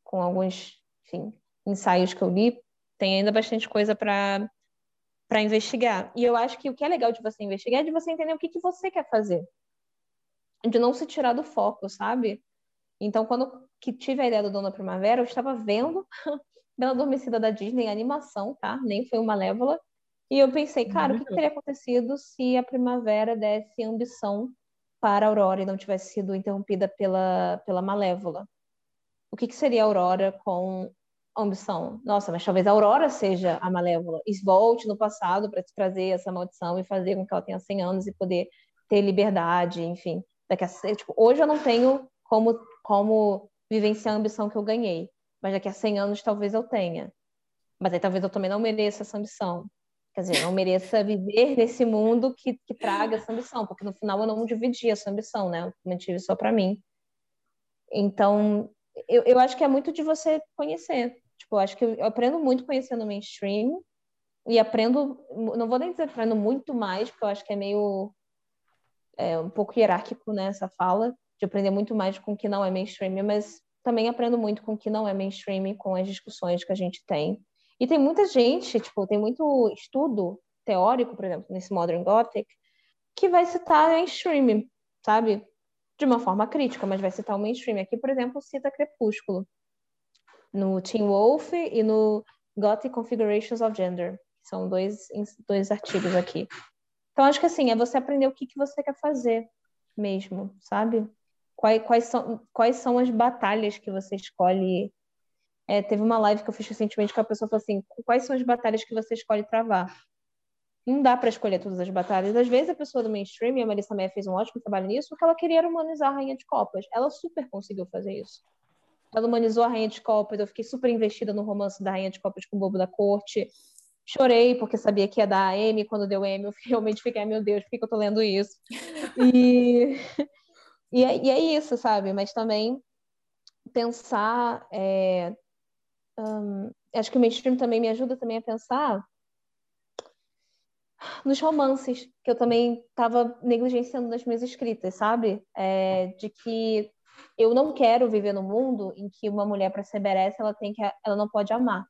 com alguns, enfim, ensaios que eu li, tem ainda bastante coisa para para investigar. E eu acho que o que é legal de você investigar é de você entender o que, que você quer fazer. De não se tirar do foco, sabe? Então, quando que tive a ideia do Dona Primavera, eu estava vendo Bela Adormecida da Disney, animação, tá? Nem foi uma Malévola. E eu pensei, cara, o que, que teria acontecido se a Primavera desse ambição para a Aurora e não tivesse sido interrompida pela, pela Malévola? O que, que seria a Aurora com ambição. Nossa, mas talvez a Aurora seja a malévola e volte no passado para te trazer essa maldição e fazer com que ela tenha 100 anos e poder ter liberdade, enfim. Daqui a, tipo, hoje eu não tenho como, como vivenciar a ambição que eu ganhei. mas daqui a 100 anos talvez eu tenha. Mas aí talvez eu também não mereça essa ambição. Quer dizer, não mereça viver nesse mundo que, que traga essa ambição, porque no final eu não dividi essa ambição, né? Eu mantive só para mim. Então, eu, eu acho que é muito de você conhecer. Tipo, eu acho que eu aprendo muito conhecendo o mainstream e aprendo, não vou nem dizer aprendo muito mais, porque eu acho que é meio é, um pouco hierárquico né, essa fala, de aprender muito mais com o que não é mainstream, mas também aprendo muito com o que não é mainstream, com as discussões que a gente tem. E tem muita gente, tipo, tem muito estudo teórico, por exemplo, nesse Modern Gothic, que vai citar mainstream, sabe? De uma forma crítica, mas vai citar o mainstream. Aqui, por exemplo, cita Crepúsculo, no Teen Wolf e no Gothic Configurations of Gender. São dois, dois artigos aqui. Então, acho que assim, é você aprender o que, que você quer fazer mesmo, sabe? Quais, quais, são, quais são as batalhas que você escolhe é, teve uma live que eu fiz recentemente que a pessoa falou assim: quais são as batalhas que você escolhe travar? Não dá para escolher todas as batalhas. Às vezes a pessoa do mainstream, a Marissa Meia fez um ótimo trabalho nisso, porque ela queria humanizar a Rainha de Copas. Ela super conseguiu fazer isso. Ela humanizou a Rainha de Copas, eu fiquei super investida no romance da Rainha de Copas com o Bobo da Corte. Chorei porque sabia que ia dar M, quando deu M, eu realmente fiquei, meu Deus, por que, que eu tô lendo isso? E... e, é, e é isso, sabe? Mas também pensar é, acho que o mainstream também me ajuda também a pensar nos romances, que eu também estava negligenciando nas minhas escritas, sabe? É, de que eu não quero viver no mundo em que uma mulher para ser berece, ela tem que ela não pode amar.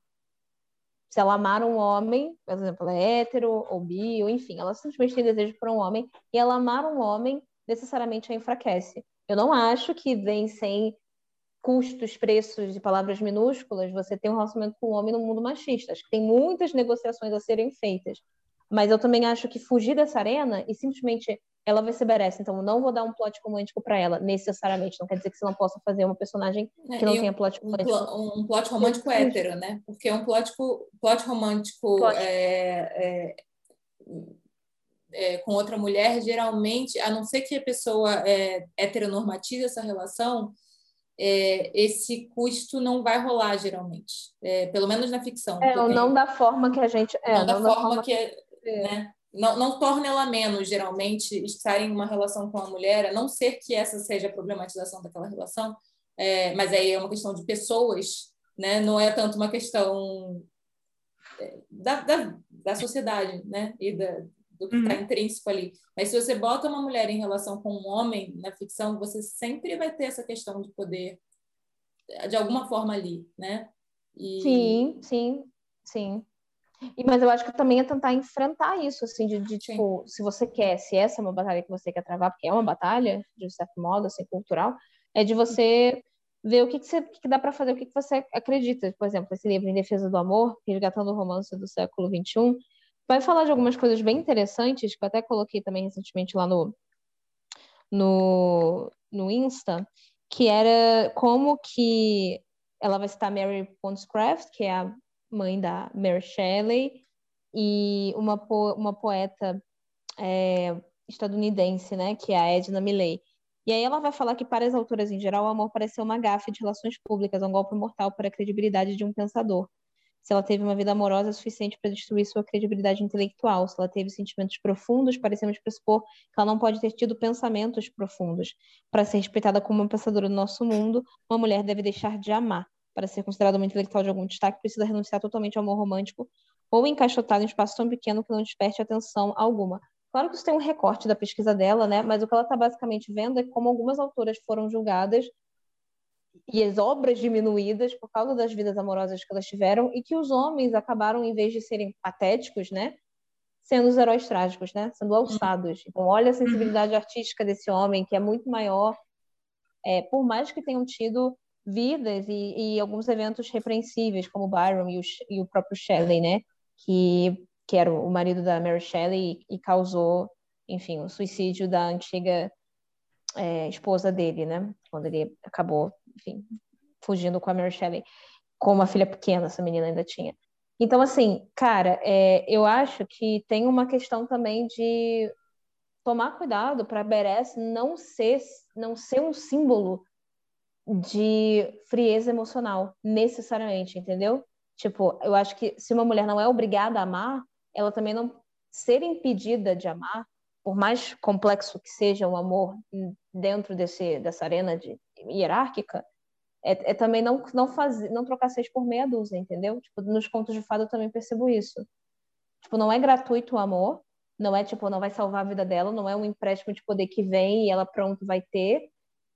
Se ela amar um homem, por exemplo, ela é hétero ou bi, ou enfim, ela simplesmente tem desejo por um homem, e ela amar um homem necessariamente a enfraquece. Eu não acho que vem sem custos, preços de palavras minúsculas, você tem um relacionamento com o homem no mundo machista. Acho que tem muitas negociações a serem feitas. Mas eu também acho que fugir dessa arena e simplesmente ela vai ser merece, então não vou dar um plot romântico para ela, necessariamente. Não quer dizer que você não possa fazer uma personagem é, que não tenha plot romântico. Um, um plot romântico hétero, né? Porque um plot, plot romântico plot. É, é, é, com outra mulher, geralmente, a não ser que a pessoa é, heteronormatize essa relação, é, esse custo não vai rolar geralmente, é, pelo menos na ficção. É, não da forma que a gente. Não, não da, forma, forma que. É, né? Não, não torna ela menos, geralmente, estar em uma relação com a mulher, a não ser que essa seja a problematização daquela relação, é, mas aí é uma questão de pessoas, né? não é tanto uma questão é, da, da, da sociedade né? e da, do que está uhum. intrínseco ali. Mas se você bota uma mulher em relação com um homem na ficção, você sempre vai ter essa questão de poder de alguma forma ali, né? E... Sim, sim, sim. E, mas eu acho que também é tentar enfrentar isso, assim, de, de tipo, se você quer, se essa é uma batalha que você quer travar, porque é uma batalha, de certo modo, assim, cultural, é de você ver o que, que, você, que, que dá para fazer, o que, que você acredita. Por exemplo, esse livro Em Defesa do Amor, Resgatando o Romance do Século XXI, vai falar de algumas coisas bem interessantes, que eu até coloquei também recentemente lá no, no, no Insta, que era como que ela vai citar Mary Ponscraft, que é a mãe da Mary Shelley, e uma, po uma poeta é, estadunidense, né, que é a Edna Millay. E aí ela vai falar que para as autoras em geral, o amor pareceu uma gafe de relações públicas, um golpe mortal para a credibilidade de um pensador se ela teve uma vida amorosa suficiente para destruir sua credibilidade intelectual, se ela teve sentimentos profundos, parecemos pressupor que ela não pode ter tido pensamentos profundos. Para ser respeitada como uma pensadora do nosso mundo, uma mulher deve deixar de amar. Para ser considerada uma intelectual de algum destaque, precisa renunciar totalmente ao amor romântico ou encaixotar em um espaço tão pequeno que não desperte atenção alguma. Claro que isso tem um recorte da pesquisa dela, né? Mas o que ela está basicamente vendo é como algumas autoras foram julgadas e as obras diminuídas por causa das vidas amorosas que elas tiveram e que os homens acabaram, em vez de serem patéticos, né, sendo os heróis trágicos, né, sendo alçados. Então, olha a sensibilidade artística desse homem, que é muito maior, é, por mais que tenham tido vidas e, e alguns eventos repreensíveis, como Byron e o, e o próprio Shelley, né, que, que era o marido da Mary Shelley e, e causou, enfim, o suicídio da antiga é, esposa dele, né, quando ele acabou enfim, fugindo com a Mary Shelley, com uma filha pequena, essa menina ainda tinha. Então, assim, cara, é, eu acho que tem uma questão também de tomar cuidado para Beres não ser, não ser um símbolo de frieza emocional, necessariamente, entendeu? Tipo, eu acho que se uma mulher não é obrigada a amar, ela também não ser impedida de amar, por mais complexo que seja o amor dentro desse, dessa arena de, hierárquica, é, é, também não, não, fazer, não trocar seis por meia dúzia, entendeu? Tipo, nos contos de fada eu também percebo isso. Tipo, não é gratuito o amor, não é tipo, não vai salvar a vida dela, não é um empréstimo de poder que vem e ela pronto vai ter,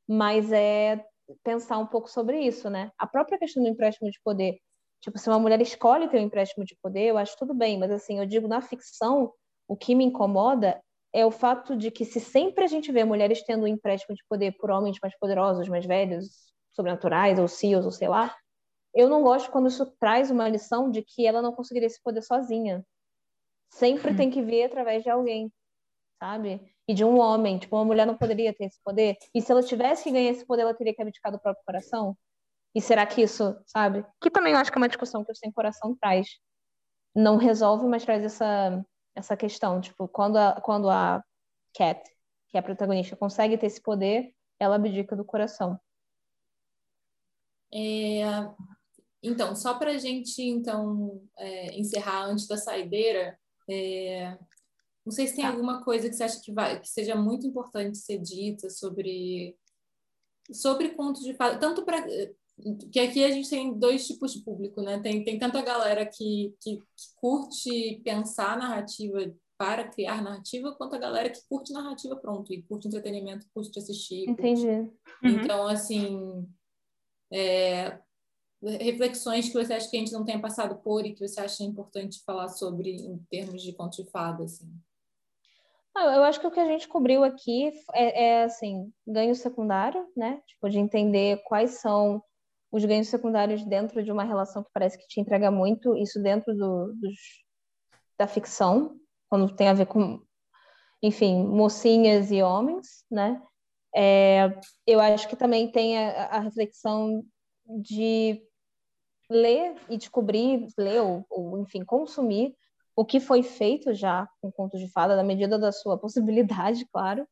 mas é pensar um pouco sobre isso, né? A própria questão do empréstimo de poder. Tipo, se uma mulher escolhe ter um empréstimo de poder, eu acho tudo bem, mas assim, eu digo na ficção, o que me incomoda é o fato de que se sempre a gente vê mulheres tendo um empréstimo de poder por homens mais poderosos, mais velhos, sobrenaturais, ou CEOs, ou sei lá, eu não gosto quando isso traz uma lição de que ela não conseguiria esse poder sozinha. Sempre hum. tem que vir através de alguém, sabe? E de um homem. Tipo, uma mulher não poderia ter esse poder. E se ela tivesse que ganhar esse poder, ela teria que abdicar do próprio coração? E será que isso, sabe? Que também eu acho que é uma discussão que o Sem Coração traz. Não resolve, mas traz essa, essa questão. Tipo, quando a, quando a Cat, que é a protagonista, consegue ter esse poder, ela abdica do coração. É, então, só para a gente então é, encerrar antes da saideira, é, não sei se tem tá. alguma coisa que você acha que, vai, que seja muito importante ser dita sobre sobre contos de fada, tanto para que aqui a gente tem dois tipos de público, né? Tem, tem tanto a galera que, que, que curte pensar narrativa para criar narrativa, quanto a galera que curte narrativa pronto, e curte entretenimento, curte assistir. Entendi. Uhum. Então, assim, é, reflexões que você acha que a gente não tenha passado por e que você acha importante falar sobre em termos de conto de fada, assim? Ah, eu acho que o que a gente cobriu aqui é, é, assim, ganho secundário, né? Tipo, de entender quais são os ganhos secundários dentro de uma relação que parece que te entrega muito, isso dentro do, dos, da ficção, quando tem a ver com, enfim, mocinhas e homens, né? É, eu acho que também tem a, a reflexão de ler e descobrir, ler ou, ou, enfim, consumir o que foi feito já com contos de fada, na medida da sua possibilidade, claro,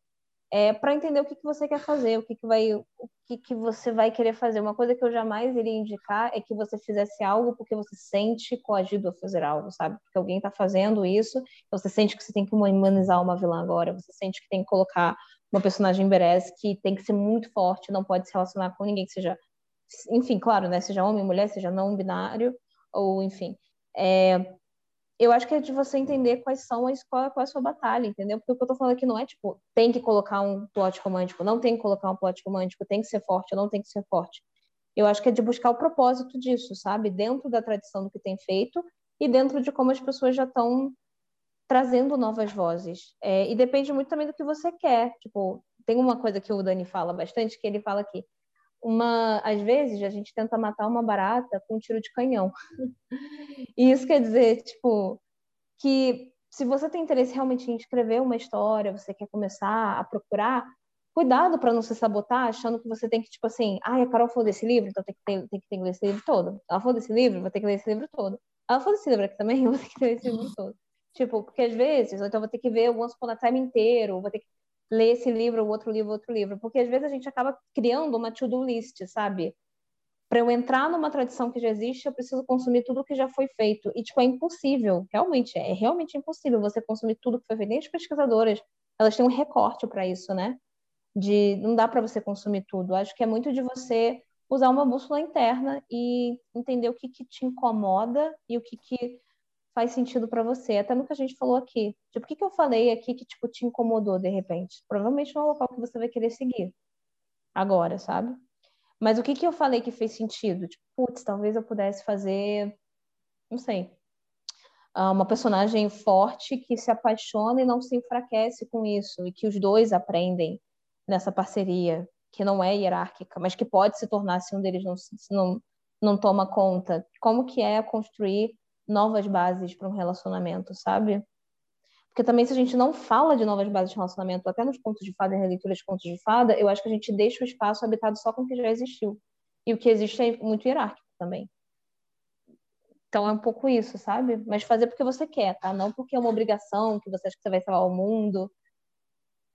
é, para entender o que, que você quer fazer, o que, que vai, o que, que você vai querer fazer. Uma coisa que eu jamais iria indicar é que você fizesse algo porque você sente coagido a fazer algo, sabe? Porque alguém está fazendo isso, você sente que você tem que humanizar uma vilã agora, você sente que tem que colocar uma personagem berés que tem que ser muito forte, não pode se relacionar com ninguém que seja enfim, claro, né? Seja homem, mulher, seja não binário, ou enfim. É, eu acho que é de você entender quais são as, qual, qual é a sua batalha, entendeu? Porque o que eu tô falando aqui não é tipo, tem que colocar um plot romântico, não tem que colocar um plot romântico, tem que ser forte, não tem que ser forte. Eu acho que é de buscar o propósito disso, sabe? Dentro da tradição do que tem feito e dentro de como as pessoas já estão trazendo novas vozes. É, e depende muito também do que você quer. Tipo, tem uma coisa que o Dani fala bastante, que ele fala aqui, uma, às vezes a gente tenta matar uma barata com um tiro de canhão. e isso quer dizer, tipo, que se você tem interesse realmente em escrever uma história, você quer começar a procurar, cuidado para não se sabotar achando que você tem que, tipo assim, ah, a Carol falou desse livro, então tem que, ter, tem que que ler esse livro todo. Ela falou desse livro, vou ter que ler esse livro todo. Ela falou desse livro aqui também, vou ter que ler esse livro todo. Tipo, porque às vezes, ou então vou ter que ver o Once Upon a Time inteiro, vou ter que ler esse livro, outro livro, outro livro, porque às vezes a gente acaba criando uma to-do list, sabe? Para eu entrar numa tradição que já existe, eu preciso consumir tudo que já foi feito. E, tipo, é impossível, realmente, é realmente impossível você consumir tudo que foi feito. Nem as pesquisadoras, elas têm um recorte para isso, né? De não dá para você consumir tudo. Acho que é muito de você usar uma bússola interna e entender o que, que te incomoda e o que, que faz sentido para você, até no que a gente falou aqui. Tipo, o que, que eu falei aqui que tipo, te incomodou de repente? Provavelmente não é um local que você vai querer seguir agora, sabe? Mas o que, que eu falei que fez sentido? Tipo, putz, talvez eu pudesse fazer, não sei, ah, uma personagem forte que se apaixona e não se enfraquece com isso, e que os dois aprendem nessa parceria, que não é hierárquica, mas que pode se tornar se um deles não, não, não toma conta. Como que é construir novas bases para um relacionamento, sabe? Porque também, se a gente não fala de novas bases de relacionamento, até nos contos de fada e releituras de contos de fada, eu acho que a gente deixa o espaço habitado só com o que já existiu. E o que existe é muito hierárquico também. Então é um pouco isso, sabe? Mas fazer porque você quer, tá? Não porque é uma obrigação, que você acha que você vai salvar o mundo.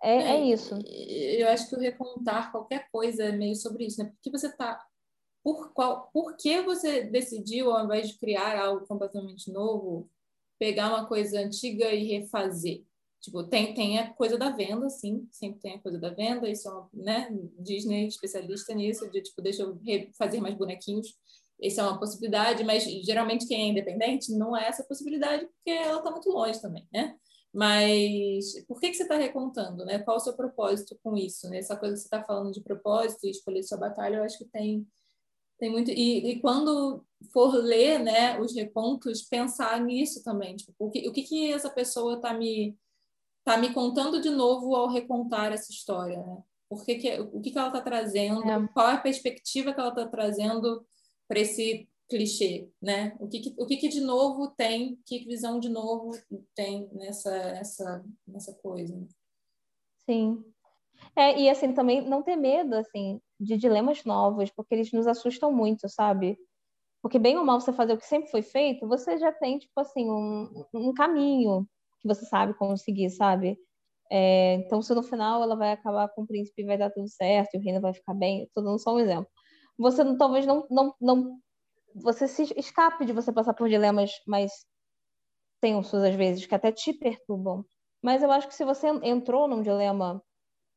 É, é, é isso. Eu acho que o recontar qualquer coisa é meio sobre isso, né? Porque você tá. Por, qual, por que você decidiu, ao invés de criar algo completamente novo, pegar uma coisa antiga e refazer? Tipo, tem, tem a coisa da venda, sim, sempre tem a coisa da venda, isso é uma, né, Disney especialista nisso, de tipo, deixa eu fazer mais bonequinhos, isso é uma possibilidade, mas geralmente quem é independente não é essa possibilidade, porque ela está muito longe também, né? Mas por que, que você está recontando, né? Qual o seu propósito com isso, né? Essa coisa que você está falando de propósito e escolher sua batalha, eu acho que tem, tem muito... E, e quando for ler, né, os recontos, pensar nisso também, tipo, o que, o que, que essa pessoa está me está me contando de novo ao recontar essa história, né? Por que que, o que, que ela está trazendo? É. Qual é a perspectiva que ela está trazendo para esse clichê, né? O que, que, o que, que de novo tem? Que visão de novo tem nessa nessa nessa coisa? Né? Sim. É, e assim também não ter medo assim de dilemas novos, porque eles nos assustam muito, sabe? Porque bem ou mal você fazer o que sempre foi feito, você já tem tipo assim um, um caminho que você sabe como seguir, sabe? É, então, se no final ela vai acabar com o príncipe e vai dar tudo certo, e o reino vai ficar bem, estou dando só um exemplo. Você não, talvez não, não, não. Você se escape de você passar por dilemas mais tensos, às vezes, que até te perturbam. Mas eu acho que se você entrou num dilema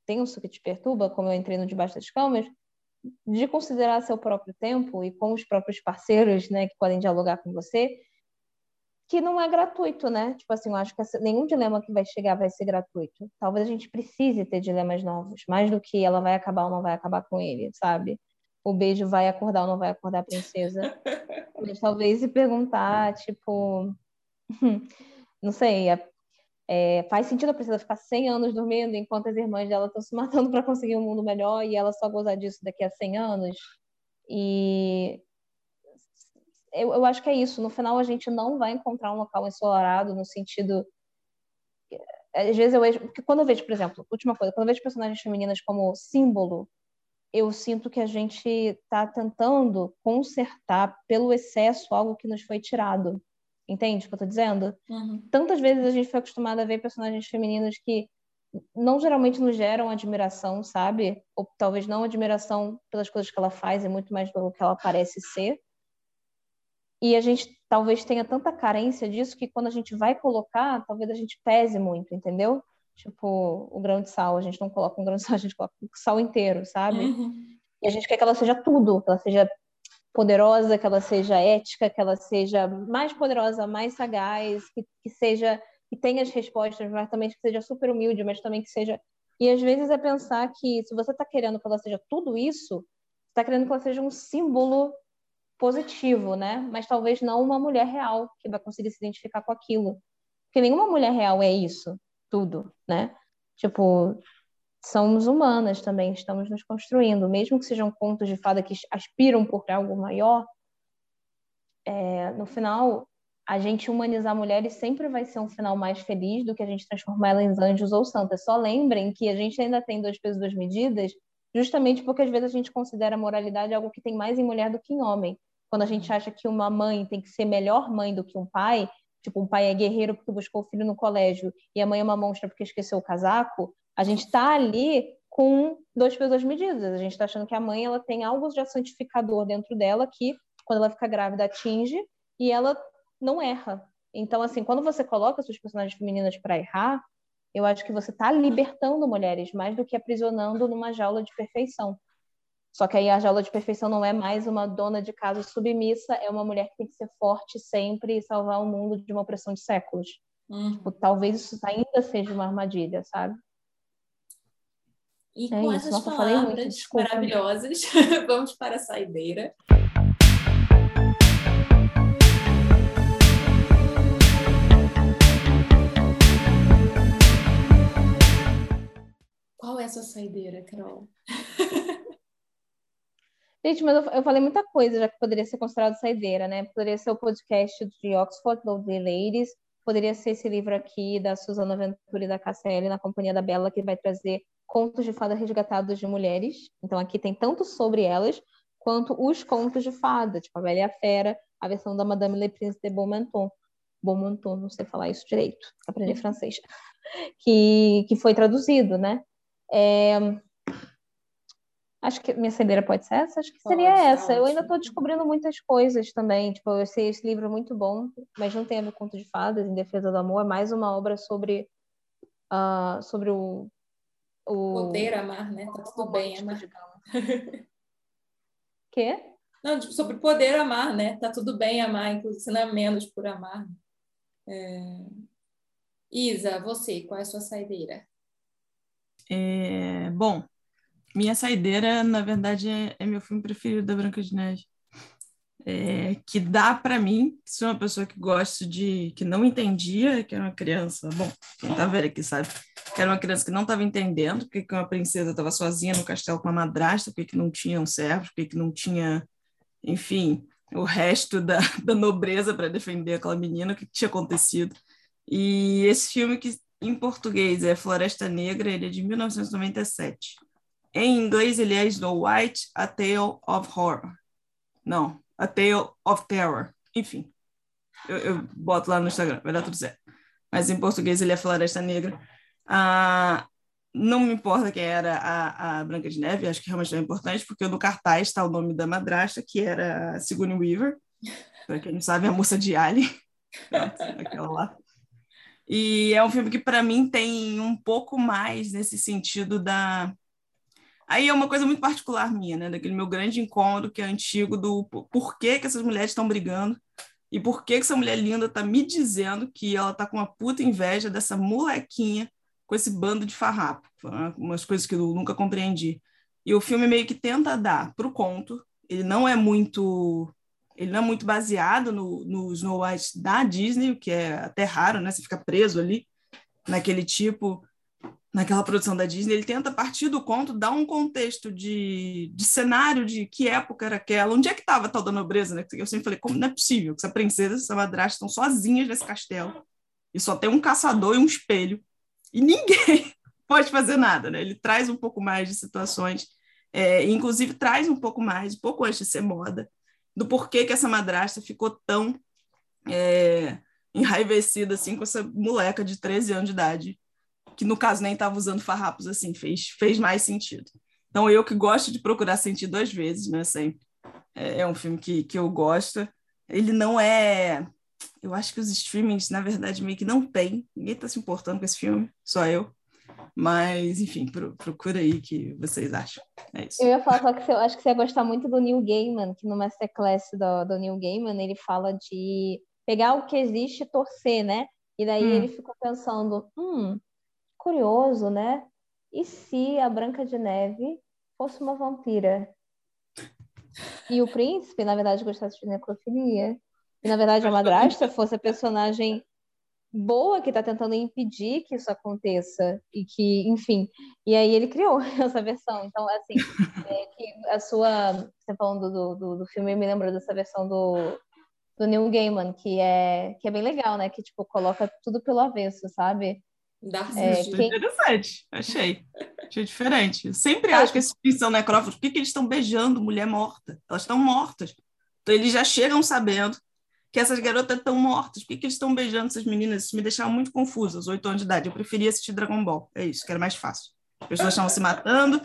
tenso que te perturba, como eu entrei no Debaixo das Camas, de considerar seu próprio tempo e com os próprios parceiros, né, que podem dialogar com você, que não é gratuito, né? Tipo assim, eu acho que nenhum dilema que vai chegar vai ser gratuito. Talvez a gente precise ter dilemas novos, mais do que ela vai acabar ou não vai acabar com ele, sabe? O beijo vai acordar ou não vai acordar a princesa. Mas talvez se perguntar, tipo, não sei, é, é, faz sentido a princesa ficar 100 anos dormindo enquanto as irmãs dela estão se matando para conseguir um mundo melhor e ela só gozar disso daqui a 100 anos? E eu, eu acho que é isso. No final, a gente não vai encontrar um local ensolarado no sentido. Às vezes eu vejo. Porque quando eu vejo, por exemplo, última coisa, quando eu vejo personagens femininas como símbolo, eu sinto que a gente está tentando consertar pelo excesso algo que nos foi tirado. Entende o que eu estou dizendo? Uhum. Tantas vezes a gente foi acostumado a ver personagens femininas que não geralmente nos geram admiração, sabe? Ou talvez não admiração pelas coisas que ela faz, é muito mais pelo que ela parece ser. E a gente talvez tenha tanta carência disso que quando a gente vai colocar, talvez a gente pese muito, entendeu? Tipo, o grão de sal, a gente não coloca um grão de sal, a gente coloca o sal inteiro, sabe? Uhum. E a gente quer que ela seja tudo, que ela seja poderosa, que ela seja ética, que ela seja mais poderosa, mais sagaz, que, que seja que tenha as respostas, mas também que seja super humilde, mas também que seja. E às vezes é pensar que se você está querendo que ela seja tudo isso, está querendo que ela seja um símbolo positivo, né? Mas talvez não uma mulher real que vai conseguir se identificar com aquilo. Porque nenhuma mulher real é isso, tudo, né? Tipo, somos humanas também, estamos nos construindo, mesmo que sejam contos de fada que aspiram por algo maior, é, no final, a gente humanizar mulheres sempre vai ser um final mais feliz do que a gente transformar elas em anjos ou santas. Só lembrem que a gente ainda tem dois pesos, duas medidas, justamente porque às vezes a gente considera a moralidade algo que tem mais em mulher do que em homem quando a gente acha que uma mãe tem que ser melhor mãe do que um pai, tipo, um pai é guerreiro porque buscou o filho no colégio e a mãe é uma monstra porque esqueceu o casaco, a gente está ali com dois pesos duas medidas. A gente está achando que a mãe ela tem algo de santificador dentro dela que, quando ela fica grávida, atinge e ela não erra. Então, assim, quando você coloca suas personagens femininas para errar, eu acho que você está libertando mulheres mais do que aprisionando numa jaula de perfeição. Só que aí a jaula de perfeição não é mais uma dona de casa submissa, é uma mulher que tem que ser forte sempre e salvar o mundo de uma opressão de séculos. Hum. Tipo, talvez isso ainda seja uma armadilha, sabe? E é com isso. essas Nossa, palavras maravilhosas, vamos para a saideira. Qual é a sua saideira, Carol? Gente, mas eu, eu, falei muita coisa, já que poderia ser considerado saideira, né? Poderia ser o podcast de Oxford, The Ladies, poderia ser esse livro aqui da Susana Ventura e da KCL, na companhia da Bela, que vai trazer contos de fada resgatados de mulheres. Então aqui tem tanto sobre elas, quanto os contos de fada, tipo a Bela e a Fera, a versão da Madame Le Prince de Beaumenton. Beaumonton, não sei falar isso direito, aprendi francês, que, que foi traduzido, né? É, Acho que minha saideira pode ser essa? Acho que seria pode, essa. Eu ainda estou descobrindo muitas coisas também. Tipo, eu sei esse livro é muito bom, mas não tem a ver com conto de fadas, Em Defesa do Amor. É mais uma obra sobre, uh, sobre o, o... Poder amar, né? Tá tudo bem amar. Quê? Não, tipo, sobre poder amar, né? Tá tudo bem amar, inclusive não é menos por amar. É... Isa, você, qual é a sua saideira? É... Bom, minha saideira, na verdade, é, é meu filme preferido da Branca de Neve. É, que dá para mim, que sou uma pessoa que gosto de. que não entendia, que era uma criança. Bom, quem tá vendo aqui sabe. Que era uma criança que não estava entendendo porque que uma princesa estava sozinha no castelo com a madrasta, porque que não tinha um servo, porque que não tinha, enfim, o resto da, da nobreza para defender aquela menina, o que tinha acontecido. E esse filme, que em português é Floresta Negra, ele é de 1997. Em inglês, ele é Snow White, A Tale of Horror. Não, A Tale of Terror. Enfim, eu, eu boto lá no Instagram, vai dar tudo certo. Mas em português, ele é Floresta Negra. Ah, não me importa quem era a, a Branca de Neve, acho que realmente não é importante, porque no cartaz está o nome da madrasta, que era Sigourney Weaver. Para quem não sabe, a moça de Alien. aquela lá. E é um filme que, para mim, tem um pouco mais nesse sentido da Aí é uma coisa muito particular minha, né? Daquele meu grande incômodo que é antigo do por que, que essas mulheres estão brigando e por que, que essa mulher linda tá me dizendo que ela tá com uma puta inveja dessa molequinha com esse bando de farrapo. Umas coisas que eu nunca compreendi. E o filme meio que tenta dar pro conto. Ele não é muito ele não é muito baseado no, no Snow White da Disney, o que é até raro, né? Você fica preso ali naquele tipo naquela produção da Disney, ele tenta, a partir do conto, dar um contexto de, de cenário de que época era aquela, onde é que estava tal da nobreza, né? Eu sempre falei, como não é possível que essa princesa e essa madrasta estão sozinhas nesse castelo e só tem um caçador e um espelho e ninguém pode fazer nada, né? Ele traz um pouco mais de situações, é, inclusive traz um pouco mais, um pouco antes de ser moda, do porquê que essa madrasta ficou tão é, enraivecida assim com essa moleca de 13 anos de idade que no caso nem estava usando farrapos assim, fez, fez mais sentido. Então, eu que gosto de procurar sentir duas vezes, né, sempre. É, é um filme que, que eu gosto. Ele não é. Eu acho que os streamings, na verdade, meio que não tem. Ninguém está se importando com esse filme, só eu. Mas, enfim, pro, procura aí que vocês acham. É isso. Eu ia falar só que eu acho que você ia gostar muito do Neil Gaiman, que no Masterclass do, do Neil Gaiman ele fala de pegar o que existe e torcer, né? E daí hum. ele ficou pensando, hum, curioso, né? E se a Branca de Neve fosse uma vampira? E o príncipe, na verdade, gostasse de necrofilia. E, na verdade, a madrasta fosse a personagem boa que está tentando impedir que isso aconteça. E que, enfim. E aí ele criou essa versão. Então, assim, é que a sua. Você falando do, do, do filme, me lembrou dessa versão do, do Neil Gaiman, que é, que é bem legal, né? Que, tipo, coloca tudo pelo avesso, sabe? É, quem... Interessante, achei. Achei diferente. Eu sempre acho que esses que são necrófagos, por que, que eles estão beijando mulher morta? Elas estão mortas. Então eles já chegam sabendo que essas garotas estão mortas. Por que, que eles estão beijando essas meninas? Isso me deixava muito confusa, aos oito anos de idade. Eu preferia assistir Dragon Ball. É isso, que era mais fácil. As pessoas estavam se matando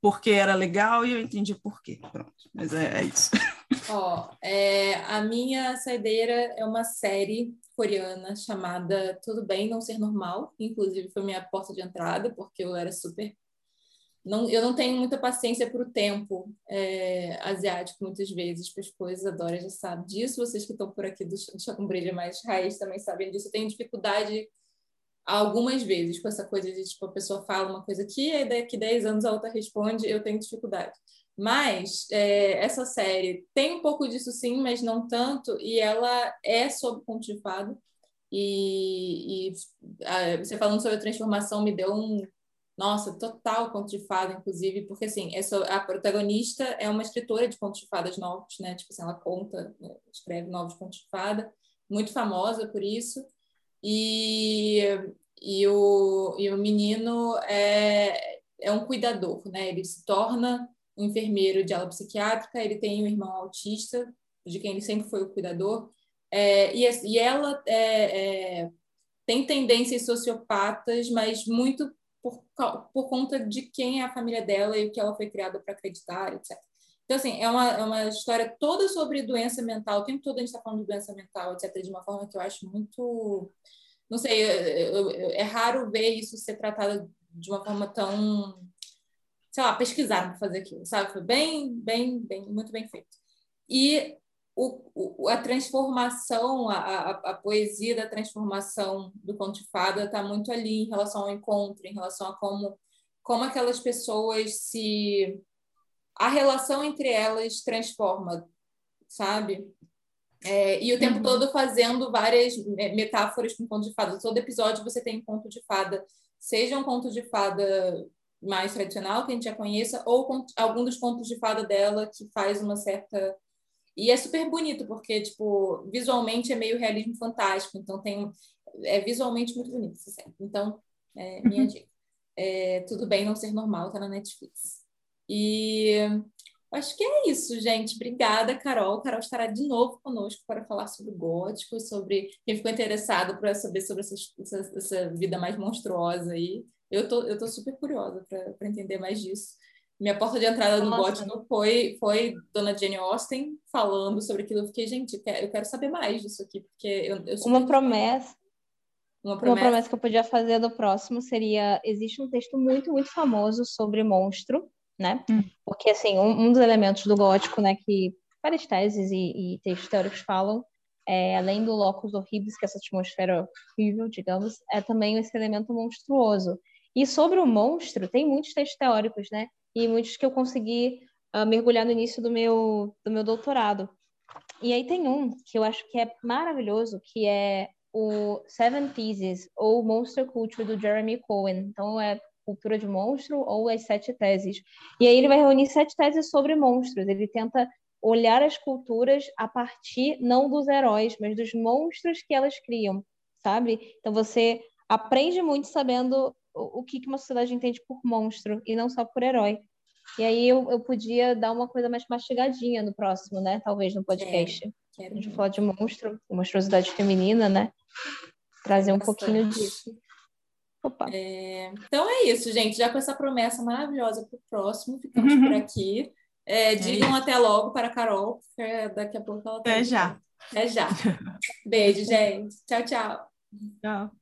porque era legal e eu entendi por quê. Pronto, mas é, é isso. Ó, é, a minha saideira é uma série coreana chamada Tudo Bem Não Ser Normal, inclusive foi minha porta de entrada, porque eu era super. Não, eu não tenho muita paciência para o tempo é, asiático, muitas vezes, para as coisas. A Dora já sabe disso. Vocês que estão por aqui do, do Chacumbrelha mais raiz também sabem disso. Eu tenho dificuldade algumas vezes com essa coisa de tipo, a pessoa fala uma coisa aqui, e daqui 10 anos a outra responde, eu tenho dificuldade. Mas é, essa série tem um pouco disso sim, mas não tanto, e ela é sobre conto de fado. E, e a, você falando sobre a transformação me deu um. Nossa, total conto de fada, inclusive, porque assim, essa, a protagonista é uma escritora de contos de fadas novos, né? Tipo assim, ela conta, né? escreve novos contos de fada, muito famosa por isso. E, e, o, e o menino é, é um cuidador, né? Ele se torna enfermeiro de ala psiquiátrica, ele tem um irmão autista, de quem ele sempre foi o cuidador, É, e, e, ela é, é, tem tendências sociopatas, mas muito por, por conta de quem é a família dela e o que ela foi criada para acreditar, etc. Então, assim, é uma, é uma história toda sobre doença mental. O tempo todo a gente está falando de doença mental, etc., de uma forma que eu acho muito. Não sei, é raro ver isso ser tratado de uma forma tão. Sei lá, pesquisar para fazer aquilo, sabe? Foi bem, bem, bem, muito bem feito. E o, o, a transformação, a, a, a, poesia da transformação do conto de fada está muito ali em relação ao encontro, em relação a como, como aquelas pessoas se a relação entre elas transforma, sabe? É, e o tempo uhum. todo fazendo várias metáforas com conto de fada. Todo episódio você tem um conto de fada, seja um conto de fada mais tradicional que a gente já conheça, ou algum dos contos de fada dela que faz uma certa. E é super bonito, porque, tipo, visualmente é meio realismo fantástico, então tem. É visualmente muito bonito, Então, é minha dica. É, tudo bem não ser normal, tá na Netflix. E acho que é isso, gente. Obrigada, Carol. Carol estará de novo conosco para falar sobre gótico, sobre quem ficou interessado para saber sobre essa, essa, essa, vida mais monstruosa aí. Eu tô, eu tô super curiosa para entender mais disso. Minha porta de entrada no gótico foi, foi Dona Jane Austen falando sobre aquilo. Eu fiquei, gente, eu quero saber mais disso aqui, porque eu, eu Uma promessa. Uma promessa. Uma promessa que eu podia fazer do próximo seria: existe um texto muito, muito famoso sobre monstro, né? Hum. Porque, assim, um, um, dos elementos do gótico, né, que várias teses e, e textos teóricos falam, é, além do locus horribilis, que é essa atmosfera horrível, digamos, é também esse elemento monstruoso. E sobre o monstro, tem muitos textos teóricos, né? E muitos que eu consegui uh, mergulhar no início do meu, do meu doutorado. E aí tem um que eu acho que é maravilhoso, que é o Seven Theses, ou Monster Culture, do Jeremy Cohen. Então, é cultura de monstro ou as sete teses. E aí ele vai reunir sete teses sobre monstros. Ele tenta olhar as culturas a partir não dos heróis, mas dos monstros que elas criam, sabe? Então você aprende muito sabendo o, que uma sociedade entende por monstro e não só por herói. E aí eu, eu podia dar uma coisa mais mastigadinha no próximo, né? Talvez no podcast. É, a gente falar de monstro, monstruosidade feminina, né? Trazer um Bastante. pouquinho disso. É, então é isso, gente. Já com essa promessa maravilhosa para o próximo, ficamos por aqui. É, é digam até logo para a Carol, porque daqui a pouco ela tá. Até já. Até já. Beijo, gente. Tchau, tchau. Tchau.